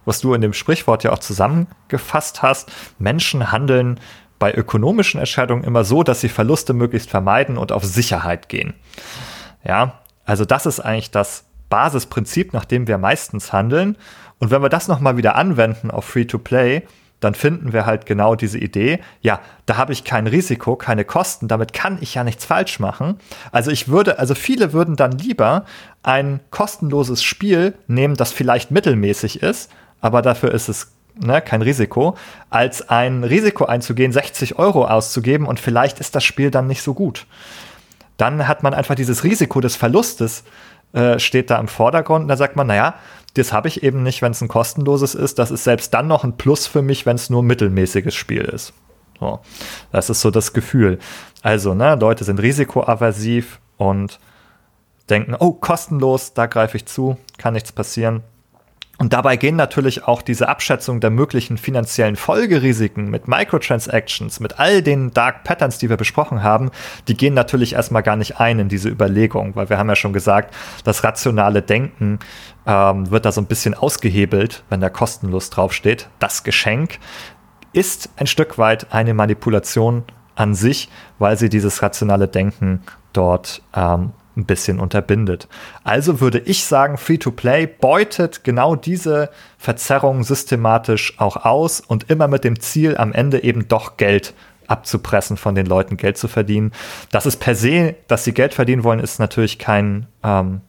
Was du in dem Sprichwort ja auch zusammengefasst hast, Menschen handeln bei ökonomischen Entscheidungen immer so, dass sie Verluste möglichst vermeiden und auf Sicherheit gehen. Ja, also das ist eigentlich das Basisprinzip, nach dem wir meistens handeln. Und wenn wir das nochmal wieder anwenden auf Free-to-Play, dann finden wir halt genau diese Idee, ja, da habe ich kein Risiko, keine Kosten, damit kann ich ja nichts falsch machen. Also ich würde, also viele würden dann lieber ein kostenloses Spiel nehmen, das vielleicht mittelmäßig ist, aber dafür ist es ne, kein Risiko, als ein Risiko einzugehen, 60 Euro auszugeben und vielleicht ist das Spiel dann nicht so gut. Dann hat man einfach dieses Risiko des Verlustes äh, steht da im Vordergrund und da sagt man, naja, das habe ich eben nicht, wenn es ein kostenloses ist. Das ist selbst dann noch ein Plus für mich, wenn es nur ein mittelmäßiges Spiel ist. So, das ist so das Gefühl. Also, ne, Leute sind risikoaversiv und denken, oh, kostenlos, da greife ich zu, kann nichts passieren. Und dabei gehen natürlich auch diese Abschätzung der möglichen finanziellen Folgerisiken mit Microtransactions, mit all den Dark Patterns, die wir besprochen haben, die gehen natürlich erstmal gar nicht ein in diese Überlegung, weil wir haben ja schon gesagt, das rationale Denken ähm, wird da so ein bisschen ausgehebelt, wenn da kostenlos draufsteht. Das Geschenk ist ein Stück weit eine Manipulation an sich, weil sie dieses rationale Denken dort ähm, ein bisschen unterbindet. Also würde ich sagen, Free-to-Play beutet genau diese Verzerrung systematisch auch aus und immer mit dem Ziel, am Ende eben doch Geld abzupressen, von den Leuten Geld zu verdienen. Das ist per se, dass sie Geld verdienen wollen, ist natürlich kein, ähm,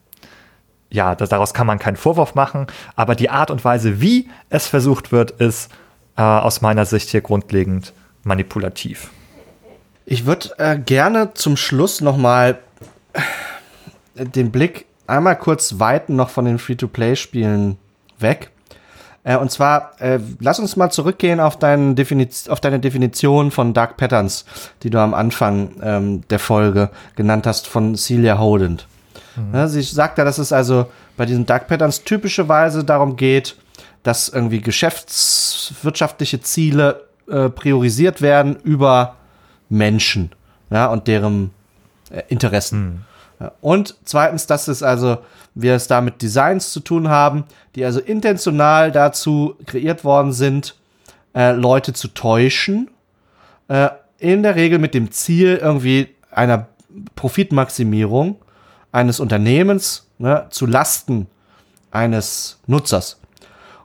ja, das, daraus kann man keinen Vorwurf machen, aber die Art und Weise, wie es versucht wird, ist äh, aus meiner Sicht hier grundlegend manipulativ. Ich würde äh, gerne zum Schluss noch mal den Blick einmal kurz weiten noch von den Free-to-Play-Spielen weg. Äh, und zwar, äh, lass uns mal zurückgehen auf, dein auf deine Definition von Dark Patterns, die du am Anfang ähm, der Folge genannt hast von Celia Holland. Mhm. Ja, sie sagt ja, dass es also bei diesen Dark Patterns typischerweise darum geht, dass irgendwie geschäftswirtschaftliche Ziele äh, priorisiert werden über Menschen ja, und deren äh, Interessen. Mhm. Und zweitens, dass es also, wir es da mit Designs zu tun haben, die also intentional dazu kreiert worden sind, äh, Leute zu täuschen. Äh, in der Regel mit dem Ziel irgendwie einer Profitmaximierung eines Unternehmens ne, zu Lasten eines Nutzers.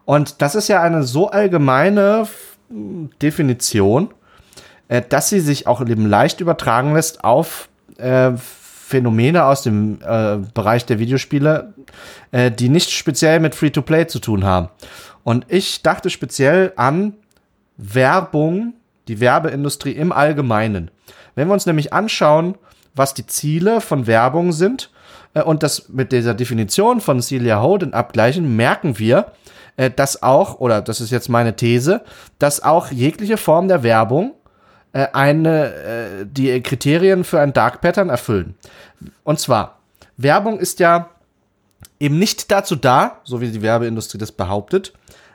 Und das ist ja eine so allgemeine Definition, äh, dass sie sich auch eben leicht übertragen lässt auf äh, Phänomene aus dem äh, Bereich der Videospiele, äh, die nicht speziell mit Free-to-Play zu tun haben. Und ich dachte speziell an Werbung, die Werbeindustrie im Allgemeinen. Wenn wir uns nämlich anschauen, was die Ziele von Werbung sind äh, und das mit dieser Definition von Celia Holden abgleichen, merken wir, äh, dass auch, oder das ist jetzt meine These, dass auch jegliche Form der Werbung äh, eine, äh, die Kriterien für ein Dark Pattern erfüllen. Und zwar, Werbung ist ja eben nicht dazu da, so wie die Werbeindustrie das behauptet,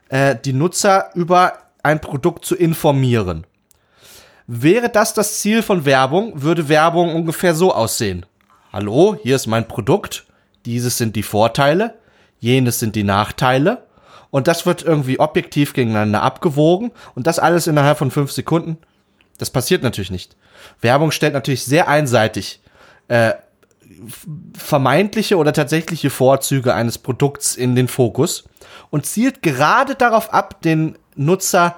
äh, die Nutzer über ein Produkt zu informieren. Wäre das das Ziel von Werbung, würde Werbung ungefähr so aussehen. Hallo, hier ist mein Produkt, dieses sind die Vorteile, jenes sind die Nachteile und das wird irgendwie objektiv gegeneinander abgewogen und das alles innerhalb von fünf Sekunden das passiert natürlich nicht. Werbung stellt natürlich sehr einseitig äh, vermeintliche oder tatsächliche Vorzüge eines Produkts in den Fokus und zielt gerade darauf ab, den Nutzer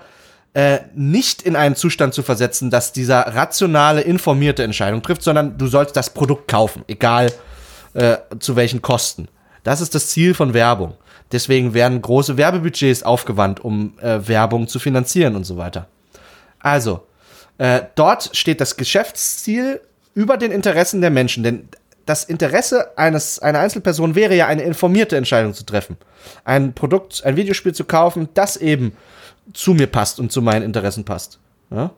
äh, nicht in einen Zustand zu versetzen, dass dieser rationale, informierte Entscheidung trifft, sondern du sollst das Produkt kaufen, egal äh, zu welchen Kosten. Das ist das Ziel von Werbung. Deswegen werden große Werbebudgets aufgewandt, um äh, Werbung zu finanzieren und so weiter. Also, äh, dort steht das Geschäftsziel über den Interessen der Menschen. Denn das Interesse eines, einer Einzelperson wäre ja eine informierte Entscheidung zu treffen. Ein Produkt, ein Videospiel zu kaufen, das eben zu mir passt und zu meinen Interessen passt. Ja?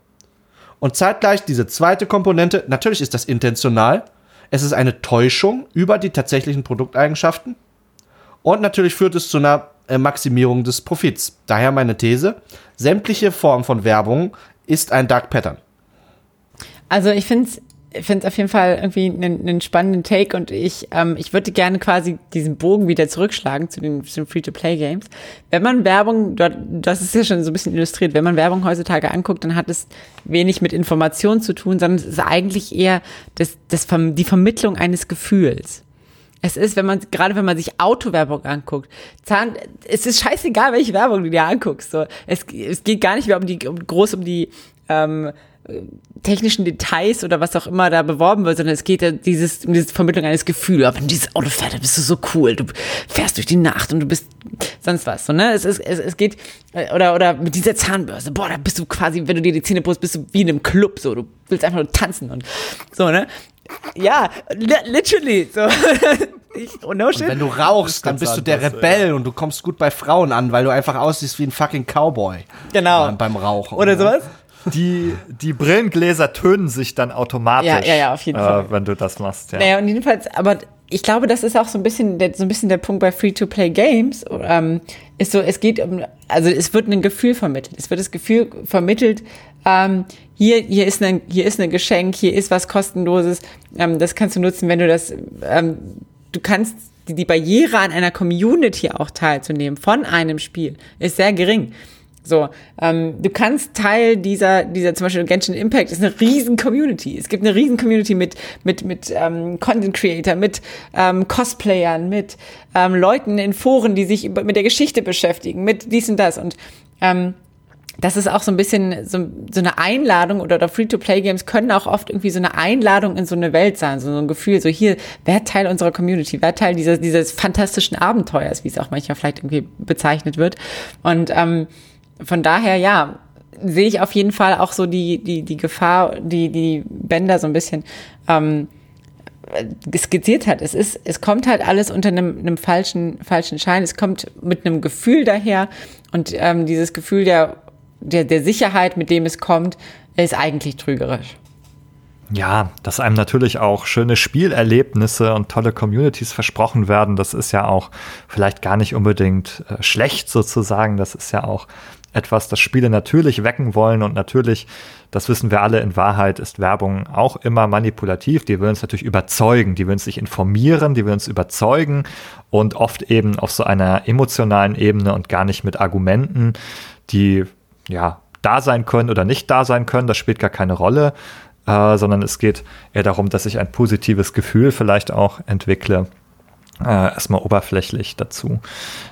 Und zeitgleich diese zweite Komponente, natürlich ist das intentional. Es ist eine Täuschung über die tatsächlichen Produkteigenschaften. Und natürlich führt es zu einer äh, Maximierung des Profits. Daher meine These, sämtliche Formen von Werbung ist ein Dark Pattern. Also ich finde es ich finde auf jeden Fall irgendwie einen, einen spannenden Take und ich, ähm, ich würde gerne quasi diesen Bogen wieder zurückschlagen zu den, den Free-to-Play-Games. Wenn man Werbung, das ist ja schon so ein bisschen illustriert, wenn man Werbung heutzutage anguckt, dann hat es wenig mit Information zu tun, sondern es ist eigentlich eher das, das, die Vermittlung eines Gefühls. Es ist, wenn man, gerade wenn man sich Autowerbung anguckt, Zahn, es ist scheißegal, welche Werbung du dir anguckst. So. Es, es geht gar nicht mehr um die, um, groß um die, ähm, technischen Details oder was auch immer da beworben wird, sondern es geht ja dieses, um diese Vermittlung eines Gefühls. Wenn du dieses Auto fährst, dann bist du so cool. Du fährst durch die Nacht und du bist sonst was. So, ne? es, ist, es, es geht, oder, oder mit dieser Zahnbürste, boah, da bist du quasi, wenn du dir die Zähne putzt, bist du wie in einem Club. So, du willst einfach nur tanzen und so, ne? Ja, literally. So. Ich, oh no shit. Und wenn du rauchst, dann bist du der Rebell ja. und du kommst gut bei Frauen an, weil du einfach aussiehst wie ein fucking Cowboy. Genau. Beim Rauchen. Oder sowas die, die Brillengläser tönen sich dann automatisch. Ja, ja, ja, auf jeden äh, Fall. Wenn du das machst, ja. Naja, und jedenfalls, aber ich glaube, das ist auch so ein bisschen der, so ein bisschen der Punkt bei Free-to-Play-Games. Ähm, ist so, es geht um, also es wird ein Gefühl vermittelt. Es wird das Gefühl vermittelt, ähm, hier, hier ist ein, hier ist ein Geschenk, hier ist was kostenloses. Ähm, das kannst du nutzen, wenn du das, ähm, du kannst die, die Barriere an einer Community auch teilzunehmen von einem Spiel ist sehr gering. So, ähm, du kannst Teil dieser, dieser zum Beispiel Genshin Impact ist eine riesen Community. Es gibt eine riesen Community mit mit mit ähm, Content Creator, mit ähm, Cosplayern, mit ähm, Leuten in Foren, die sich mit der Geschichte beschäftigen, mit dies und das und ähm, das ist auch so ein bisschen so, so eine Einladung oder, oder Free-to-Play-Games können auch oft irgendwie so eine Einladung in so eine Welt sein, so, ein Gefühl, so hier, wer Teil unserer Community, wer Teil dieses, dieses fantastischen Abenteuers, wie es auch manchmal vielleicht irgendwie bezeichnet wird. Und ähm, von daher, ja, sehe ich auf jeden Fall auch so die, die, die Gefahr, die, die Bänder so ein bisschen ähm, skizziert hat. Es ist, es kommt halt alles unter einem, einem falschen, falschen Schein. Es kommt mit einem Gefühl daher und ähm, dieses Gefühl der, der, der Sicherheit, mit dem es kommt, ist eigentlich trügerisch. Ja, dass einem natürlich auch schöne Spielerlebnisse und tolle Communities versprochen werden, das ist ja auch vielleicht gar nicht unbedingt äh, schlecht sozusagen. Das ist ja auch etwas, das Spiele natürlich wecken wollen und natürlich, das wissen wir alle in Wahrheit, ist Werbung auch immer manipulativ. Die will uns natürlich überzeugen, die will uns sich informieren, die will uns überzeugen und oft eben auf so einer emotionalen Ebene und gar nicht mit Argumenten, die ja da sein können oder nicht da sein können. Das spielt gar keine Rolle, äh, sondern es geht eher darum, dass ich ein positives Gefühl vielleicht auch entwickle äh, erstmal oberflächlich dazu.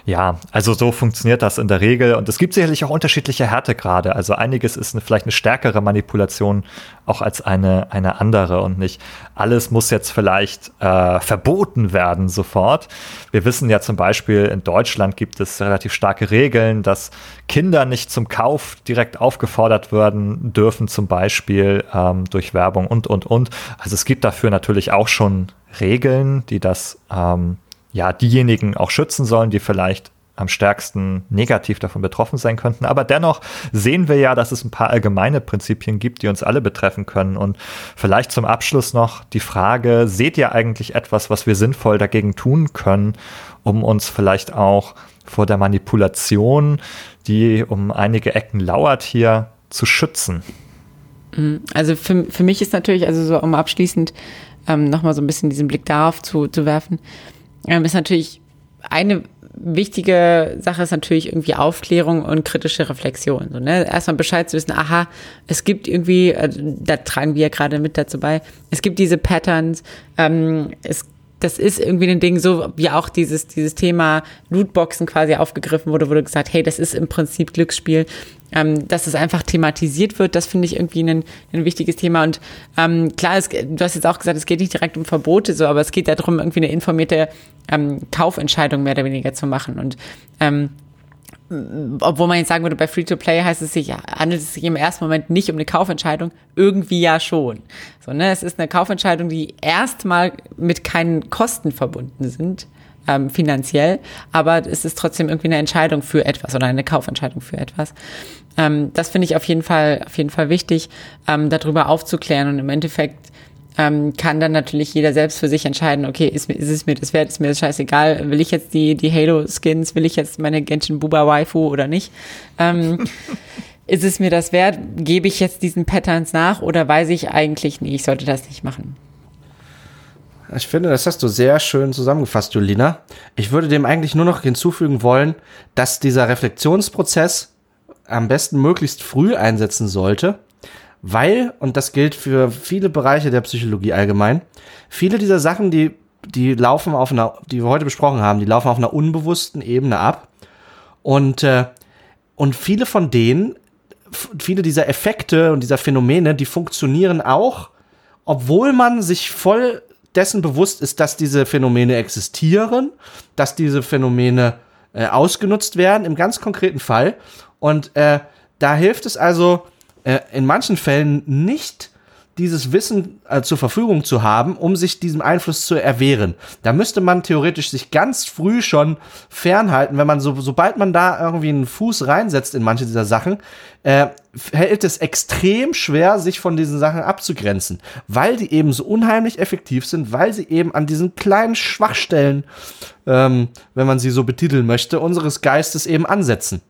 Ja, also so funktioniert das in der Regel und es gibt sicherlich auch unterschiedliche Härtegrade. Also einiges ist eine, vielleicht eine stärkere Manipulation auch als eine, eine andere und nicht alles muss jetzt vielleicht äh, verboten werden sofort. Wir wissen ja zum Beispiel, in Deutschland gibt es relativ starke Regeln, dass Kinder nicht zum Kauf direkt aufgefordert werden dürfen, zum Beispiel ähm, durch Werbung und, und, und. Also es gibt dafür natürlich auch schon Regeln, die das ähm, ja diejenigen auch schützen sollen, die vielleicht am stärksten negativ davon betroffen sein könnten. Aber dennoch sehen wir ja, dass es ein paar allgemeine Prinzipien gibt, die uns alle betreffen können. Und vielleicht zum Abschluss noch die Frage, seht ihr eigentlich etwas, was wir sinnvoll dagegen tun können, um uns vielleicht auch vor der Manipulation, die um einige Ecken lauert, hier zu schützen? Also für, für mich ist natürlich, also so um abschließend ähm, nochmal so ein bisschen diesen Blick darauf zu, zu werfen, ähm, ist natürlich eine wichtige Sache ist natürlich irgendwie Aufklärung und kritische Reflexion. So, ne? Erstmal Bescheid zu wissen, aha, es gibt irgendwie, äh, da tragen wir ja gerade mit dazu bei, es gibt diese Patterns, ähm, es das ist irgendwie ein Ding, so wie auch dieses, dieses Thema Lootboxen quasi aufgegriffen wurde, wurde gesagt, hey, das ist im Prinzip Glücksspiel. Ähm, dass es einfach thematisiert wird, das finde ich irgendwie ein, ein wichtiges Thema. Und ähm, klar, es, du hast jetzt auch gesagt, es geht nicht direkt um Verbote, so, aber es geht darum, irgendwie eine informierte ähm, Kaufentscheidung mehr oder weniger zu machen. Und ähm, obwohl man jetzt sagen würde, bei Free-to-Play heißt es sich, handelt es sich im ersten Moment nicht um eine Kaufentscheidung, irgendwie ja schon. So, ne, es ist eine Kaufentscheidung, die erstmal mit keinen Kosten verbunden sind, ähm, finanziell, aber es ist trotzdem irgendwie eine Entscheidung für etwas oder eine Kaufentscheidung für etwas. Ähm, das finde ich auf jeden Fall, auf jeden Fall wichtig, ähm, darüber aufzuklären und im Endeffekt ähm, kann dann natürlich jeder selbst für sich entscheiden, okay, ist, ist es mir das wert, ist mir das scheißegal, will ich jetzt die, die Halo-Skins, will ich jetzt meine Genshin Buba Waifu oder nicht? Ähm, ist es mir das wert? Gebe ich jetzt diesen Patterns nach oder weiß ich eigentlich, nee, ich sollte das nicht machen? Ich finde, das hast du sehr schön zusammengefasst, Julina. Ich würde dem eigentlich nur noch hinzufügen wollen, dass dieser Reflexionsprozess am besten möglichst früh einsetzen sollte, weil, und das gilt für viele Bereiche der Psychologie allgemein, viele dieser Sachen, die die laufen auf einer, die wir heute besprochen haben, die laufen auf einer unbewussten Ebene ab. Und, äh, und viele von denen, viele dieser Effekte und dieser Phänomene, die funktionieren auch, obwohl man sich voll dessen bewusst ist, dass diese Phänomene existieren, dass diese Phänomene äh, ausgenutzt werden, im ganz konkreten Fall. Und äh, da hilft es also äh, in manchen Fällen nicht, dieses Wissen äh, zur Verfügung zu haben, um sich diesem Einfluss zu erwehren. Da müsste man theoretisch sich ganz früh schon fernhalten, wenn man so, sobald man da irgendwie einen Fuß reinsetzt in manche dieser Sachen, äh, hält es extrem schwer, sich von diesen Sachen abzugrenzen, weil die eben so unheimlich effektiv sind, weil sie eben an diesen kleinen Schwachstellen, ähm, wenn man sie so betiteln möchte, unseres Geistes eben ansetzen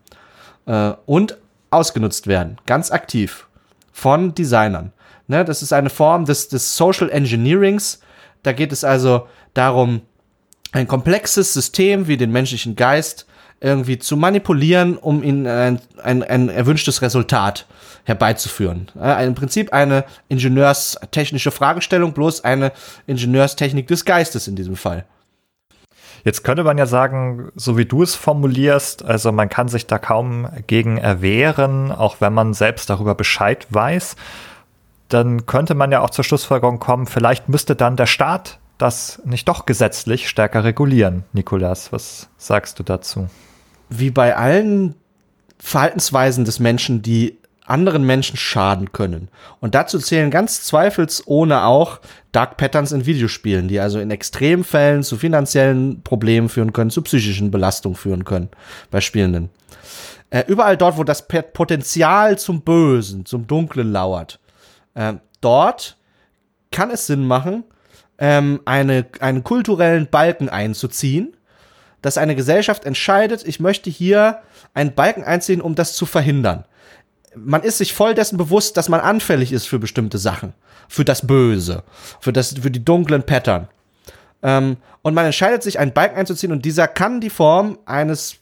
äh, und ausgenutzt werden, ganz aktiv von Designern. Ne, das ist eine Form des, des Social Engineerings. Da geht es also darum, ein komplexes System wie den menschlichen Geist irgendwie zu manipulieren, um ihn ein, ein, ein erwünschtes Resultat herbeizuführen. Ja, Im Prinzip eine ingenieurstechnische Fragestellung, bloß eine Ingenieurstechnik des Geistes in diesem Fall. Jetzt könnte man ja sagen, so wie du es formulierst, also man kann sich da kaum gegen erwehren, auch wenn man selbst darüber Bescheid weiß dann könnte man ja auch zur Schlussfolgerung kommen, vielleicht müsste dann der Staat das nicht doch gesetzlich stärker regulieren. Nikolas, was sagst du dazu? Wie bei allen Verhaltensweisen des Menschen, die anderen Menschen schaden können. Und dazu zählen ganz zweifelsohne auch Dark Patterns in Videospielen, die also in Extremfällen zu finanziellen Problemen führen können, zu psychischen Belastungen führen können bei Spielenden. Äh, überall dort, wo das Potenzial zum Bösen, zum Dunklen lauert, ähm, dort kann es Sinn machen, ähm, eine, einen kulturellen Balken einzuziehen, dass eine Gesellschaft entscheidet, ich möchte hier einen Balken einziehen, um das zu verhindern. Man ist sich voll dessen bewusst, dass man anfällig ist für bestimmte Sachen, für das Böse, für, das, für die dunklen Pattern. Ähm, und man entscheidet sich, einen Balken einzuziehen und dieser kann die Form eines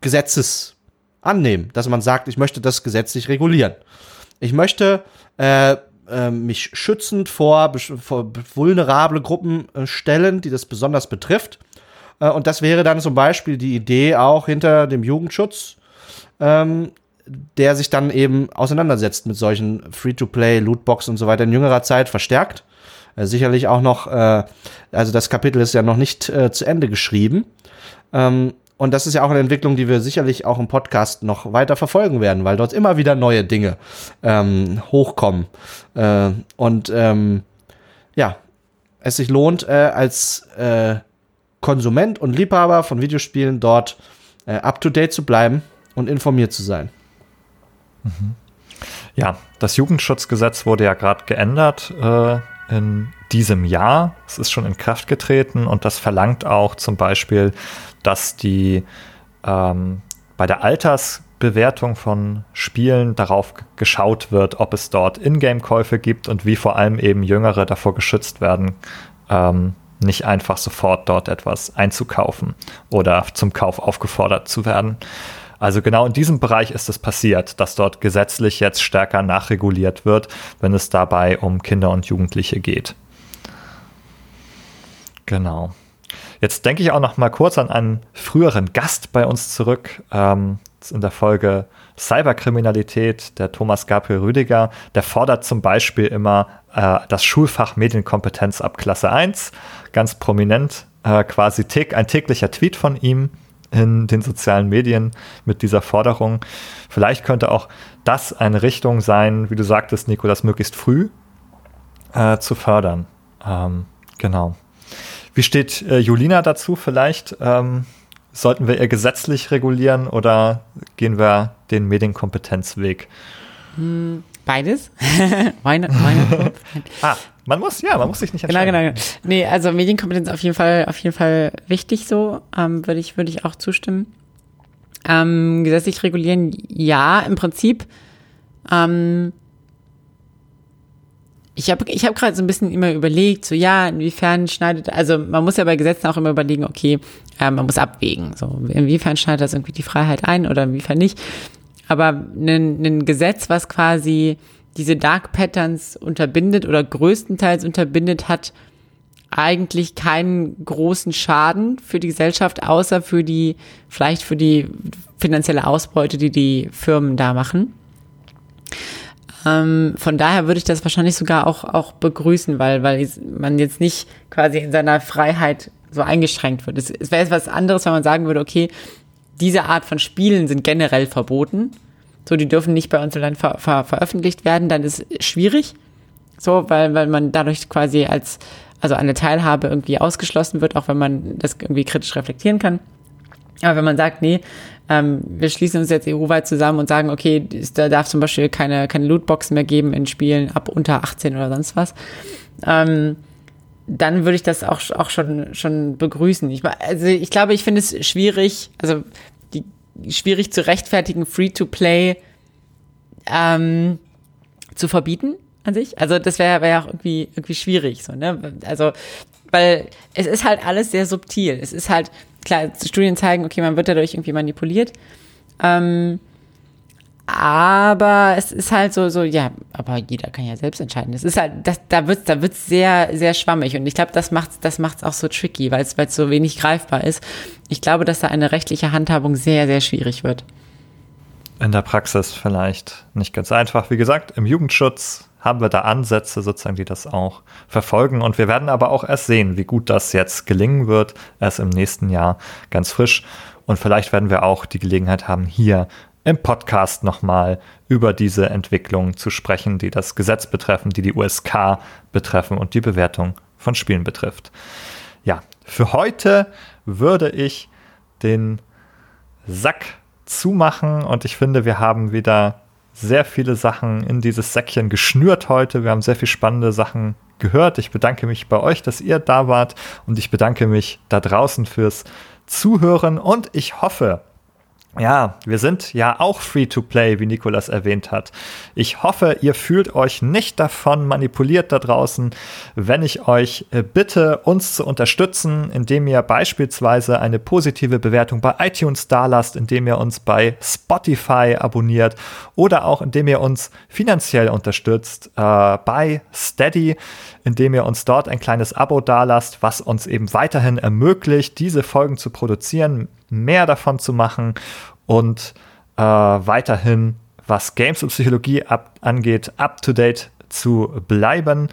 Gesetzes annehmen, dass man sagt, ich möchte das gesetzlich regulieren. Ich möchte äh, äh, mich schützend vor, vor vulnerable Gruppen äh, stellen, die das besonders betrifft. Äh, und das wäre dann zum Beispiel die Idee auch hinter dem Jugendschutz, ähm, der sich dann eben auseinandersetzt mit solchen Free-to-Play, Lootbox und so weiter in jüngerer Zeit verstärkt. Äh, sicherlich auch noch, äh, also das Kapitel ist ja noch nicht äh, zu Ende geschrieben. Ähm, und das ist ja auch eine Entwicklung, die wir sicherlich auch im Podcast noch weiter verfolgen werden, weil dort immer wieder neue Dinge ähm, hochkommen. Äh, und ähm, ja, es sich lohnt, äh, als äh, Konsument und Liebhaber von Videospielen dort äh, up-to-date zu bleiben und informiert zu sein. Mhm. Ja, das Jugendschutzgesetz wurde ja gerade geändert äh, in diesem Jahr. Es ist schon in Kraft getreten und das verlangt auch zum Beispiel, dass die ähm, bei der Altersbewertung von Spielen darauf geschaut wird, ob es dort Ingame-Käufe gibt und wie vor allem eben Jüngere davor geschützt werden, ähm, nicht einfach sofort dort etwas einzukaufen oder zum Kauf aufgefordert zu werden. Also genau in diesem Bereich ist es passiert, dass dort gesetzlich jetzt stärker nachreguliert wird, wenn es dabei um Kinder und Jugendliche geht. Genau. Jetzt denke ich auch noch mal kurz an einen früheren Gast bei uns zurück. Ähm, in der Folge Cyberkriminalität, der Thomas Gabriel Rüdiger, der fordert zum Beispiel immer äh, das Schulfach Medienkompetenz ab Klasse 1. Ganz prominent, äh, quasi ein täglicher Tweet von ihm in den sozialen Medien mit dieser Forderung. Vielleicht könnte auch das eine Richtung sein, wie du sagtest, Nico, das möglichst früh äh, zu fördern. Ähm, genau. Wie steht äh, Julina dazu vielleicht? Ähm, sollten wir ihr gesetzlich regulieren oder gehen wir den Medienkompetenzweg? Hm, beides. meine, meine ah, man muss, ja, man muss sich nicht genau, entscheiden. Genau, genau. Nee, also Medienkompetenz auf jeden Fall, auf jeden Fall wichtig so, ähm, würde ich, würde ich auch zustimmen. Ähm, gesetzlich regulieren, ja, im Prinzip. Ähm, ich habe ich hab gerade so ein bisschen immer überlegt, so ja, inwiefern schneidet, also man muss ja bei Gesetzen auch immer überlegen, okay, äh, man muss abwägen, so inwiefern schneidet das irgendwie die Freiheit ein oder inwiefern nicht. Aber ein, ein Gesetz, was quasi diese Dark Patterns unterbindet oder größtenteils unterbindet, hat eigentlich keinen großen Schaden für die Gesellschaft, außer für die, vielleicht für die finanzielle Ausbeute, die die Firmen da machen. Ähm, von daher würde ich das wahrscheinlich sogar auch, auch begrüßen, weil, weil man jetzt nicht quasi in seiner Freiheit so eingeschränkt wird. Es, es wäre jetzt was anderes, wenn man sagen würde, okay, diese Art von Spielen sind generell verboten. So, die dürfen nicht bei uns im ver, ver, veröffentlicht werden, dann ist es schwierig. So, weil, weil man dadurch quasi als, also eine Teilhabe irgendwie ausgeschlossen wird, auch wenn man das irgendwie kritisch reflektieren kann. Aber wenn man sagt, nee, ähm, wir schließen uns jetzt EU-weit zusammen und sagen, okay, da darf zum Beispiel keine, keine Lootboxen mehr geben in Spielen ab unter 18 oder sonst was, ähm, dann würde ich das auch, auch schon, schon begrüßen. Ich, also ich glaube, ich finde es schwierig, also die, schwierig zu rechtfertigen, Free-to-Play ähm, zu verbieten an sich. Also das wäre wär auch irgendwie, irgendwie schwierig. So, ne? Also, weil es ist halt alles sehr subtil. Es ist halt, klar, Studien zeigen, okay, man wird dadurch irgendwie manipuliert. Ähm, aber es ist halt so, so, ja, aber jeder kann ja selbst entscheiden. Es ist halt, das, da wird da wird's sehr, sehr schwammig. Und ich glaube, das macht das macht's auch so tricky, weil es so wenig greifbar ist. Ich glaube, dass da eine rechtliche Handhabung sehr, sehr schwierig wird. In der Praxis vielleicht nicht ganz einfach. Wie gesagt, im Jugendschutz haben wir da Ansätze sozusagen, die das auch verfolgen. Und wir werden aber auch erst sehen, wie gut das jetzt gelingen wird, erst im nächsten Jahr ganz frisch. Und vielleicht werden wir auch die Gelegenheit haben, hier im Podcast nochmal über diese Entwicklungen zu sprechen, die das Gesetz betreffen, die die USK betreffen und die Bewertung von Spielen betrifft. Ja, für heute würde ich den Sack zumachen und ich finde, wir haben wieder sehr viele Sachen in dieses Säckchen geschnürt heute. Wir haben sehr viele spannende Sachen gehört. Ich bedanke mich bei euch, dass ihr da wart und ich bedanke mich da draußen fürs Zuhören und ich hoffe, ja, wir sind ja auch free to play, wie Nikolas erwähnt hat. Ich hoffe, ihr fühlt euch nicht davon manipuliert da draußen, wenn ich euch äh, bitte, uns zu unterstützen, indem ihr beispielsweise eine positive Bewertung bei iTunes dalasst, indem ihr uns bei Spotify abonniert oder auch indem ihr uns finanziell unterstützt äh, bei Steady, indem ihr uns dort ein kleines Abo dalasst, was uns eben weiterhin ermöglicht, diese Folgen zu produzieren mehr davon zu machen und äh, weiterhin, was Games und Psychologie ab, angeht, up-to-date zu bleiben.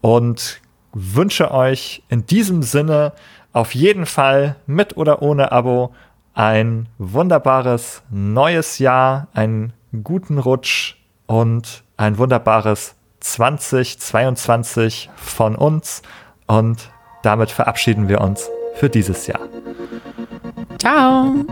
Und wünsche euch in diesem Sinne auf jeden Fall mit oder ohne Abo ein wunderbares neues Jahr, einen guten Rutsch und ein wunderbares 2022 von uns. Und damit verabschieden wir uns für dieses Jahr. Ciao.